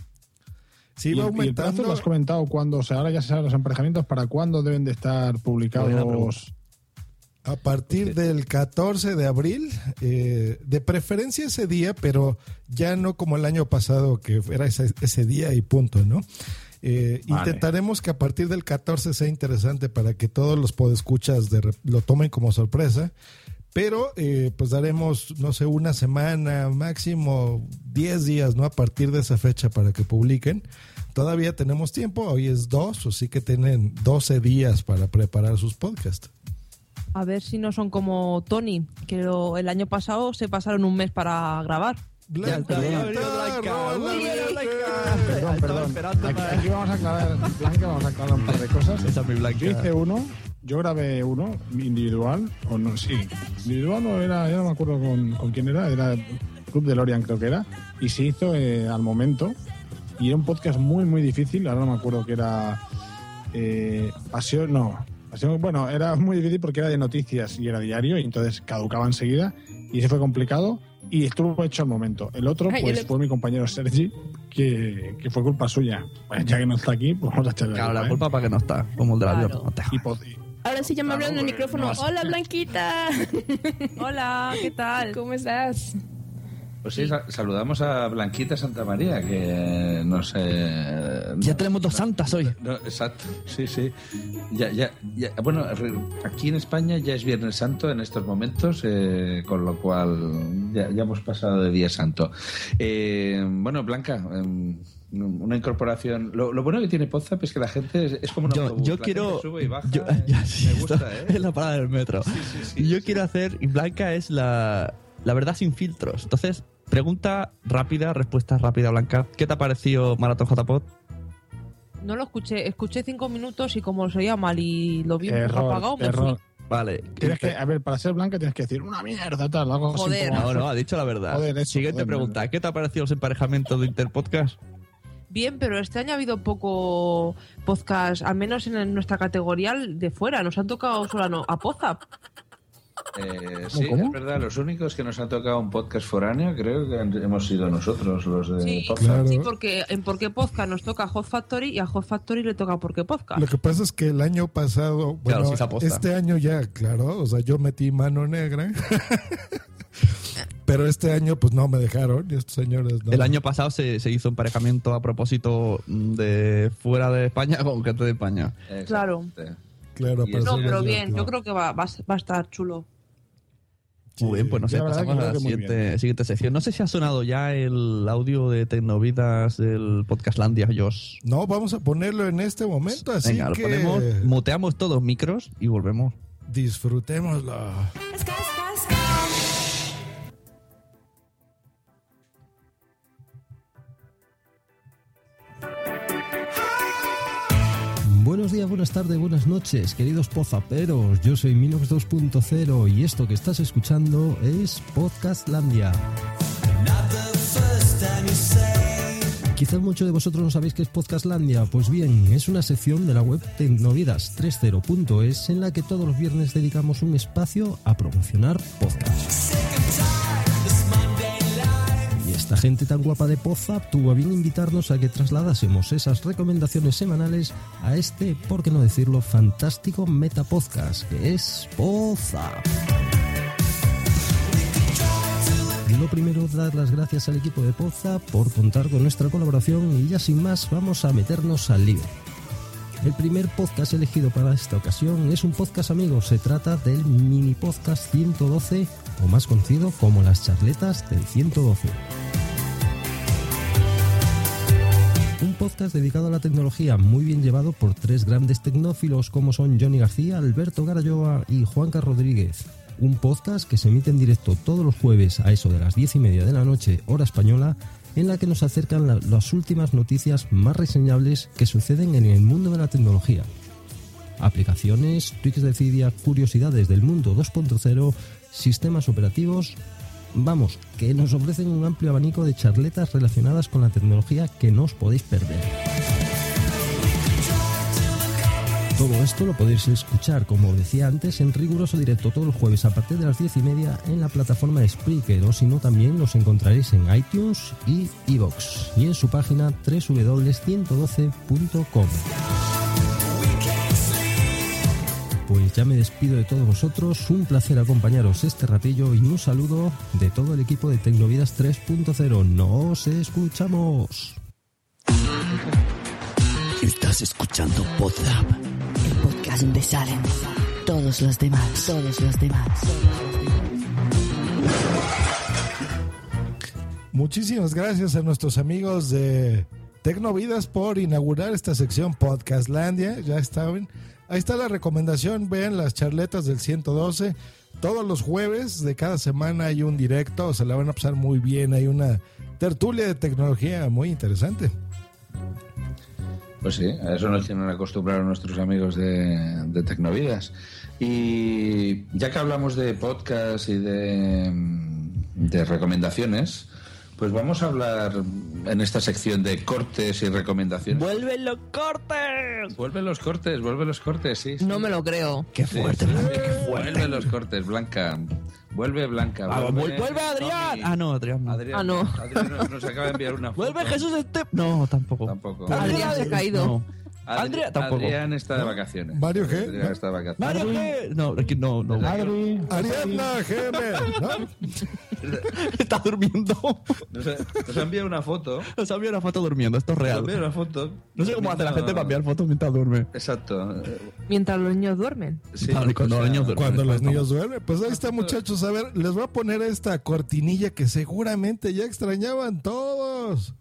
Sí, va el- y el plazo aumentando. lo has comentado cuándo, o sea, ahora ya se saben los emparejamientos, ¿para cuándo deben de estar publicados? A partir del 14 de abril, eh, de preferencia ese día, pero ya no como el año pasado, que era ese, ese día y punto, ¿no? Eh, Vale. Intentaremos que a partir del 14 sea interesante para que todos los podescuchas de, lo tomen como sorpresa, pero eh, pues daremos, no sé, una semana, máximo 10 días, ¿no? A partir de esa fecha para que publiquen. Todavía tenemos tiempo, hoy es 2, así que tienen 12 días para preparar sus podcasts. A ver si no son como Tony, que lo- el año pasado se pasaron un mes para grabar. Perdón, perdón. Aquí, aquí vamos a aclarar, Blanca, vamos a aclarar un par de cosas. Yo hice uno, yo grabé uno individual, o no, sí, individual o era, ya no me acuerdo con, con quién era, era Club de Lorian creo que era, y se hizo eh, al momento, y era un podcast muy, muy difícil, ahora no me acuerdo que era eh, Pasión, no, Pasión, bueno, era muy difícil porque era de noticias y era diario, y entonces caducaba enseguida, y se fue complicado, y estuvo hecho al momento. El otro, Ay, pues fue mi compañero Sergi, que, que fue culpa suya. Pues ya que no está aquí, pues vamos a echarle Claro, la ¿eh? culpa para que no está, como el de la. Claro. no Y Ahora sí ya me hablan en el micrófono. no Hola, Blanquita. Hola, ¿qué tal? ¿Cómo estás? Pues sí, sa- saludamos a Blanquita Santa María, que no sé. Ya tenemos dos santas hoy. No, exacto, sí, sí. Ya, ya, ya. Bueno, aquí en España ya es Viernes Santo en estos momentos, eh, con lo cual ya, ya hemos pasado de Día Santo. Eh, bueno, Blanca, em, una incorporación. Lo, lo bueno que tiene Podzap es que la gente es, es como un Yo, autobús. yo La quiero. gente sube y baja, yo- eh, sí, me gusta, ¿eh? En la parada del metro. yo quiero hacer. Y Blanca es la, la verdad sin filtros. Entonces, pregunta rápida, respuesta rápida, Blanca. ¿Qué te ha parecido Maratón JPod? No lo escuché, escuché cinco minutos y como se oía mal y lo vi Error, apagado, me error. fui. Vale. Tienes que, a ver, para ser blanca tienes que decir una mierda, tal, algo así Joder. como- No, no, ha dicho la verdad. Joder, eso, Siguiente joder, pregunta. ¿Qué te ha parecido los emparejamientos de Interpodcast? Bien, pero este año ha habido poco podcast, al menos en nuestra categoría de fuera. Nos han tocado solo a Pozap. Eh, sí, es verdad, los únicos que nos ha tocado un podcast foráneo creo que han- hemos sido nosotros, los de Sí, Podcast. sí, porque en Por qué Podcast nos toca Hot Factory y a Hot Factory le toca Por qué Podcast. Lo que pasa es que el año pasado, Claro, bueno, sí se aposta. este año ya, claro, o sea, yo metí mano negra. Pero este año, pues no me dejaron, y estos señores no. El año pasado se, se hizo emparejamiento a propósito de fuera de España con gente de España. Claro. Claro, No, pero bien, yo creo que va, va, a- va a estar chulo. Muy bien, pues no sé, pasamos a la siguiente, siguiente sección. No sé si ha sonado ya el audio de Tecnovidas del Podcastlandia, Josh. No, vamos a ponerlo en este momento, así Venga, lo que ponemos, muteamos todos micros y volvemos. disfrutémoslo. Buenos días, buenas tardes, buenas noches, queridos pozaperos. Yo soy Minox 2.0 y esto que estás escuchando es Podcastlandia. Quizás muchos de vosotros no sabéis qué es Podcastlandia. Pues bien, es una sección de la web tecnovidas30.es en la que todos los viernes dedicamos un espacio a promocionar podcasts. Esta gente tan guapa de Pozap tuvo a bien invitarnos a que trasladásemos esas recomendaciones semanales a este, por qué no decirlo, fantástico metapodcast que es Pozap. Lo primero, dar las gracias al equipo de Poza por contar con nuestra colaboración y ya sin más vamos a meternos al lío. El primer podcast elegido para esta ocasión es un podcast amigo, se trata del mini podcast 112 o más conocido como las charletas del 112. Podcast dedicado a la tecnología, muy bien llevado por tres grandes tecnófilos como son Johnny García, Alberto Garayoa y Juanca Rodríguez. Un podcast que se emite en directo todos los jueves a eso de las diez y media de la noche, hora española, en la que nos acercan la- las últimas noticias más reseñables que suceden en el mundo de la tecnología. Aplicaciones, tweaks de Cydia, curiosidades del mundo 2.0, sistemas operativos, Vamos, que nos ofrecen un amplio abanico de charletas relacionadas con la tecnología que no os podéis perder. Todo esto lo podéis escuchar, como decía antes, en riguroso directo todos los jueves a partir de las 10 y media en la plataforma de Spreaker, o si no también los encontraréis en iTunes y iVoox, y en su página www.112.com. Pues ya me despido de todos vosotros, un placer acompañaros este ratillo y un saludo de todo el equipo de Tecnovidas 3.0. Nos escuchamos. Estás escuchando Podzap, el podcast donde salen todos los demás, todos los demás. Muchísimas gracias a nuestros amigos de Tecnovidas por inaugurar esta sección Podcastlandia. Ya estaban. Ahí está la recomendación. Vean las charletas del 112. Todos los jueves de cada semana hay un directo. Se la van a pasar muy bien. Hay una tertulia de tecnología muy interesante. Pues sí, a eso nos tienen acostumbrados nuestros amigos de, de Tecnovidas. Y ya que hablamos de podcast y de, de recomendaciones, pues vamos a hablar en esta sección de cortes y recomendaciones. ¡Vuelven los cortes! Vuelven los cortes, vuelven los cortes, sí. sí. No me lo creo. ¡Qué fuerte, Blanca, qué fuerte! Vuelven los cortes, Blanca. Vuelve Blanca. Ah, vuel- vuelve Adrián. Tommy. Ah, no, Adrián. no. Adrián, Ah, no. Adrián nos, nos acaba de enviar una foto. ¡Vuelve Jesús Estep! No, tampoco. Tampoco. Adrián se ha caído. No. Adri- Andrea tampoco. Adrián está de vacaciones. ¿Mario qué? Adrián está de vacaciones. Mario, ¿qué? No, aquí no, no. Adri, Ariadna GM. ¿no? Está durmiendo. Nos ha, enviado una foto. Nos ha enviado una foto durmiendo, esto es Nos ha real. enviado una foto. No sé cómo hace la gente para enviar fotos mientras duerme. Exacto. Mientras los niños duermen. Sí, Vale, cuando o los sea, niños duermen. Cuando los niños duermen. Pues ahí está, muchachos. A ver, les voy a poner esta cortinilla que seguramente ya extrañaban todos.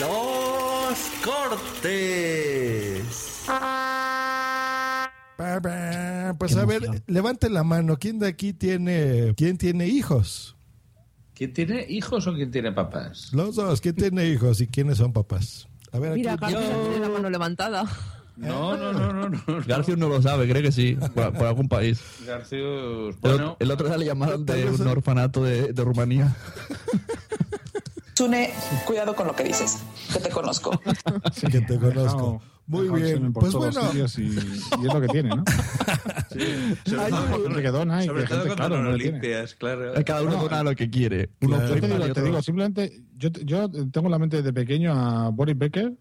Los cortes. Pa, Ba, ba. Pues Qué a ver, levante la mano. ¿Quién de aquí tiene, quién tiene hijos? ¿Quién tiene hijos o quién tiene papás? Los dos. ¿Quién tiene hijos y quiénes son papás? A ver, Mira, aquí. García tiene la mano levantada. No, no, no, no. no. García no lo sabe, cree que sí, por, por algún país. García, El, bueno, otro- el otro día le llamaron de un orfanato de, de Rumanía. Sune, cuidado con lo que dices, que te conozco. Sí, que te conozco. Muy bien. Pues bueno. y, y es lo que tiene, ¿no? sobre Hay todo, gente que dona y sobre que todo gente, cuando claro, no no limpias, claro. Cada uno dona lo que quiere. Uno Yo te digo, te digo, simplemente, yo, yo tengo en la mente desde pequeño a Boris Becker,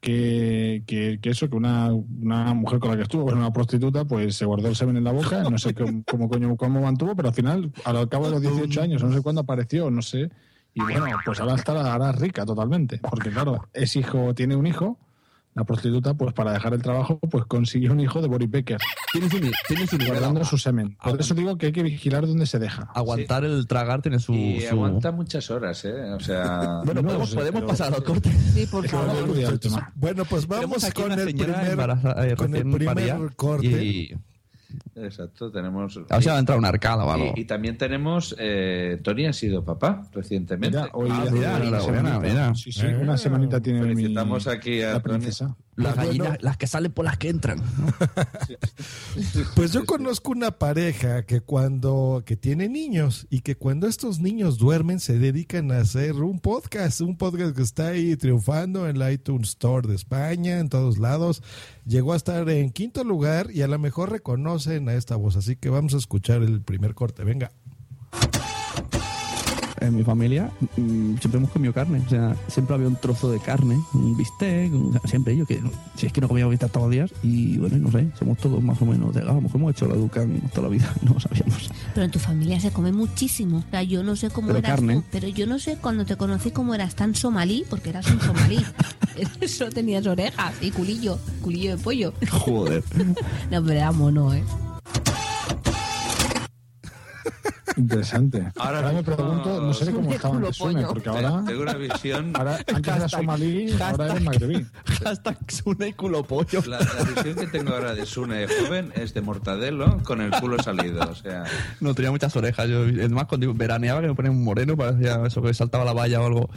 que, que, que eso, que una, una mujer con la que estuvo, que era una prostituta, pues se guardó el semen en la boca, no sé cómo, cómo coño cómo mantuvo, pero al final, al cabo de los 18 años, no sé cuándo apareció, no sé, y bueno, pues ahora está ahora rica totalmente, porque claro, es hijo, tiene un hijo, la prostituta, pues para dejar el trabajo, pues consiguió un hijo de Boris Becker. Tienes un, tienes un guardando su semen. Por eso digo que hay que vigilar dónde se deja. Aguantar el tragar tiene su. Y su- aguanta muchas horas, ¿eh? O sea... Bueno, No podemos, sé, podemos pero- pasar a los cortes. Sí, por favor. Bueno, pues vamos aquí con el primer, eh, con el primer corte. Y, Exacto, tenemos... a ver si va a entrar una arcada o algo. Y, y también tenemos... Eh, Tony ha sido papá recientemente. Mira, hoy Ah, mira, una mira. Sí, sí, una semanita tiene mi, Felicitamos aquí a la Tony. princesa. Las gallinas, bueno. las que salen por las que entran. Pues yo conozco una pareja que cuando que tiene niños y que cuando estos niños duermen se dedican a hacer un podcast, un podcast que está ahí triunfando en la iTunes Store de España, en todos lados. Llegó a estar en quinto lugar y a lo mejor reconocen a esta voz, así que vamos a escuchar el primer corte. Venga. En mi familia mm, siempre hemos comido carne. O sea, siempre había un trozo de carne, un bistec, un- siempre yo que si es que no comíamos bistec todos los días y bueno, no sé, somos todos más o menos delgados, como hemos hecho la Ducan toda la vida, no sabíamos. Pero en tu familia se come muchísimo. O sea, yo no sé cómo Pero eras carne. tú, pero yo no sé cuando te conocí cómo eras tan somalí, porque eras un somalí. Eso tenías orejas y culillo, culillo de pollo. Joder. No, pero era mono, ¿eh? Interesante. Ahora Ahora, me pregunto, no sé cómo estaba antes Sune, pollo. porque ahora, Tengo una visión... ahora antes era somalí, ahora eres magrebí. Hashtag Sune y culo pollo. La, la visión que tengo ahora de Sune joven es de mortadelo con el culo salido. O sea, No, tenía muchas orejas. Yo, es más, cuando veraneaba que me ponía un moreno, parecía eso que saltaba la valla o algo.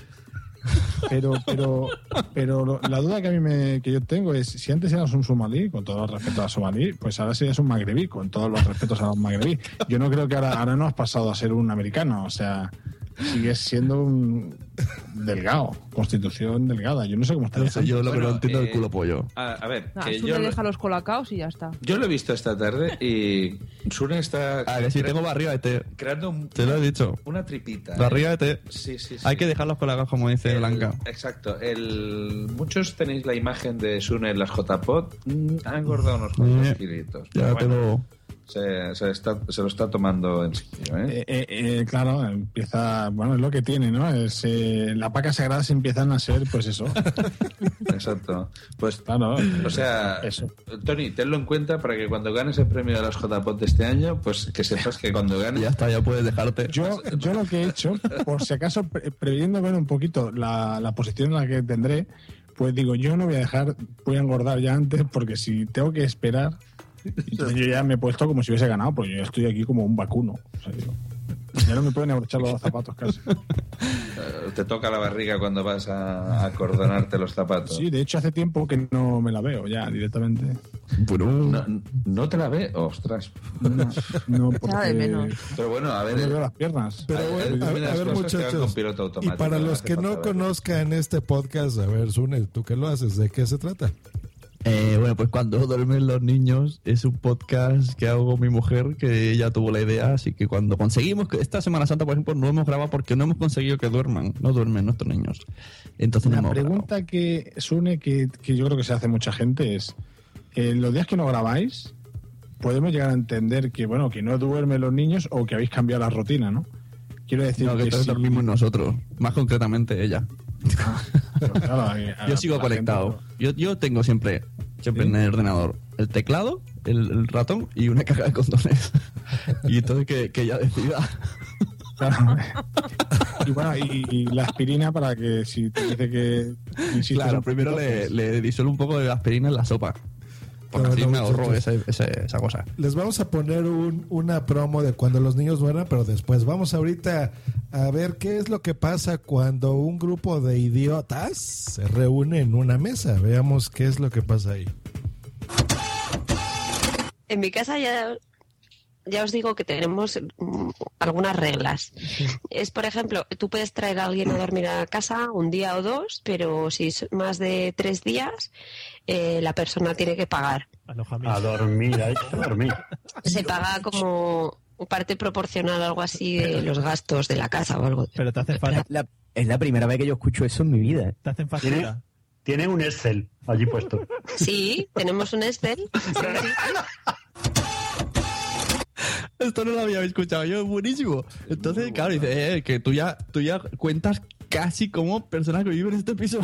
Pero, pero, pero la duda que a mí me, que yo tengo es si antes eras un somalí, con todo el respeto a somalí, pues ahora serías un magrebí, con todos los respetos a los magrebí. Yo no creo que ahora, ahora no has pasado a ser un americano, o sea, sigues siendo un delgado, constitución delgada. Yo no sé cómo está. No sé, yo lo que Bueno, no entiendo es eh, el culo pollo. a, a ver, Nah, que Sune yo, lo- deja los colacaos y ya está. yo lo he visto esta tarde y Sune está A ver, si tengo barriga de té. creando un- Te lo he dicho. una tripita. ¿eh? Barriga de té. Sí, sí, sí. Hay que dejarlos con la como dice El- Blanca. Exacto. El, muchos tenéis la imagen de Sune en las JPod. Mm, Ha engordado unos cuantos Eh, kilitos. Ya Pero te bueno, lo. Se, se está- se lo está tomando en serio. ¿eh? Eh, eh, eh, claro, empieza, bueno, es lo que tiene, ¿no? Es, eh, la paca sagrada se empiezan a ser, pues eso. Exacto. Pues, Claro, o sea, eso. Tony, tenlo en cuenta para que cuando ganes el premio de las JPod de este año, pues que sepas que cuando ganes. Ya está, ya puedes dejarte. Yo, yo lo que he hecho, por si acaso, pre- previendo ver un poquito la, la posición en la que tendré, pues digo, yo no voy a dejar, voy a engordar ya antes, porque si tengo que esperar, yo ya me he puesto como si hubiese ganado, porque yo estoy aquí como un vacuno. O sea, digo, ya no me pueden abrochar los zapatos casi. eh, te toca la barriga cuando vas a a acordonarte los zapatos. Sí, de hecho hace tiempo que no me la veo ya directamente. No, no te la ve, ostras. No, no porque menos. Pero bueno, a no ver. me veo las piernas. Pero bueno, hay a, a determinadas ver, muchachos. con piloto Y para no los que no conozcan este podcast, a ver, Sune, ¿tú qué lo haces? ¿De qué se trata? Eh, bueno, pues cuando duermen los niños es un podcast que hago mi mujer, que ella tuvo la idea, así que cuando conseguimos, que esta Semana Santa, por ejemplo, no hemos grabado porque no hemos conseguido que duerman, no duermen nuestros niños. Entonces no grabado. pregunta que Sune, que, que yo creo que se hace mucha gente es, en los días que no grabáis, podemos llegar a entender que, bueno, que no duermen los niños o que habéis cambiado la rutina, ¿no? Quiero decir No, que que si- dormimos nosotros, más concretamente ella. Pero claro, a- a- Yo sigo la conectado. gente- Yo, yo tengo siempre, siempre ¿Sí? en el ordenador el teclado, el, el ratón y una caja de condones. y entonces que, que ella decida. Claro. y bueno, y, y la aspirina para que si te dice que Claro, primero le, pues- le disuelvo un poco de aspirina en la sopa. Porque No, así no, me ahorro muchachos. ese- ese- esa cosa. Les vamos a poner un- una promo de cuando los niños duerman, pero después vamos ahorita a ver qué es lo que pasa cuando un grupo de idiotas se reúne en una mesa. Veamos qué es lo que pasa ahí. En mi casa ya, ya os digo que tenemos mm, algunas reglas. Es, por ejemplo, tú puedes traer a alguien a dormir a casa un día o dos, pero si es más de tres días, eh, la persona tiene que pagar. A dormir, hay que dormir. Se paga como parte proporcional, algo así, de los gastos de la casa o algo. Pero te hace falta. es la primera vez que yo escucho eso en mi vida. Te hacen Tiene, factura. tiene un Excel allí puesto. Sí, tenemos un Excel. Esto no lo había escuchado yo, es buenísimo. Entonces, claro, dice, eh, que tú ya, tú ya cuentas casi como persona que vive en este piso.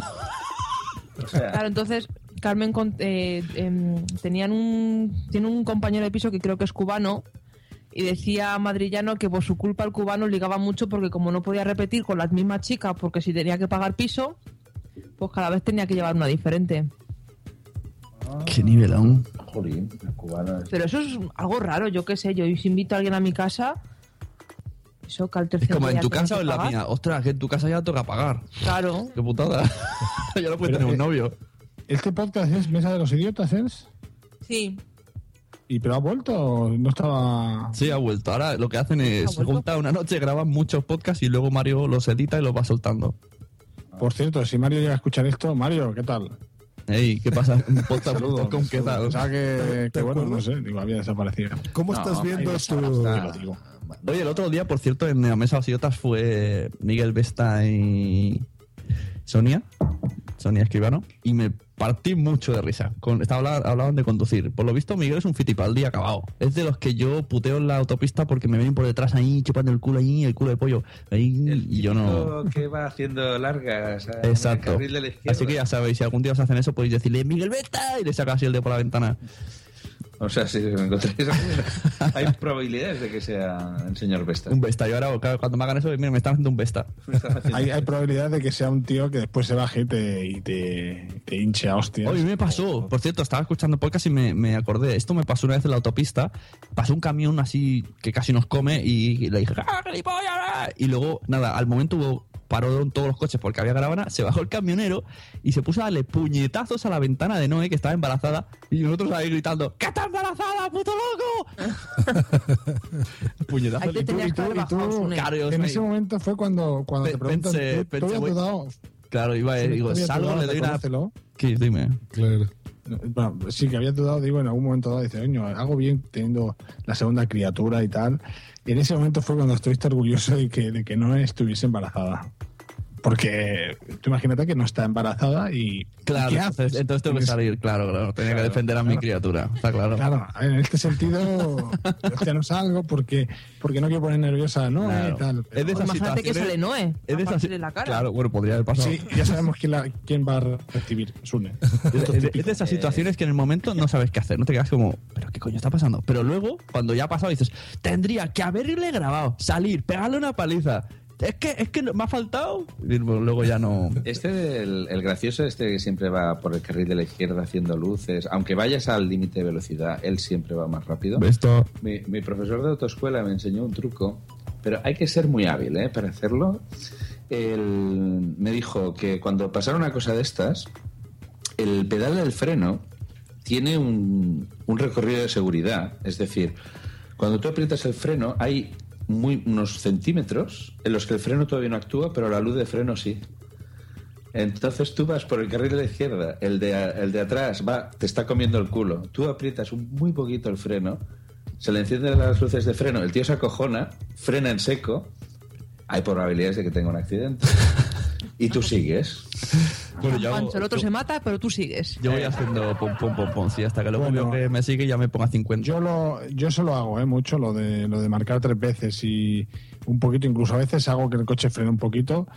Claro, entonces Carmen con- eh, em, tenían un tiene un compañero de piso que creo que es cubano y decía Madrillano que por su culpa el cubano ligaba mucho porque como no podía repetir con las mismas chicas porque si tenía que pagar piso, pues cada vez tenía que llevar una diferente. Qué nivelón. Jolín, el cubano es- Pero eso es algo raro, yo qué sé, yo si invito a alguien a mi casa, eso que al tercer Como en tu casa o en la pagar. mía. Ostras, que en tu casa ya toca pagar. Claro. Qué putada. ya no puedes tener un novio. ¿Este podcast es Mesa de los Idiotas, es? Sí. ¿Y pero ha vuelto o no estaba...? Sí, ha vuelto. Ahora lo que hacen es, se juntan una noche, graban muchos podcasts y luego Mario los edita y los va soltando. Por cierto, si Mario llega a escuchar esto, Mario, ¿qué tal? Ey, ¿qué pasa? Un podcast Saludos. con qué tal. O sea que, que bueno, no sé, digo, había desaparecido. ¿Cómo estás viendo tu- Oye, el otro día, por cierto, en la mesa de los idiotas fue Miguel Vesta y Sonia, Sonia Escribano, y me partí mucho de risa. Con, estaba habla- hablaban de conducir. Por lo visto, Miguel es un fitipaldi acabado. Es de los que yo puteo en la autopista porque me vienen por detrás ahí, chupando el culo ahí, el culo de pollo. Ahí, y yo no... que va haciendo largas el Exacto. Así que ya sabéis, si algún día os hacen eso, podéis decirle Miguel Vesta y le saca así el dedo por la ventana. O sea, si me encontráis hay probabilidades de que sea el señor Vesta. Un Vesta. Yo ahora, claro, cuando me hagan eso, mira, me están haciendo un Vesta. Hay, hay probabilidad de que sea un tío que después se baje y te, y te, te hinche a hostias. Oye, me pasó, por cierto, estaba escuchando podcast y me, me acordé. Esto me pasó una vez en la autopista. Pasó un camión así que casi nos come y, le dije, ¡ah, gilipollas! ah". Y luego, nada, al momento hubo pararon todos los coches porque había caravana, se bajó el camionero y se puso a darle puñetazos a la ventana de Noé que estaba embarazada y nosotros ahí gritando ¡Que está embarazada, puto loco! puñetazos. Tenías que yo en ese momento fue cuando, cuando te preguntan, pensé- ¿tú, tú pensé, habías voy- dudado? Claro, iba a Sí, digo, salgo, le doy una... ¿Qué? Dime. Claro. Bueno, sí, que había dudado, digo, en algún momento dado, dice, coño, hago bien teniendo la segunda criatura y tal. Y en ese momento fue cuando estuviste orgulloso de que, de que no estuviese embarazada. Porque tú imagínate que no está embarazada y. Claro, ¿qué entonces, haces? entonces tengo que salir, claro, claro. Tenía que defender a mi criatura, está claro. Claro, en este sentido, hostia, no salgo porque, porque no quiero poner nerviosa, ¿no? Claro. Y tal. Es de esas Imagínate que sale Noé. Es de esas- la cara. Claro, bueno, podría haber pasado. Sí, ya sabemos quién, la- quién va a recibir, Sune. Es de, es de esas situaciones que en el momento no sabes qué hacer, no te quedas como, pero qué coño está pasando. Pero luego, cuando ya ha pasado, dices, tendría que haberle grabado, salir, pegarle una paliza. Es que, es que me ha faltado. Y luego ya no. Este, el, el gracioso, este que siempre va por el carril de la izquierda haciendo luces, aunque vayas al límite de velocidad, él siempre va más rápido. Esto. Mi, mi profesor de autoescuela me enseñó un truco, pero hay que ser muy hábil ¿eh? para hacerlo. Él me dijo que cuando pasara una cosa de estas, el pedal del freno tiene un, un recorrido de seguridad. Es decir, cuando tú aprietas el freno, hay muy, unos centímetros en los que el freno todavía no actúa, pero la luz de freno sí. Entonces tú vas por el carril de la izquierda, el de, el de atrás va, te está comiendo el culo. Tú aprietas un, muy poquito el freno, se le encienden las luces de freno, el tío se acojona, frena en seco, hay probabilidades de que tenga un accidente. y tú sigues. Bueno, yo, Pancho, el otro se mata, pero tú sigues. yo voy haciendo pom, pom, pom, pom, sí, hasta que luego Bueno. veo que me sigue y ya me pongo a 50. Yo lo, yo eso lo hago, ¿eh? mucho, lo de, lo de marcar tres veces y un poquito, incluso a veces hago que el coche frene un poquito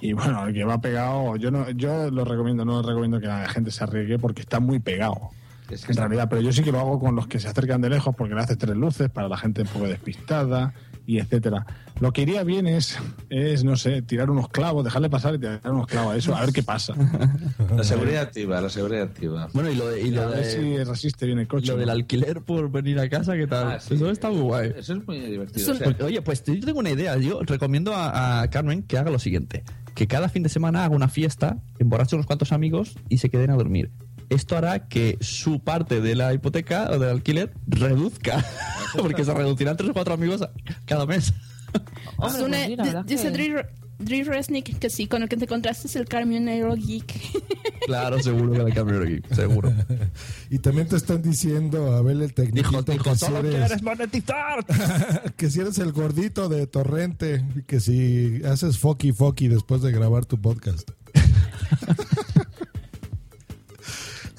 y bueno, el que va pegado, yo no, yo lo recomiendo, no recomiendo que la gente se arriesgue porque está muy pegado. Es que en realidad, pero yo sí que lo hago con los que se acercan de lejos porque le haces tres luces para la gente un poco despistada y etcétera. Lo que iría bien es, es, no sé, tirar unos clavos, dejarle pasar y tirar unos clavos a eso, a ver qué pasa. La seguridad activa, la seguridad activa. Bueno, y lo de, y lo a ver de- si resiste bien el coche. lo ¿no? del alquiler por venir a casa, ¿qué tal? Ah, sí. Eso está muy guay. Eso es muy divertido. Eso- o sea, Oye, pues yo tengo una idea. Yo recomiendo a, a Carmen que haga lo siguiente: que cada fin de semana haga una fiesta, emborrache unos cuantos amigos y se queden a dormir. Esto hará que su parte de la hipoteca o del alquiler reduzca, porque se reducirán tres o cuatro amigos a- cada mes. Hombre, Sune- pues mira, dice que- Resnick que sí, con el que te encontraste es el camionero geek. Claro, seguro que la cambio aquí, seguro. Y también te están diciendo, Abel el técnico, Dijo, dijo, que, si eres, quieres monetizar. que si eres el gordito de Torrente, que si haces foki foki después de grabar tu podcast.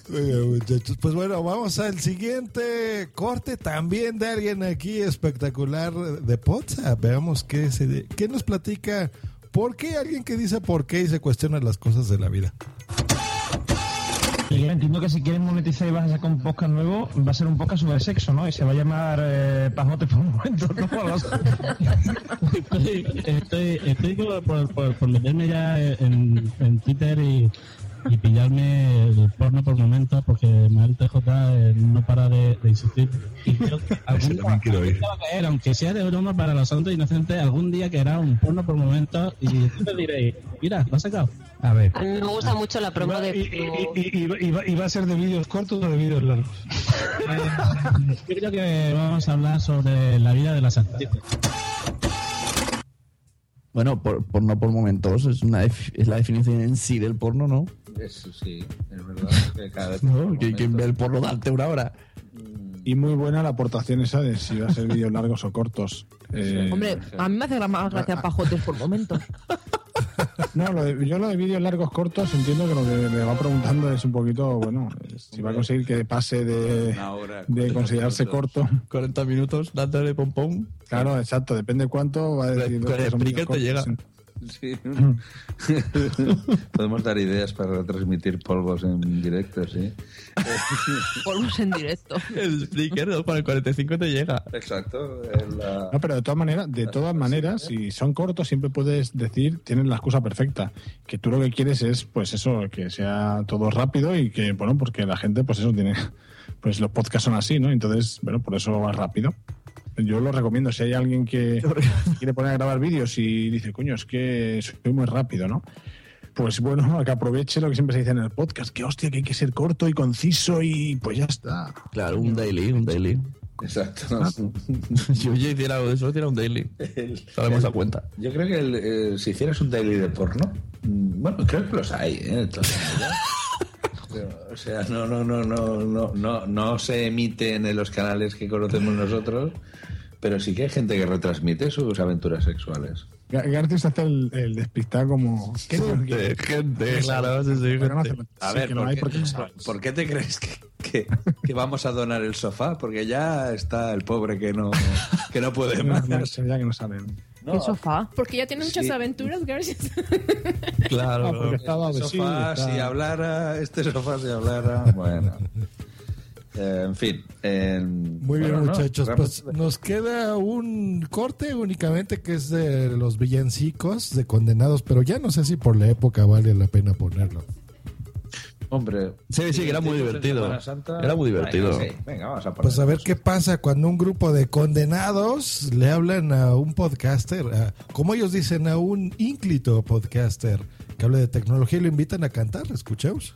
Muchachos, pues bueno, vamos al siguiente corte también de alguien aquí espectacular de Potsdam. Veamos qué, se, qué nos platica. ¿Por qué alguien que dice por qué y se cuestiona las cosas de la vida? Yo entiendo que si quieres monetizar y vas a sacar un podcast nuevo, va a ser un podcast sobre sexo, ¿no? Y se va a llamar eh, Pajote por un momento, ¿no? Estoy, estoy, estoy por, por, por- por meterme ya en, en Twitter y, y pillarme el porno por momentos porque Mael TJ eh, no para de, de insistir. Y creo que algún, día- algún día va a caer, aunque sea de broma para los santos inocentes, algún día caerá un porno por momentos y entonces diréis, mira, lo has sacado. A ver. A mí me gusta mucho la promo de... Y, y- y va- y a ser de vídeos cortos o de vídeos largos. Yo creo que vamos a hablar sobre la vida de las actrices. Bueno, por, porno por momentos es, una es la definición en sí del porno, ¿no? Eso sí, es verdad. Que cada vez No, que quien ve el porno darte una hora. Y muy buena la aportación esa de si va a ser vídeos largos o cortos. Eh, Hombre, a mí me hace gra- más gracia pajotes por momentos. No, lo de- yo lo de vídeos largos cortos entiendo que lo que me va preguntando es un poquito, bueno, eh, si va a conseguir que pase de, hora, de 40 considerarse minutos. corto. 40 minutos dándole pom pom. Claro, exacto, depende cuánto va a decir. Con el vídeos te llega. Sí. Podemos dar ideas para retransmitir polvos en directo, sí. Polvos en directo. El Spreaker ¿no? con el 45 te llega. Exacto. la- No, pero de todas maneras, de todas maneras, si son cortos, siempre puedes decir, tienes la excusa perfecta. Que tú lo que quieres es, pues eso, que sea todo rápido y que, bueno, porque la gente, pues eso tiene, pues los podcasts son así, ¿no? Entonces, bueno, por eso va rápido. Yo lo recomiendo. Si hay alguien que quiere poner a grabar vídeos y dice, coño, es que soy muy rápido, ¿no? Pues bueno, que aproveche lo que siempre se dice en el podcast, que hostia, que hay que ser corto y conciso y pues ya está. Claro, un daily, un daily. Exacto. si yo hiciera algo de eso, hiciera un daily. Sabemos a cuenta. Yo creo que el, eh, si hicieras un daily de porno, mm, bueno, creo que los hay, ¿eh? Pero, O sea, no, no, no, no, no, no, no se emiten en los canales que conocemos nosotros, pero sí que hay gente que retransmite sus aventuras sexuales. Ga- García se hace el, el despistado como... ¿Qué Gente, gente, claro, sí, sí, no gente. hace- A ver, ¿por, qué, porque no por- sabes. por qué te crees que, que- que vamos a donar el sofá? Porque ya está el pobre que no, que no puede más. no, ya que no. No, ¿Qué sofá? Porque ya tiene muchas Sí. aventuras, gracias. Claro. Ah, porque estaba Este sofá, está- si hablara, este sofá si hablara, bueno. Eh, en fin. Muy bien, bueno, no, muchachos. realmente- Pues nos queda un corte únicamente que es de los villancicos de condenados, pero ya no sé si por la época vale la pena ponerlo. Hombre, Sí, sí, que era muy divertido. Era muy divertido. Venga, sí, venga, vamos a poner. Pues a ver qué pasa cuando un grupo de condenados le hablan a un podcaster, a- como ellos dicen, a un ínclito podcaster que habla de tecnología y lo invitan a cantar. Escuchemos.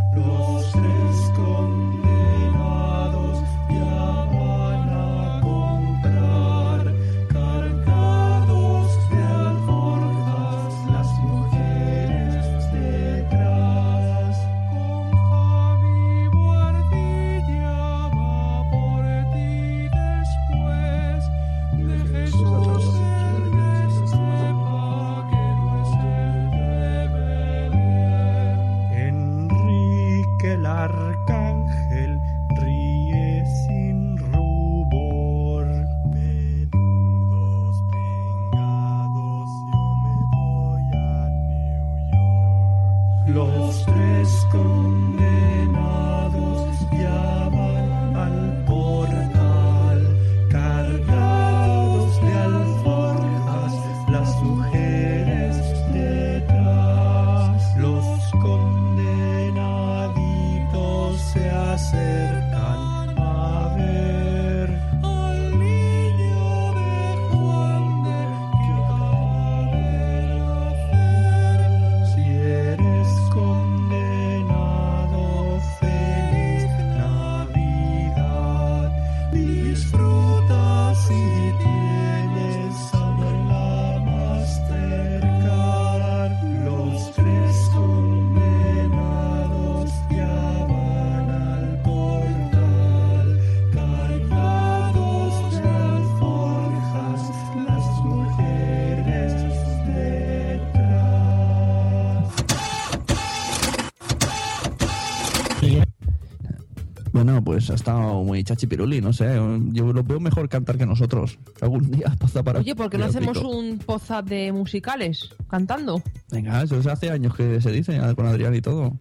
pues ha estado muy chachipiruli, no sé. Yo lo veo mejor cantar que nosotros. Algún día pasa para. Oye, ¿por qué no hacemos pico. un poza de musicales cantando? Venga, eso hace años que se dice con Adrián y todo.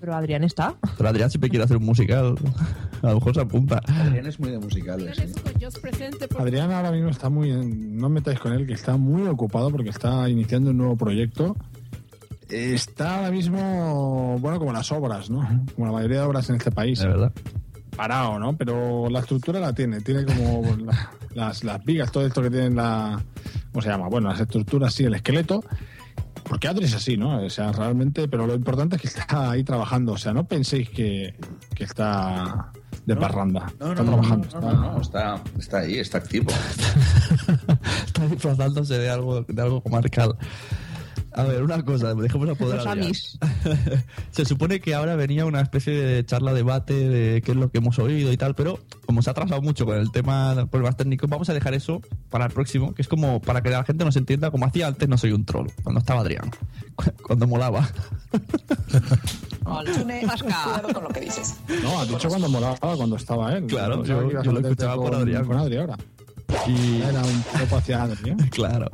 Pero Adrián está. Pero Adrián siempre quiere hacer un musical. A lo mejor se apunta. Adrián es muy de musicales. sí. Adrián ahora mismo está muy. en- no os metáis con él, que está muy ocupado porque está iniciando un nuevo proyecto. Está ahora mismo, bueno, como las obras, ¿no? Como la mayoría de obras en este país. De verdad. Parado, ¿no? Pero la estructura la tiene. Tiene como la- las, las vigas, todo esto que tienen la. ¿Cómo se llama? Bueno, las estructuras, sí, el esqueleto. Porque Adri es así, ¿no? O sea, realmente. Pero lo importante es que está ahí trabajando. O sea, no penséis que, que está de parranda. No, no, está no, trabajando. no, no, no, no, está, está ahí, está activo. Está disfrazándose de algo, de algo comarcal. A ver, una cosa, dejemos a poder Los Adrián. amis. Se supone que ahora venía una especie de charla, debate de qué es lo que hemos oído y tal, pero como se ha atrasado mucho con el tema de problemas técnicos, vamos a dejar eso para el próximo, que es como para que la gente nos entienda como hacía antes No Soy un Troll, cuando estaba Adrián, cu- cuando molaba. Cuidado con lo que dices. No, has dicho cuando molaba, cuando estaba él. Claro, yo- yo lo escuchaba por con- Adrián. Con Adri ahora. Y... Era un poco hacia Adri, ¿eh? claro.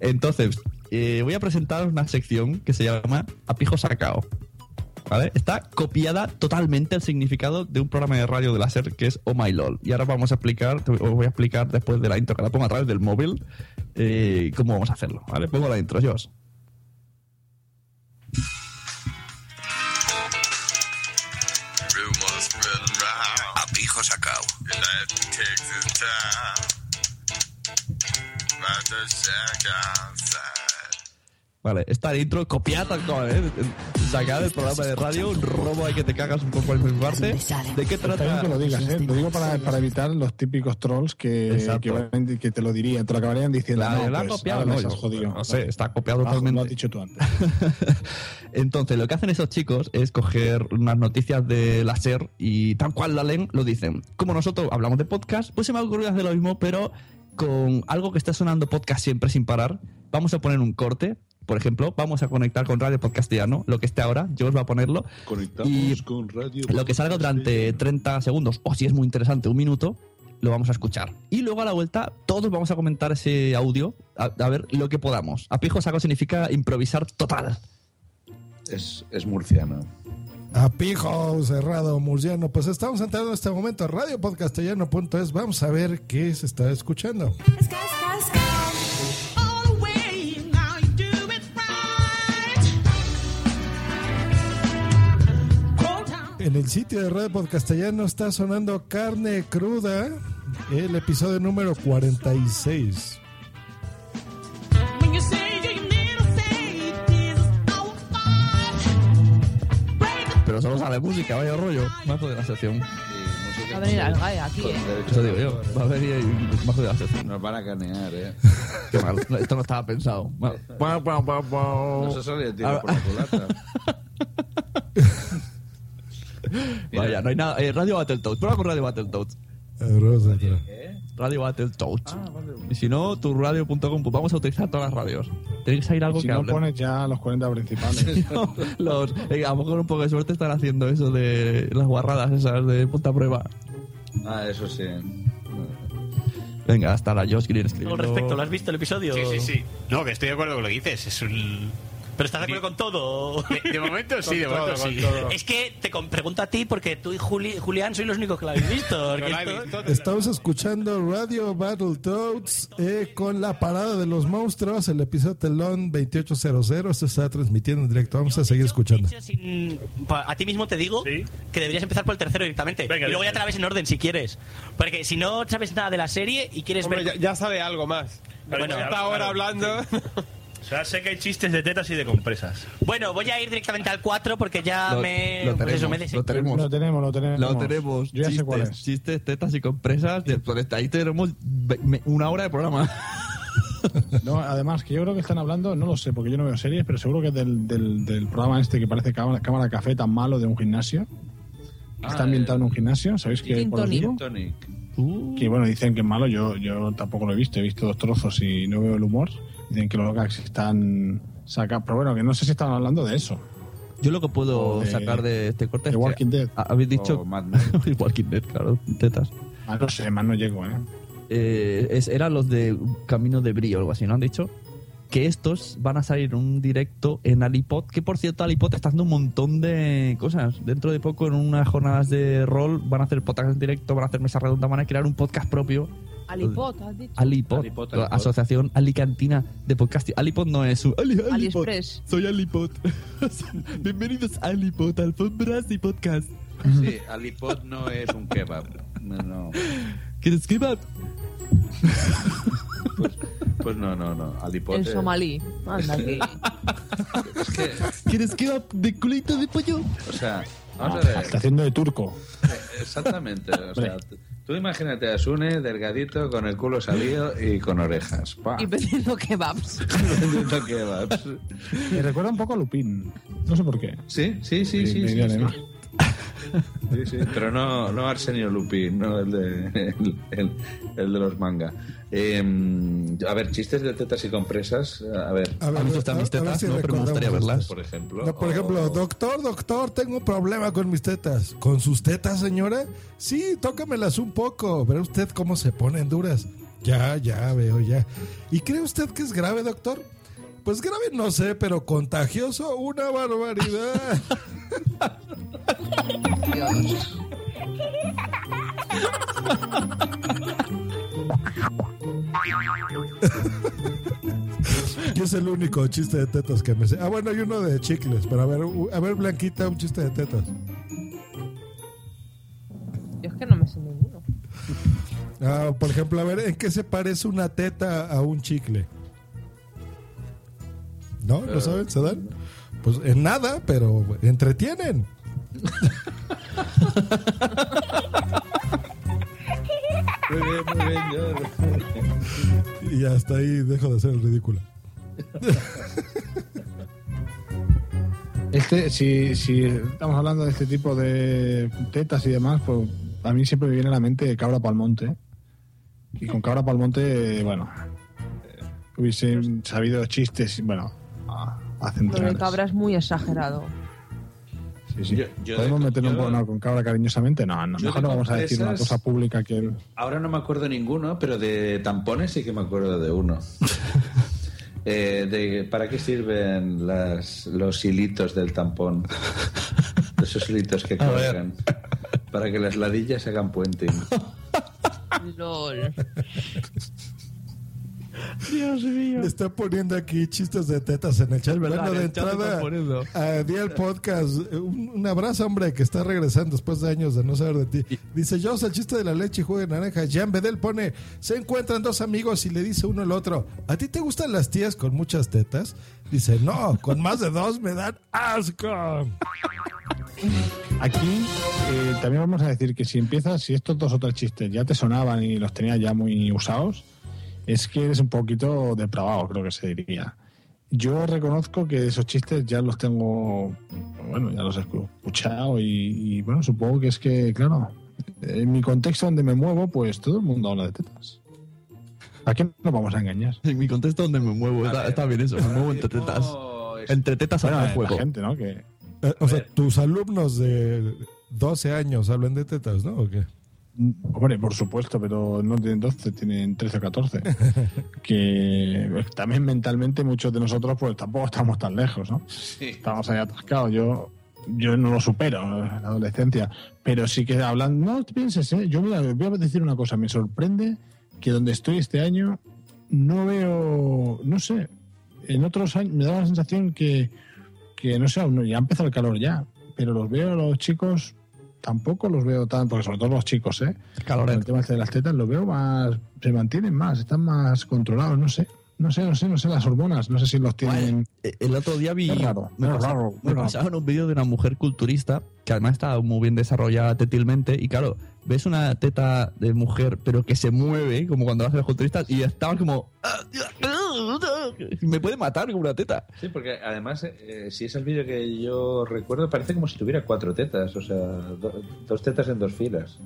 Entonces, eh, voy a presentar una sección que se llama A Pijo Sacao. ¿Vale? Está copiada totalmente el significado de un programa de radio de la SER que es Oh My LOL. Y ahora vamos a explicar, os voy a explicar después de la intro que la pongo a través del móvil, eh, cómo vamos a hacerlo. ¿Vale? Pongo la intro, Jos. Rumors spreading round. A pijo sacao. Vale, esta intro copiada tal cual, ¿eh? Sacada del programa de radio, un robo ahí que te cagas un poco al mi parte. ¿De qué trata? que lo digas, ¿eh? Lo digo para, para evitar los típicos trolls que, que, te lo dirían, te lo acabarían diciendo. Claro, no, la pues, copiado, no, yo- jodido. no sé, está copiado has- totalmente. Lo has dicho tú antes. Entonces, lo que hacen esos chicos es coger unas noticias de la SER y tal cual la leen, lo dicen. Como nosotros hablamos de podcast, pues se me ha ocurrido hacer lo mismo, pero con algo que está sonando podcast siempre sin parar. Vamos a poner un corte. Por ejemplo, vamos a conectar con Radio Podcastiano, lo que esté ahora, yo os va a ponerlo. Conectamos Y con Radio Lo que salga durante 30 segundos, o si es muy interesante, un minuto, lo vamos a escuchar. Y luego a la vuelta, todos vamos a comentar ese audio, a, a ver lo que podamos. A pijo saco significa improvisar total. Es, es murciano. A pijo cerrado murciano. Pues estamos entrando en este momento a radiopodcastellano.es. Vamos a ver qué se está escuchando. En el sitio de Radio Podcastellano está sonando Carne Cruda, el episodio número 46. Pero solo sale música, vaya rollo. Bajo de la sección. Va a venir al GAE aquí, ¿eh? Eso digo yo. Va a venir ahí bajo de la sección. Nos van a canear, ¿eh? Qué mal. Esto no estaba pensado. Mal. No se sale el tiro por la culata. Vaya, no hay nada. Eh, Radio Battletoads. Prueba con Radio Battletoads. Rosa, Radio Battletoads. Y si no, turradio.com. Pues vamos a utilizar todas las radios. Tiene que salir algo Si que no hable. pones ya los 40 principales. Los, eh, a lo mejor con un poco de suerte están haciendo eso de las guarradas esas de punta prueba. Ah, eso sí. Venga, hasta la Josh Green escribiendo. Con respecto, ¿lo has visto el episodio? Sí, sí, sí. No, que estoy de acuerdo con lo que dices. Es un. Pero estás de acuerdo con todo. De, de momento sí, de Con momento todo, sí. Es que te con- pregunto a ti porque tú y Juli- Julián sois los únicos que lo habéis visto. esto- Estamos escuchando Radio Battletoads eh, con la parada de los monstruos, el episodio telón 2800. Esto se está transmitiendo en directo. Vamos a seguir escuchando. sin- a ti mismo te digo que deberías empezar por el tercero directamente. Venga, y luego ya te la ves en orden si quieres. Porque si no sabes nada de la serie y quieres Hombre, ver. ya, ya sabe algo más. Bueno, Bueno, está ahora claro. hablando. O sea, sé que hay chistes de tetas y de compresas. Bueno, voy a ir directamente al 4 porque ya Lo- me. lo pues eso, tenemos, me des- lo tenemos. Lo tenemos, lo tenemos. Lo tenemos. Yo ya sé chistes, cuál es. chistes, tetas y compresas. De, pues ahí tenemos ve- me- una hora de programa. No, además, que yo creo que están hablando, no lo sé, porque yo no veo series, pero seguro que es del, del, del programa este que parece cámara, cámara café tan malo de un gimnasio. Que está Ah, ambientado en un gimnasio, ¿sabéis qué? Gin por os tonic. digo? Tonic. Que bueno, dicen que es malo, yo, yo tampoco lo he visto, he visto dos trozos y no veo el humor. Dicen que los gags están sacados, pero bueno, que no sé si están hablando de eso. Yo lo que puedo de- sacar de este corte de es que Walking Dead. ha- habéis dicho O Mad Men. Walking Dead, claro, tetas. Ah, no sé, más no llego, ¿eh? Eh, es- eran los de Camino de Brillo o algo así, ¿no? Han dicho que estos van a salir un directo en Alipod, que por cierto Alipod está haciendo un montón de cosas. Dentro de poco, en unas jornadas de rol, van a hacer podcast en directo, van a hacer mesa redonda, van a crear un podcast propio. Alipot, has dicho. Alipod, Alipod, la Alipod. Asociación Alicantina de Podcasting. Alipod no es un... Ali- Alipod. AliExpress. Soy Alipod. Bienvenidos a Alipod, alfombras y podcast. Sí, Alipod no es un kebab. No, no. ¿Quieres kebab? Pues no, no, no. Alipod El somalí. Anda aquí. Es que, ¿Quieres kebab de culito de pollo? o sea, vamos a ver. Está haciendo de turco. Exactamente. O sea, tú imagínate a Sune delgadito, con el culo salido y con orejas. Pa. Y vendiendo kebabs. Vendiendo kebabs. Me recuerda un poco a Lupin. No sé por qué. Sí, sí, sí, sí. sí, dio sí. Además. Sí, sí, pero no, no Arsenio Lupin, no el de, el, el- el de los manga. Eh, a ver, chistes de tetas y compresas. A ver, A ver, ¿Han visto estas a- mis a ver tetas? si No, pero me gustaría verlas. por ejemplo. No, por ejemplo, o- doctor, doctor, tengo un problema con mis tetas. ¿Con sus tetas, señora? Sí, tócamelas un poco. ¿Verá usted cómo se ponen duras? Ya, ya, veo, ya. ¿Y cree usted que es grave, doctor? Pues grave no sé, pero contagioso, una barbaridad. Yo es el único chiste de tetas que me sé. Ah, bueno, hay uno de chicles, pero a ver, a ver, Blanquita, un chiste de tetas. Yo es que no me sé ninguno. Ah, por ejemplo, a ver, ¿en qué se parece una teta a un chicle? ¿No? ¿Lo saben? ¿Se dan? Pues en nada, pero entretienen. Muy bien, muy bien. yo- Y hasta ahí dejo de ser el ridículo. Este, si, si estamos hablando de este tipo de tetas y demás, pues a mí siempre me viene a la mente Cabra Palmonte. Y con Cabra Palmonte, bueno, eh, hubiesen sabido chistes, bueno, a, a Lo de centrales. cabra es muy exagerado. Sí, sí. Yo- yo ¿Podemos de- meterlo un yo- no, con Cabra cariñosamente? No, no mejor no vamos a decir una cosa pública que. Ahora no me acuerdo ninguno, pero de tampones sí que me acuerdo de uno. Eh, de, ¿Para qué sirven las, los hilitos del tampón? Esos hilitos que colgan. Para que las ladillas se hagan puente. LOL. Dios mío. Está poniendo aquí chistes de tetas en el chat. verdad, bueno, de entrada, a día el podcast. Un, un abrazo, hombre, que está regresando después de años de no saber de ti. Dice, yo el chiste de la leche y jugo de naranja. Jan Bedel pone, se encuentran dos amigos y le dice uno al otro, ¿a ti te gustan las tías con muchas tetas? Dice, no, con más de dos me dan asco. Aquí eh, también vamos a decir que si empiezas, si estos dos o tres chistes ya te sonaban y los tenías ya muy usados, es que eres un poquito depravado, creo que se diría. Yo reconozco que esos chistes ya los tengo, bueno, ya los he escuchado y, y, bueno, supongo que es que, claro, en mi contexto donde me muevo, pues todo el mundo habla de tetas. ¿A quién nos vamos a engañar? En mi contexto donde me muevo, está, está bien eso, me muevo entre tetas. Entre tetas Bueno, al la juego. gente, ¿no? Que, Eh, o sea, tus alumnos de 12 años hablan de tetas, ¿no? ¿O qué? Hombre, por supuesto, pero no tienen 12, tienen 13 o 14. que eh, también mentalmente muchos de nosotros pues tampoco estamos tan lejos, ¿no? Estamos ahí atascados. Yo, yo no lo supero, ¿no? la adolescencia. Pero sí que hablan, no te pienses, ¿eh? Yo mira, voy a decir una cosa, me sorprende que donde estoy este año no veo, no sé, en otros años me da la sensación que, que no sé, aún ya ha empezado el calor ya, pero los veo a los chicos tampoco los veo tan, porque sobre todo los chicos, ¿eh? Calor. El tema este de las tetas los veo más, se mantienen más, están más controlados, no sé. No sé, no sé, no sé, las hormonas, no sé si los tienen. Eh, El otro día vi. Es raro, me es raro, me un vídeo de una mujer culturista que además estaba muy bien desarrollada tetilmente. Y claro, ves una teta de mujer, pero que se mueve, como cuando hace los culturistas, y estaban como. Me puede matar con una teta. Sí, porque además, eh, si es el vídeo que yo recuerdo, parece como si tuviera cuatro tetas, o sea, do- dos tetas en dos filas.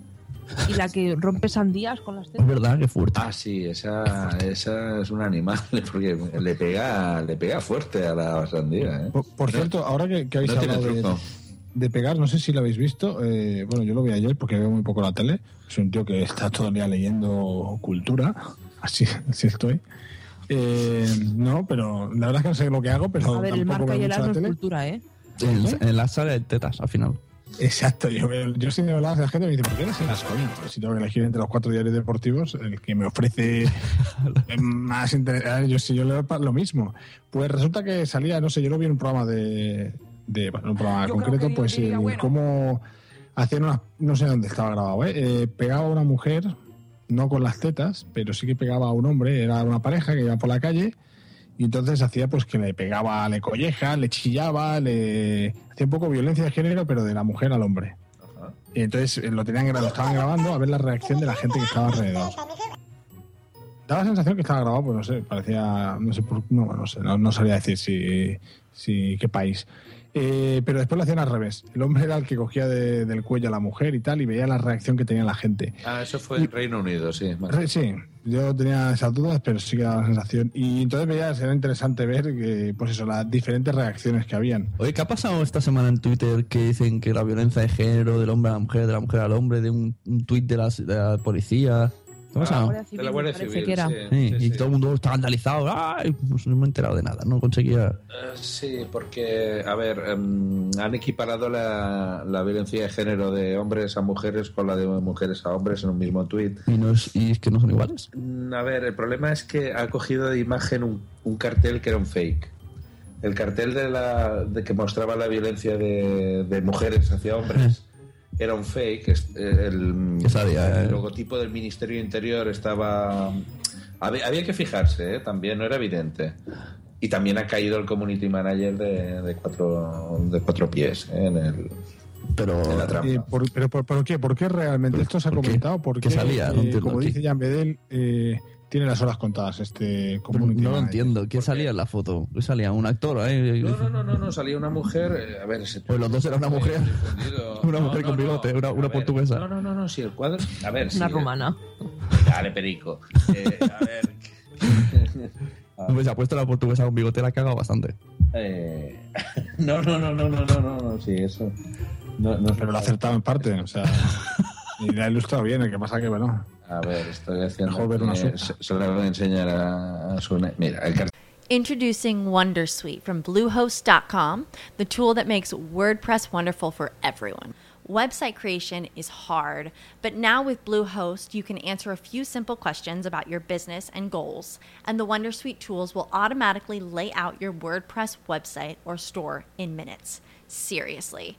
Y la que rompe sandías con las tetas. verdad, qué fuerte. Ah, sí, esa, esa es un animal, porque le pega, le pega fuerte a la sandía. ¿eh? Por, por cierto, ahora que, que habéis no hablado de, de pegar, no sé si lo habéis visto. eh, bueno, yo lo vi ayer porque veo muy poco la tele. Soy un tío que está todo el día leyendo cultura. Así, así estoy. Eh, no, pero la verdad es que no sé lo que hago, pero A ver, el marca y el es cultura, ¿eh? En, en la sala de tetas, al final. Exacto, yo, veo- yo sí me hablaba de la gente me dice, ¿por qué eres las coño? Si tengo que elegir entre los cuatro diarios deportivos, el que me ofrece más interesante, yo sí, yo leo lo mismo. Pues resulta que salía, no sé, yo lo vi en un programa de, de bueno, un programa concreto, pues el cómo hacían una, no sé dónde estaba grabado, ¿eh? Eh, pegaba a una mujer, no con las tetas, pero sí que pegaba a un hombre, era una pareja que iba por la calle y entonces hacía pues que le pegaba, le colleja, le chillaba, le hacía un poco violencia de género, pero de la mujer al hombre. Y entonces eh, lo tenían gra- lo estaban grabando a ver la reacción de la gente que estaba alrededor. Daba la sensación que estaba grabado, pues no sé, parecía, no sé, por, no, no sé, no, no sabría decir si, si qué país. Eh, pero después lo hacían al revés. El hombre era el que cogía de- del cuello a la mujer y tal, y veía la reacción que tenía la gente. Ah, eso fue en Reino Unido, sí. Sí, yo tenía esas dudas, pero sí que daba la sensación. Y entonces veía, era interesante ver que, pues eso, las diferentes reacciones que habían. Oye, ¿qué ha pasado esta semana en Twitter que dicen que la violencia de género del hombre a la mujer, de la mujer al hombre, de un, un tuit de, de la policía? ¿Qué pasa? Guardia Civil, de la me Guardia parece Civil, que era. sí, Sí, sí, y sí. todo el mundo está escandalizado. Ay, pues no me he enterado de nada, no conseguía. Eh, Sí, porque, a ver, em, han equiparado la, la violencia de género de hombres a mujeres con la de mujeres a hombres en un mismo tuit. Y, no es, y es que no son iguales. Mm, A ver, el problema es que ha cogido de imagen un, un cartel que era un fake. El cartel de, la, de que mostraba la violencia de, de mujeres hacia hombres era un fake. Eh, El, eh. logotipo del Ministerio Interior estaba... Había, había que fijarse, eh, también, no era evidente. Y también ha caído el community manager de, de cuatro, de cuatro pies eh, en, el, Pero, en la trampa. Eh, por- pero por, por qué? ¿Por qué realmente? Esto se ha ¿Por qué? comentado porque, ¿Qué salía? No entiendo como dice Jan Bedel, eh, tiene las horas contadas este community. No lo entiendo. ¿Quién salía en la foto? ¿Salía un actor? Eh? No, no, no, no, no, salía una mujer. A ver, ese pues los dos eran una mujer. una mujer con bigote, una, portuguesa. No, no, no, no, sí, el cuadro. A ver. Una rumana. Dale, perico. Eh, a ver. No, pues se ha puesto la portuguesa con bigote, la ha cagado bastante. Eh... No, no, no, no, no, no, no, no, sí, eso. No, no Pero lo ha acertado en parte, o sea. Y la ha ilustrado bien, el que pasa que, bueno. A ver, estoy haciendo. Mejor ver que- se, se la voy a enseñar a, a su. Mira, el cartel. Introducing Wondersuite from Bluehost.com, the tool that makes WordPress wonderful for everyone. Website creation is hard, but now with Bluehost, you can answer a few simple questions about your business and goals, and the Wondersuite tools will automatically lay out your WordPress website or store in minutes. Seriously.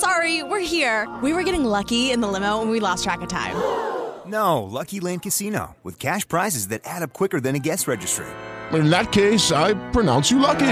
Sorry, sorry, we're here. We were getting lucky in the limo and we lost track of time. No, Lucky Land Casino, with cash prizes that add up quicker than a guest registry. In that case, I pronounce you lucky.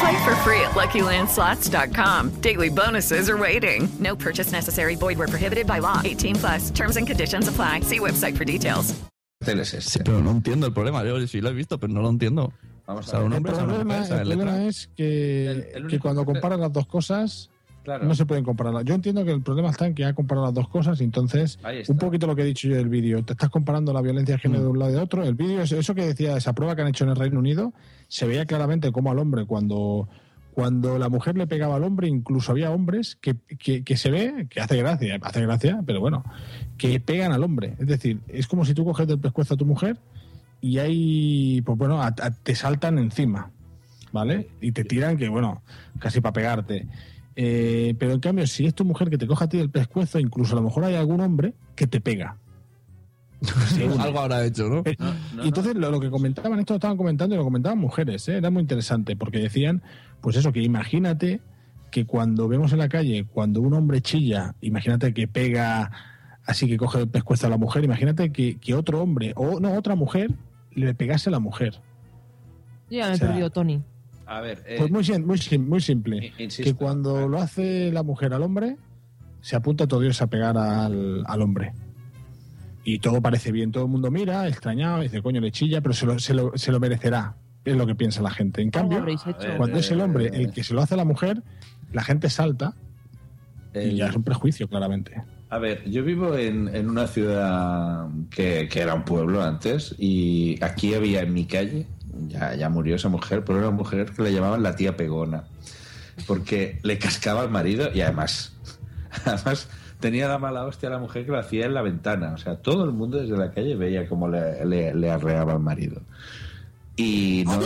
Play for free at LuckyLandSlots.com. Daily bonuses are waiting. No purchase necessary. Void where prohibited by law. 18 plus. Terms and conditions apply. See website for details. cartel es. Sí, pero no entiendo el problema. Yo sí lo he visto, pero no lo entiendo. Vamos O sea, a ver. un el hombre es una problema, el problema es que, El- el que cuando que- comparas las dos cosas, Claro. no se pueden comparar. Yo entiendo que el problema está en que ha comparado las dos cosas y entonces, un poquito lo que he dicho yo del vídeo, te estás comparando la violencia de género de un lado y de otro. El vídeo, es- eso que decía, esa prueba que han hecho en el Reino Unido, se veía claramente cómo al hombre, cuando, cuando la mujer le pegaba al hombre, incluso había hombres que, que, que se ve, que hace gracia, hace gracia, pero bueno, que pegan al hombre. Es decir, es como si tú coges del pescuezo a tu mujer y ahí, pues bueno, a- a- te saltan encima, ¿vale? Y te tiran que, bueno, casi para pegarte. Eh, pero en cambio, si es tu mujer que te coja a ti del pescuezo, incluso a lo mejor hay algún hombre que te pega. Algo habrá hecho, ¿no? Eh, y entonces lo, lo que comentaban, esto lo estaban comentando y lo comentaban mujeres, ¿eh? era muy interesante, porque decían, pues eso, que imagínate que cuando vemos en la calle, cuando un hombre chilla, imagínate que pega así que coge el pescuezo a la mujer, imagínate que, que otro hombre, o no, otra mujer, le pegase a la mujer. Yo ya me O sea, he perdido, Tony. A ver, eh, Pues muy, muy, sim- muy simple. insisto, que cuando lo hace la mujer al hombre, se apunta todo Dios a pegar al, al hombre. Y todo parece bien, todo el mundo mira, extrañado, dice, coño, le chilla, pero se lo, se lo, se lo merecerá. Es lo que piensa la gente. En cambio, cuando es el hombre el que se lo hace a la mujer, la gente salta y ya es un prejuicio, claramente. A ver, yo vivo en, en una ciudad que, que era un pueblo antes y aquí había en mi calle, ya, ya murió esa mujer, pero era una mujer que le llamaban la tía pegona, porque le cascaba al marido y además, además tenía la mala hostia a la mujer que lo hacía en la ventana, o sea, todo el mundo desde la calle veía cómo le, le, le arreaba al marido. Y no,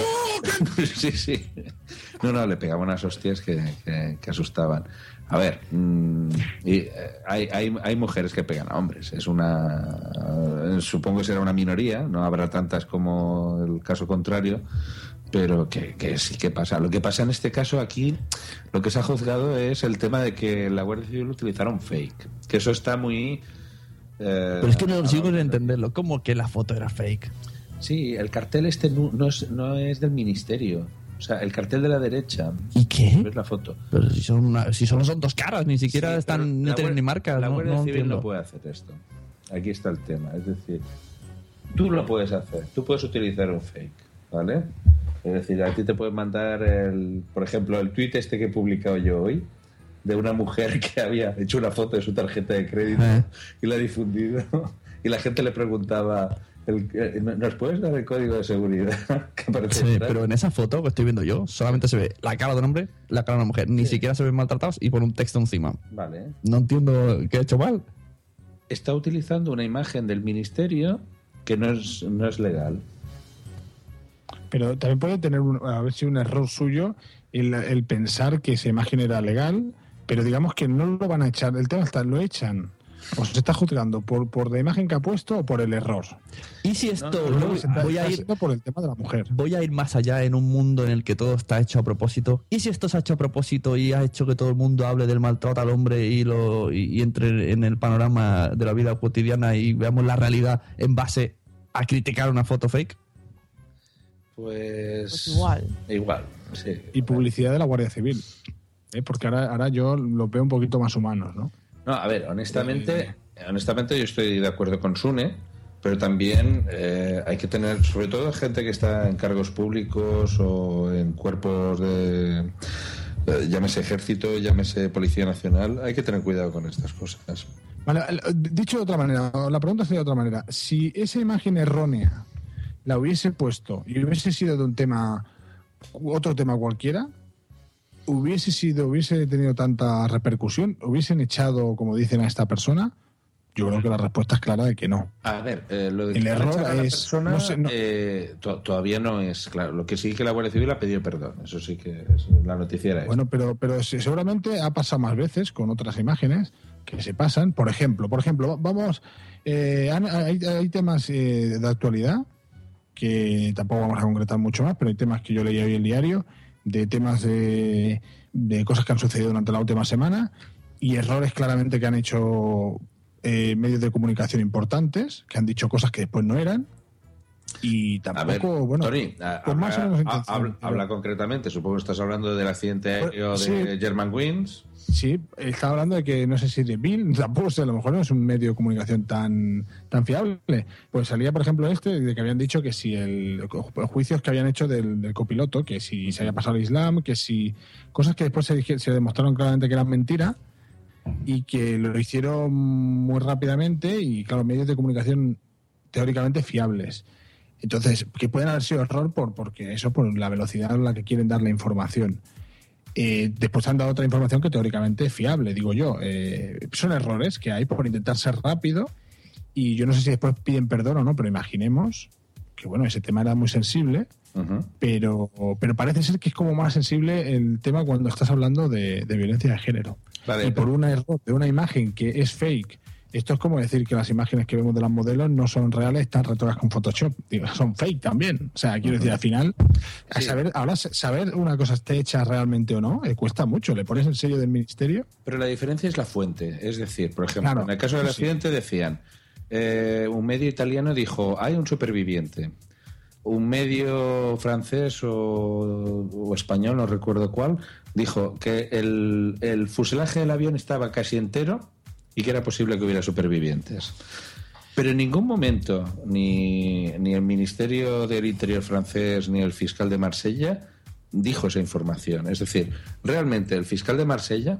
sí, sí. No, no, le pegaba unas hostias que, que- que asustaban. A ver, mm, y, eh, hay, hay, hay mujeres que pegan a hombres. Es una. supongo que será una minoría, no habrá tantas como el caso contrario. pero que, que sí que pasa. Lo que pasa en este caso aquí, lo que se ha juzgado es el tema de que la Guardia Civil utilizaron fake. Que eso está muy... eh, Pero es que no sigo sin entenderlo. ¿Cómo que la foto era fake? Sí, el cartel este no, no es, no es del ministerio. O sea, el cartel de la derecha. ¿Y qué? Es la foto. Pero si, son una- si solo son dos caras, ni siquiera Sí, están, no tienen ni marcas. La no, Guardia no Civil entiendo. no puede hacer esto. Aquí está el tema. Es decir, tú lo puedes hacer. Tú puedes utilizar un fake, ¿vale? Es decir, a ti te pueden mandar, el, por ejemplo, el tweet este que he publicado yo hoy de una mujer que había hecho una foto de su tarjeta de crédito Eh. y la ha difundido. Y la gente le preguntaba, el- eh, ¿nos puedes dar el código de seguridad? que aparece Sí, pero en esa foto que estoy viendo yo, solamente se ve la cara de un hombre, la cara de una mujer. Ni siquiera se ven maltratados y pone un texto encima. Vale. No entiendo qué he hecho mal. Está utilizando una imagen del ministerio que no es, no es legal. Pero también puede tener un, a ver si un error suyo el, el pensar que esa imagen era legal, pero digamos que no lo van a echar. El tema está, lo echan. O se está juzgando por, por la imagen que ha puesto o por el error. Y si esto No, no, voy- se está- voy a ir por el tema de la mujer. voy a ir más allá en un mundo en el que todo está hecho a propósito. ¿Y si esto se ha hecho a propósito y ha hecho que todo el mundo hable del maltrato al hombre y lo y, y entre en el panorama de la vida cotidiana y veamos la realidad en base a criticar una foto fake? Pues, igual. Igual, sí. Y publicidad de la Guardia Civil. ¿eh? Porque ahora, ahora yo los veo un poquito más humanos, ¿no? No, a ver, honestamente, honestamente yo estoy de acuerdo con Sune, pero también eh, hay que tener, sobre todo gente que está en cargos públicos o en cuerpos de, eh, llámese ejército, llámese policía nacional, hay que tener cuidado con estas cosas. Vale, el- dicho de otra manera, la pregunta sería de otra manera. Si esa imagen errónea la hubiese puesto y hubiese sido de un tema, otro tema cualquiera, hubiese sido, hubiese tenido tanta repercusión, hubiesen echado, como dicen, a esta persona. Yo creo que la respuesta es clara de que no. A ver, eh, lo de El que error a la es- persona, no sé, no- eh, to- todavía no es claro. Lo que sí que la Guardia Civil ha pedido perdón, eso sí que es la noticia era esa. Bueno, pero, pero se- seguramente ha pasado más veces con otras imágenes que se pasan. Por ejemplo, por ejemplo, vamos, eh, hay, hay temas de actualidad que tampoco vamos a concretar mucho más, pero hay temas que yo leí hoy en el diario, de temas de, de cosas que han sucedido durante la última semana y errores claramente que han hecho eh, medios de comunicación importantes, que han dicho cosas que después no eran. Y ver, tampoco, bueno, Tony, a- con más o habla, menos ha- intención, habla- pero- habla concretamente. Supongo que estás hablando del accidente aéreo de sí. German Wings. Sí, estaba hablando de que no sé si de Bill, tampoco sé, a lo mejor no es un medio de comunicación tan, tan fiable. Pues salía, por ejemplo, este, de que habían dicho que si el, los juicios que habían hecho del, copiloto, que si se había pasado al Islam, que si cosas que después se demostraron claramente que eran mentira y que lo hicieron muy rápidamente y, claro, medios de comunicación teóricamente fiables. Entonces, que pueden haber sido error por, porque eso, por la velocidad a la que quieren dar la información. Eh, después han dado otra información que teóricamente es fiable, digo yo. Eh, son errores que hay por intentar ser rápido y yo no sé si después piden perdón o no, pero imaginemos que bueno, ese tema era muy sensible, pero, pero parece ser que es como más sensible el tema cuando estás hablando de, de violencia de género. Vale, y por un error de una imagen que es fake, esto es como decir que las imágenes que vemos de las modelos no son reales, están retocadas con Photoshop. Digo, son fake también. O sea, quiero decir, al final, a saber, ahora saber una cosa esté hecha realmente o no, eh, cuesta mucho. Le pones el sello del ministerio. Pero la diferencia es la fuente. Es decir, por ejemplo, Claro, en el caso del sí. accidente decían, eh, un medio italiano dijo, hay un superviviente. Un medio francés o, o español, no recuerdo cuál, dijo que el, el fuselaje del avión estaba casi entero y que era posible que hubiera supervivientes. Pero en ningún momento ni, ni el Ministerio del Interior francés ni el fiscal de Marsella dijo esa información. Es decir, realmente el fiscal de Marsella,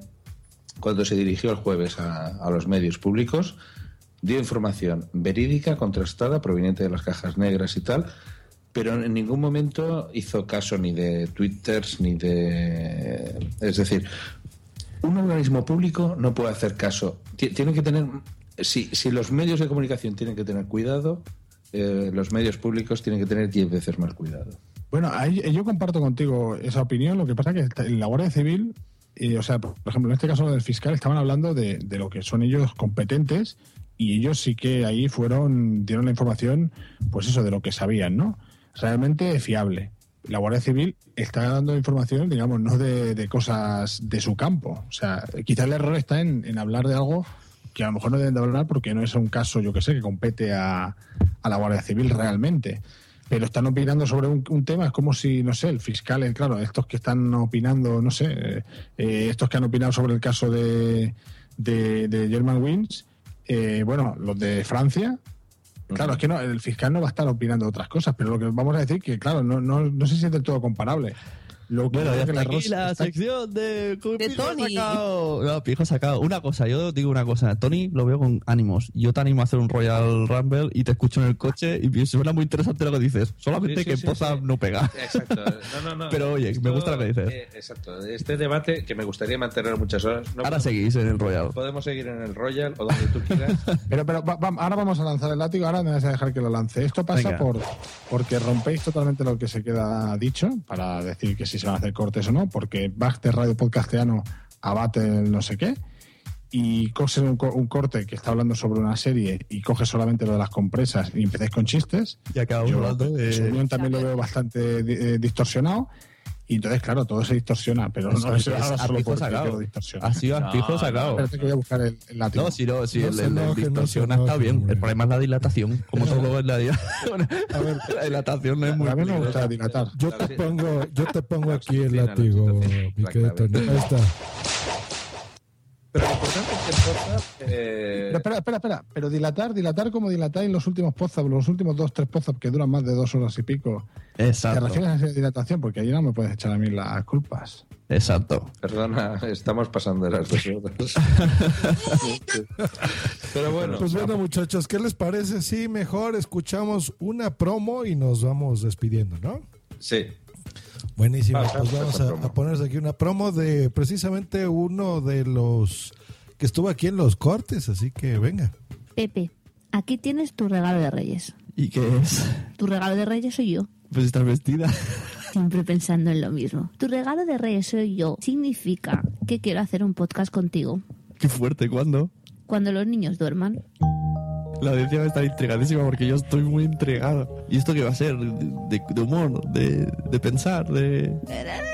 cuando se dirigió el jueves a, a los medios públicos, dio información verídica, contrastada, proveniente de las cajas negras y tal, pero en ningún momento hizo caso ni de twitters ni de... Es decir, un organismo público no puede hacer caso. Ti- Tienen que tener... Si, si los medios de comunicación tienen que tener cuidado, eh, los medios públicos tienen que tener diez veces más cuidado. Bueno, ahí, yo comparto contigo esa opinión. Lo que pasa es que en la Guardia Civil, eh, o sea, por ejemplo, en este caso del fiscal, estaban hablando de, de lo que son ellos competentes y ellos sí que ahí fueron, dieron la información, pues eso, de lo que sabían, ¿no? Realmente fiable. La Guardia Civil está dando información, digamos, no de, cosas de su campo. O sea, quizá el error está en, hablar de algo que a lo mejor no deben de hablar porque no es un caso, yo que sé, que compete a, a la Guardia Civil realmente. Pero están opinando sobre un, tema, es como si, no sé, el fiscal, claro, estos que están opinando, no sé, eh, eh, estos que han opinado sobre el caso de, de, de German Wins, eh, bueno, los de Francia, Claro, es que no, el fiscal no va a estar opinando otras cosas, pero lo que vamos a decir que, claro, no, no, no sé si es del todo comparable. Lo que Bueno, ya está la aquí la está- sección de, De Tony. sacado. No, pijo sacado. Una cosa, yo digo una cosa. Tony lo veo con ánimos. Yo te animo a hacer un Royal Rumble y te escucho en el coche y suena muy interesante lo que dices. Solamente Sí, sí, que sí, Poza sí. no pega. Exacto. No, no, no. Pero oye, me gusta lo que dices. eh, exacto. Este debate que me gustaría mantener muchas horas. No Ahora podemos- seguís en el Royal. Podemos seguir en el Royal o donde tú quieras. Pero, pero va- va- ahora vamos a lanzar el látigo, ahora me vas a dejar que lo lance. Esto pasa Venga. por porque rompéis totalmente lo que se queda dicho para decir que si se van a hacer cortes o no, porque Bach de Radio Podcasteano abate el no sé qué y coges un, co- un corte que está hablando sobre una serie y coges solamente lo de las compresas y empezáis con chistes. Y acabamos hablando de- también lo veo bastante eh, distorsionado. Y entonces, claro, todo se distorsiona, pero no Eso es es ahora a solo pijo porque sacado. Ha sido a pijo sacado. Espérate que voy a buscar el, el látigo. No, si no, si No el, el, el no se distorsiona está bien. hombre. El problema es la dilatación. Como todo en la vida. la dilatación no es muy A mí me gusta dilatar. Yo te pongo, yo te pongo aquí el látigo. Ahí está. Pero lo importante es que en Poza, eh, espera, espera, espera. Pero dilatar, dilatar como dilatáis los últimos pozos, los últimos dos, tres pozos que duran más de dos horas y pico. ¿Te Exacto. refieres a esa dilatación? Porque ahí no me puedes echar a mí las culpas. Exacto. Perdona, estamos pasando de las dos horas. Pero bueno, Pues bueno, muchachos, ¿qué les parece? Sí, mejor escuchamos una promo y nos vamos despidiendo, ¿no? sí. Buenísimo, pues vamos a, a ponerse aquí una promo de precisamente uno de los que estuvo aquí en los cortes, así que venga. Pepe, aquí tienes tu regalo de Reyes. ¿Y qué es? Tu regalo de Reyes soy yo. Pues estás vestida. Siempre pensando en lo mismo. Tu regalo de Reyes soy yo. Significa que quiero hacer un podcast contigo. Qué fuerte, ¿cuándo? Cuando los niños duerman. La audiencia va a estar intrigadísima porque yo estoy muy intrigado. ¿Y esto qué va a ser? ¿De, de humor? De, ¿De pensar? De...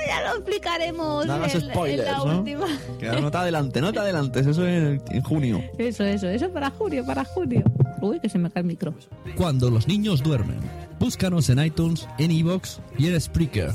Ya lo explicaremos No hagas en, en spoilers, la ¿no? última. Que no te adelantes, no te adelantes. Eso en, en junio. Eso, eso, eso para junio, para junio. Uy, que se me cae el micro. Cuando los niños duermen. Búscanos en iTunes, en Evox y en Spreaker.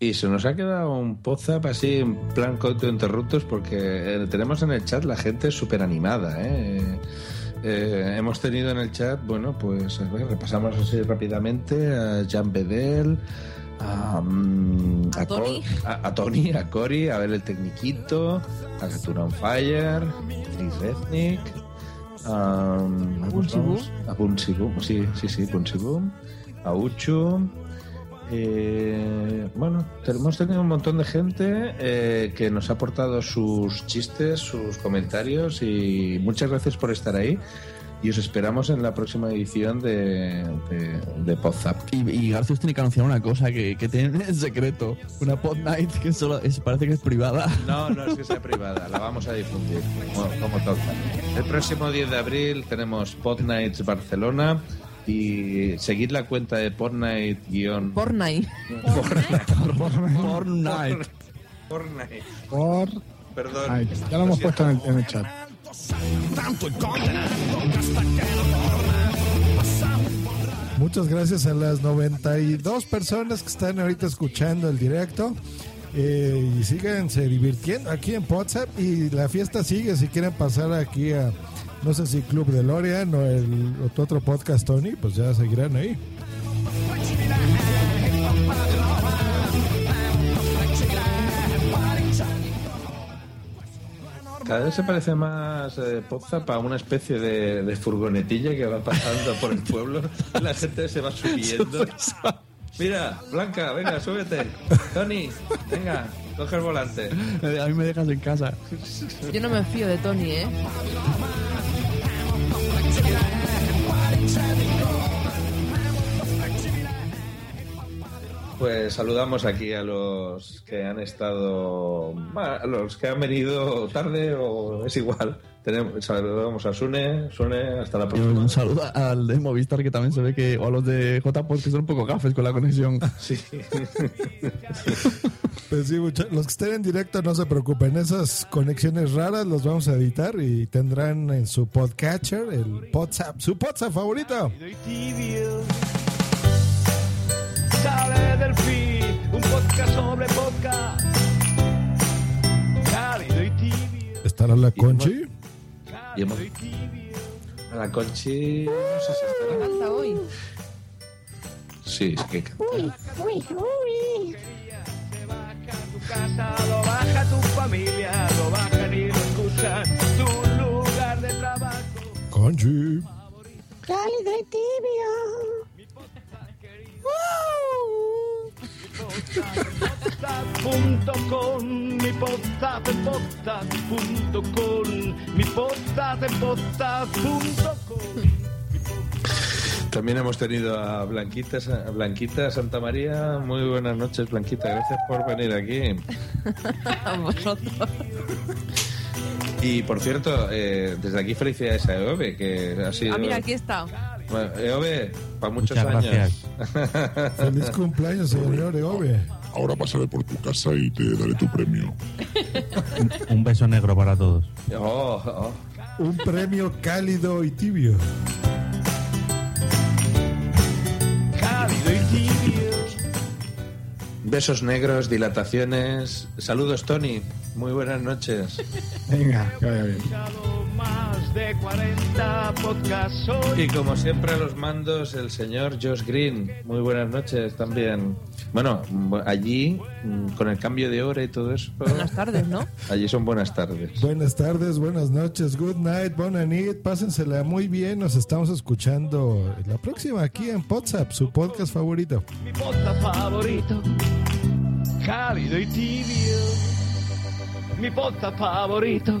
Y se nos ha quedado un WhatsApp así en plan coito interruptos porque eh, tenemos en el chat la gente súper animada. ¿eh? Eh, hemos tenido en el chat, bueno, pues a ver, repasamos así rápidamente a Jan Bedel, a, mm, A Tony. a, Tony, a Cory, a ver el Tecniquito, a Gatura on Fire, Chris Ethnic, a, A Bunsi Boom. a Bunsi Boom, sí, sí, sí, Bunsi Boom, a Uchu. Eh, bueno, hemos tenido un montón de gente eh, que nos ha aportado sus chistes, sus comentarios y muchas gracias por estar ahí. Y os esperamos en la próxima edición de, de, de Podzap. Y, y Garcius tiene que anunciar una cosa que, que tiene en secreto. Una pod night que solo es, parece que es privada. No, no es que sea privada, la vamos a difundir como, como toca. El próximo 10 de abril tenemos Pod Nights Barcelona y seguid la cuenta de Podnight guion Fortnite. Fortnite. Fortnite. Por. Perdón. Ay, ya lo hemos puesto en el, en el chat. Muchas gracias a las 92 personas que están ahorita escuchando el directo. Eh, y síganse divirtiendo aquí en WhatsApp y la fiesta sigue si quieren pasar aquí a no sé si Club de Lorian o el o tu otro podcast Tony pues ya seguirán ahí Cada vez se parece más eh, Podzap a una especie de, de furgonetilla que va pasando por el pueblo. La gente se va subiendo. Mira, Blanca, venga, súbete. Tony, venga, coge el volante. A mí me dejas en casa. Yo no me fío de Tony, ¿eh? Pues saludamos aquí a los que han estado, a los que han venido tarde o es igual. Tenemos, saludamos a Sune, Sune, hasta la Y próxima. un saludo al de Movistar que también se ve que, o a los de JPod que son un poco gafes con la conexión. Sí. Pues sí, mucha- los que estén en directo no se preocupen, esas conexiones raras los vamos a editar y tendrán en su podcatcher el WhatsApp, su WhatsApp favorito. Sale del feed, un podcast sobre podcast. Cálido y tibio. ¿Estará la Conchi? Y hemos- a la Conchi, no sé si estará. Canta hoy. Sí, es que canta. Tu casa lo baja tu familia, lo bajan y lo excusan. Tu lugar de trabajo. Conchi. Cálido y tibio. También hemos tenido a Blanquita, a Blanquita Santa María. Muy buenas noches, Blanquita. Gracias por venir aquí. A vosotros. Y por cierto, eh, desde aquí felicidades a Eove, que ha sido. Ah, mira, aquí está. Bueno, Eove, para muchos Muchas años. Feliz cumpleaños, señor Eove. Ahora pasaré por tu casa y te daré tu premio. Un beso negro para todos. Oh, oh. Un premio cálido y tibio. cálido y tibio. Besos negros, dilataciones. Saludos, Tony. Muy buenas noches. Venga, que vaya bien. Más de 40 podcasts hoy. Y como siempre a los mandos el señor Josh Green. Muy buenas noches también. Bueno, allí, mm, con el cambio de hora y todo eso, Buenas tardes, ¿no? allí son buenas tardes. Buenas tardes, buenas noches, good night, buena nit, pásensela muy bien, nos estamos escuchando la próxima aquí en WhatsApp, su podcast favorito. Mi podcast favorito. Cálido y tibio. Mi podcast favorito.